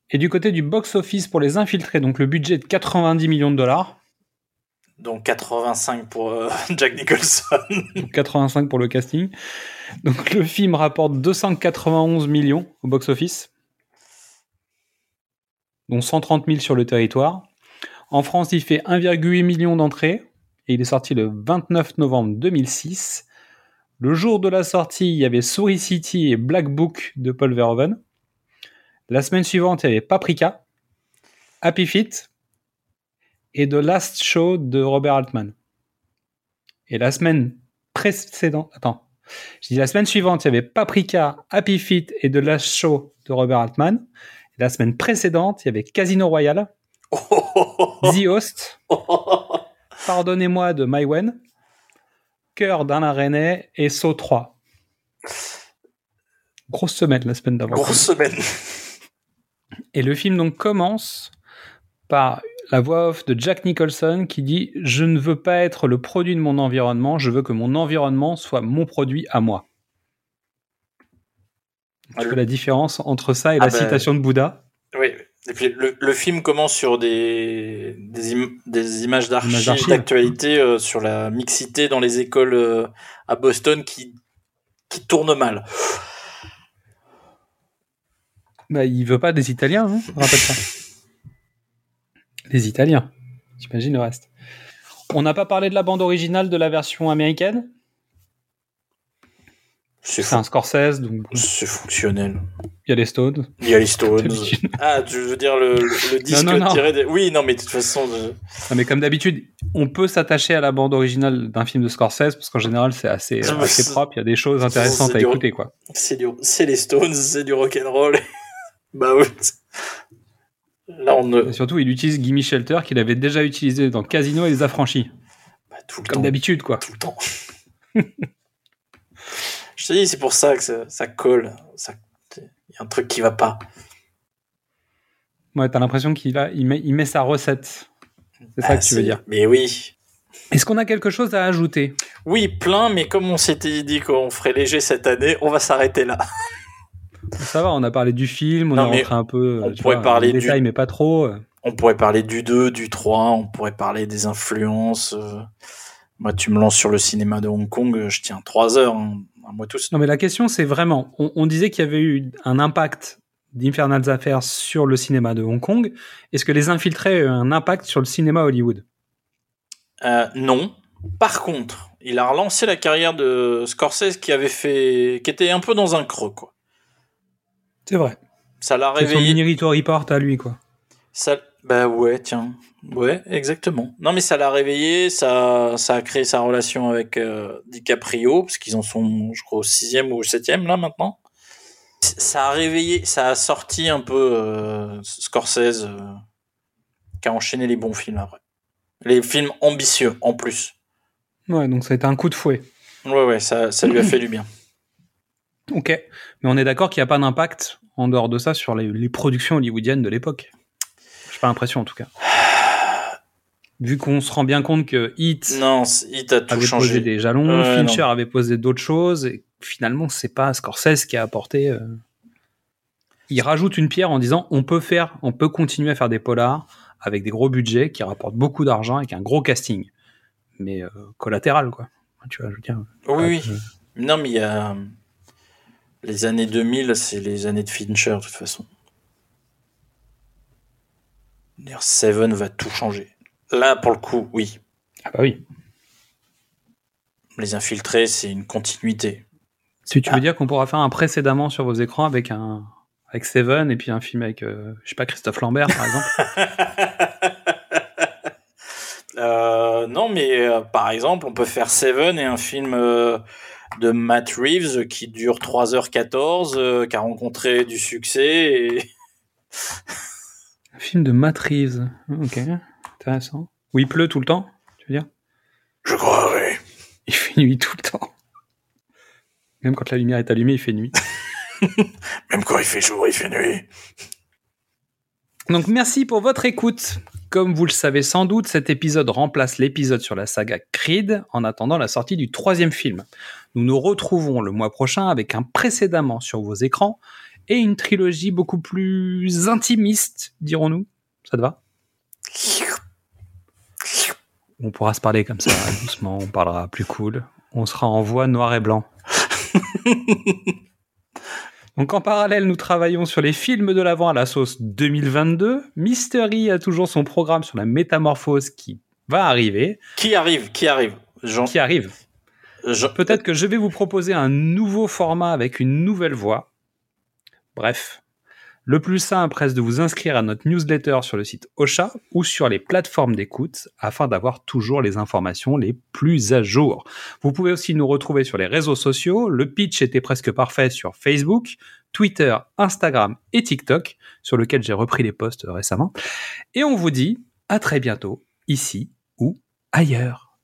Et du côté du box-office pour les infiltrés, donc le budget est de 90 millions de dollars, Donc 85 pour euh, [laughs] Jack Nicholson. donc 85 pour le casting. Donc le film rapporte 291 millions au box-office, dont 130 000 sur le territoire. En France, il fait 1,8 million d'entrées et il est sorti le 29 novembre 2006. Le jour de la sortie, il y avait Souris City et Black Book de Paul Verhoeven. La semaine suivante, il y avait Paprika, Happy Feet et The Last Show de Robert Altman. Et la semaine précédente, attends, je dis la semaine suivante, il y avait Paprika, Happy Feet et The Last Show de Robert Altman. Et la semaine précédente, il y avait Casino Royale, [laughs] The Host, Pardonnez-moi de Maïwen, Cœur d'Alain René et Saut 3. Grosse semaine la semaine d'avant. Grosse semaine. Et le film donc commence par la voix off de Jack Nicholson qui dit Je ne veux pas être le produit de mon environnement, je veux que mon environnement soit mon produit à moi. Tu vois la différence entre ça et Ah la ben, citation de Bouddha? Oui. Et puis le, le film commence sur des, des, im- des images d'archives. d'actualité euh, sur la mixité dans les écoles euh, à Boston qui, qui tournent mal. Bah, il veut pas des Italiens, hein, rappelle ça. Les Italiens. J'imagine le reste. On n'a pas parlé de la bande originale de la version américaine? C'est un Scorsese, donc C'est fonctionnel. il y a les Stones. Il y a les Stones. [laughs] Ah, tu veux dire le, le disque non, non. tiré des... Oui, non, mais de toute façon... je- Non, mais comme d'habitude, on peut s'attacher à la bande originale d'un film de Scorsese parce qu'en général c'est assez, [laughs] propre. Il y a des choses intéressantes à du- écouter, quoi. C'est du... c'est les Stones, c'est du rock'n'roll. Bah oui. Là, on ne... Et surtout, il utilise Gimme Shelter qu'il avait déjà utilisé dans Casino et les Affranchis. Bah, tout le Comme d'habitude, quoi. Tout le temps. [laughs] Je te dis, c'est pour ça que ça, ça colle. Ça... Il y a un truc qui va pas. Ouais, t'as l'impression qu'il a, il met, il met sa recette. C'est ça Ah, que tu veux dire. Mais oui. Est-ce qu'on a quelque chose à ajouter? Oui, plein, mais comme on s'était dit qu'on ferait léger cette année, on va s'arrêter là. [laughs] Ça va, on a parlé du film, on Non, a rentré un peu. on tu pourrait vois, parler dans les du- détails, mais pas trop. On pourrait parler du 2, du 3, on pourrait parler des influences. euh. Moi, tu me lances sur le cinéma de Hong Kong, euh, je tiens 3 heures, hein, à moi tous. Non, mais la question, c'est vraiment, on, on disait qu'il y avait eu un impact d'Infernal Affairs sur le cinéma de Hong Kong. Est-ce que les infiltrés ont eu un impact sur le cinéma Hollywood? Euh, non. Par contre, il a relancé la carrière de Scorsese qui avait fait, qui était un peu dans un creux, quoi. C'est vrai. Ça l'a C'est son réveillé. Minority Report à lui, quoi. Ça, Bah ouais, tiens. Ouais, exactement. Non, mais ça l'a réveillé, ça, ça a créé sa relation avec euh, DiCaprio, parce qu'ils en sont, je crois, au sixième ou au septième, là, maintenant. Ça a réveillé, ça a sorti un peu euh, Scorsese, euh, qui a enchaîné les bons films après. Les films ambitieux, en plus. Ouais, donc ça a été un coup de fouet. Ouais, ouais, ça, ça lui a fait du bien. Ok. Mais on est d'accord qu'il n'y a pas d'impact, en dehors de ça, sur les, les productions hollywoodiennes de l'époque. J'ai pas l'impression, en tout cas. [sighs] Vu qu'on se rend bien compte que Hit Non, c- Hit a tout avait changé. posé des jalons, Fincher non. avait posé d'autres choses, et finalement, c'est pas Scorsese qui a apporté. euh, Il rajoute une pierre en disant on peut faire, on peut continuer à faire des polars avec des gros budgets qui rapportent beaucoup d'argent avec un gros casting, mais euh, collatéral quoi. Tu vois, je veux dire. Oui, euh, oui. Non, mais il y a. Les années 2000, c'est les années de Fincher, de toute façon. Seven va tout changer. Là, pour le coup, oui. Ah bah oui. Les infiltrés, c'est une continuité. Si tu veux dire qu'on pourra faire un précédemment sur vos écrans avec un avec Seven et puis un film avec euh, je sais pas Christophe Lambert par exemple? [laughs] Euh, non, mais euh, par exemple, on peut faire Seven et un film euh, de Matt Reeves qui dure 3h14, euh, qui a rencontré du succès. Et... [laughs] un film de Matt Reeves. Ok, intéressant. Où il pleut tout le temps, tu veux dire? Je crois, oui. Il fait nuit tout le temps. Même quand la lumière est allumée, il fait nuit. [laughs] Même quand il fait jour, il fait nuit. Donc merci pour votre écoute. Comme vous le savez sans doute, cet épisode remplace l'épisode sur la saga Creed en attendant la sortie du troisième film. Nous nous retrouvons le mois prochain avec un précédemment sur vos écrans et une trilogie beaucoup plus intimiste, dirons-nous. Ça te va? On pourra se parler comme ça, doucement, on parlera plus cool. On sera en voix noir et blanc. [laughs] Donc en parallèle, nous travaillons sur les films de l'avant à la sauce 2022. Mystery a toujours son programme sur la métamorphose qui va arriver. Qui arrive Qui arrive? Jean... Qui arrive Peut-être que je vais vous proposer un nouveau format avec une nouvelle voix. Bref, le plus simple reste de vous inscrire à notre newsletter sur le site Ocha ou sur les plateformes d'écoute afin d'avoir toujours les informations les plus à jour. Vous pouvez aussi nous retrouver sur les réseaux sociaux. Le pitch était presque parfait sur Facebook, Twitter, Instagram et TikTok, sur lequel j'ai repris les posts récemment. Et on vous dit à très bientôt, ici ou ailleurs.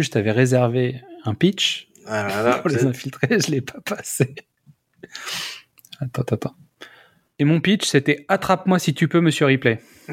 Plus, je t'avais réservé un pitch Ah, pour [laughs] les c'est- infiltrer, je l'ai pas passé. Attends, attends, attends. Et mon pitch, c'était Attrape-moi si tu peux, monsieur Ripley. [laughs]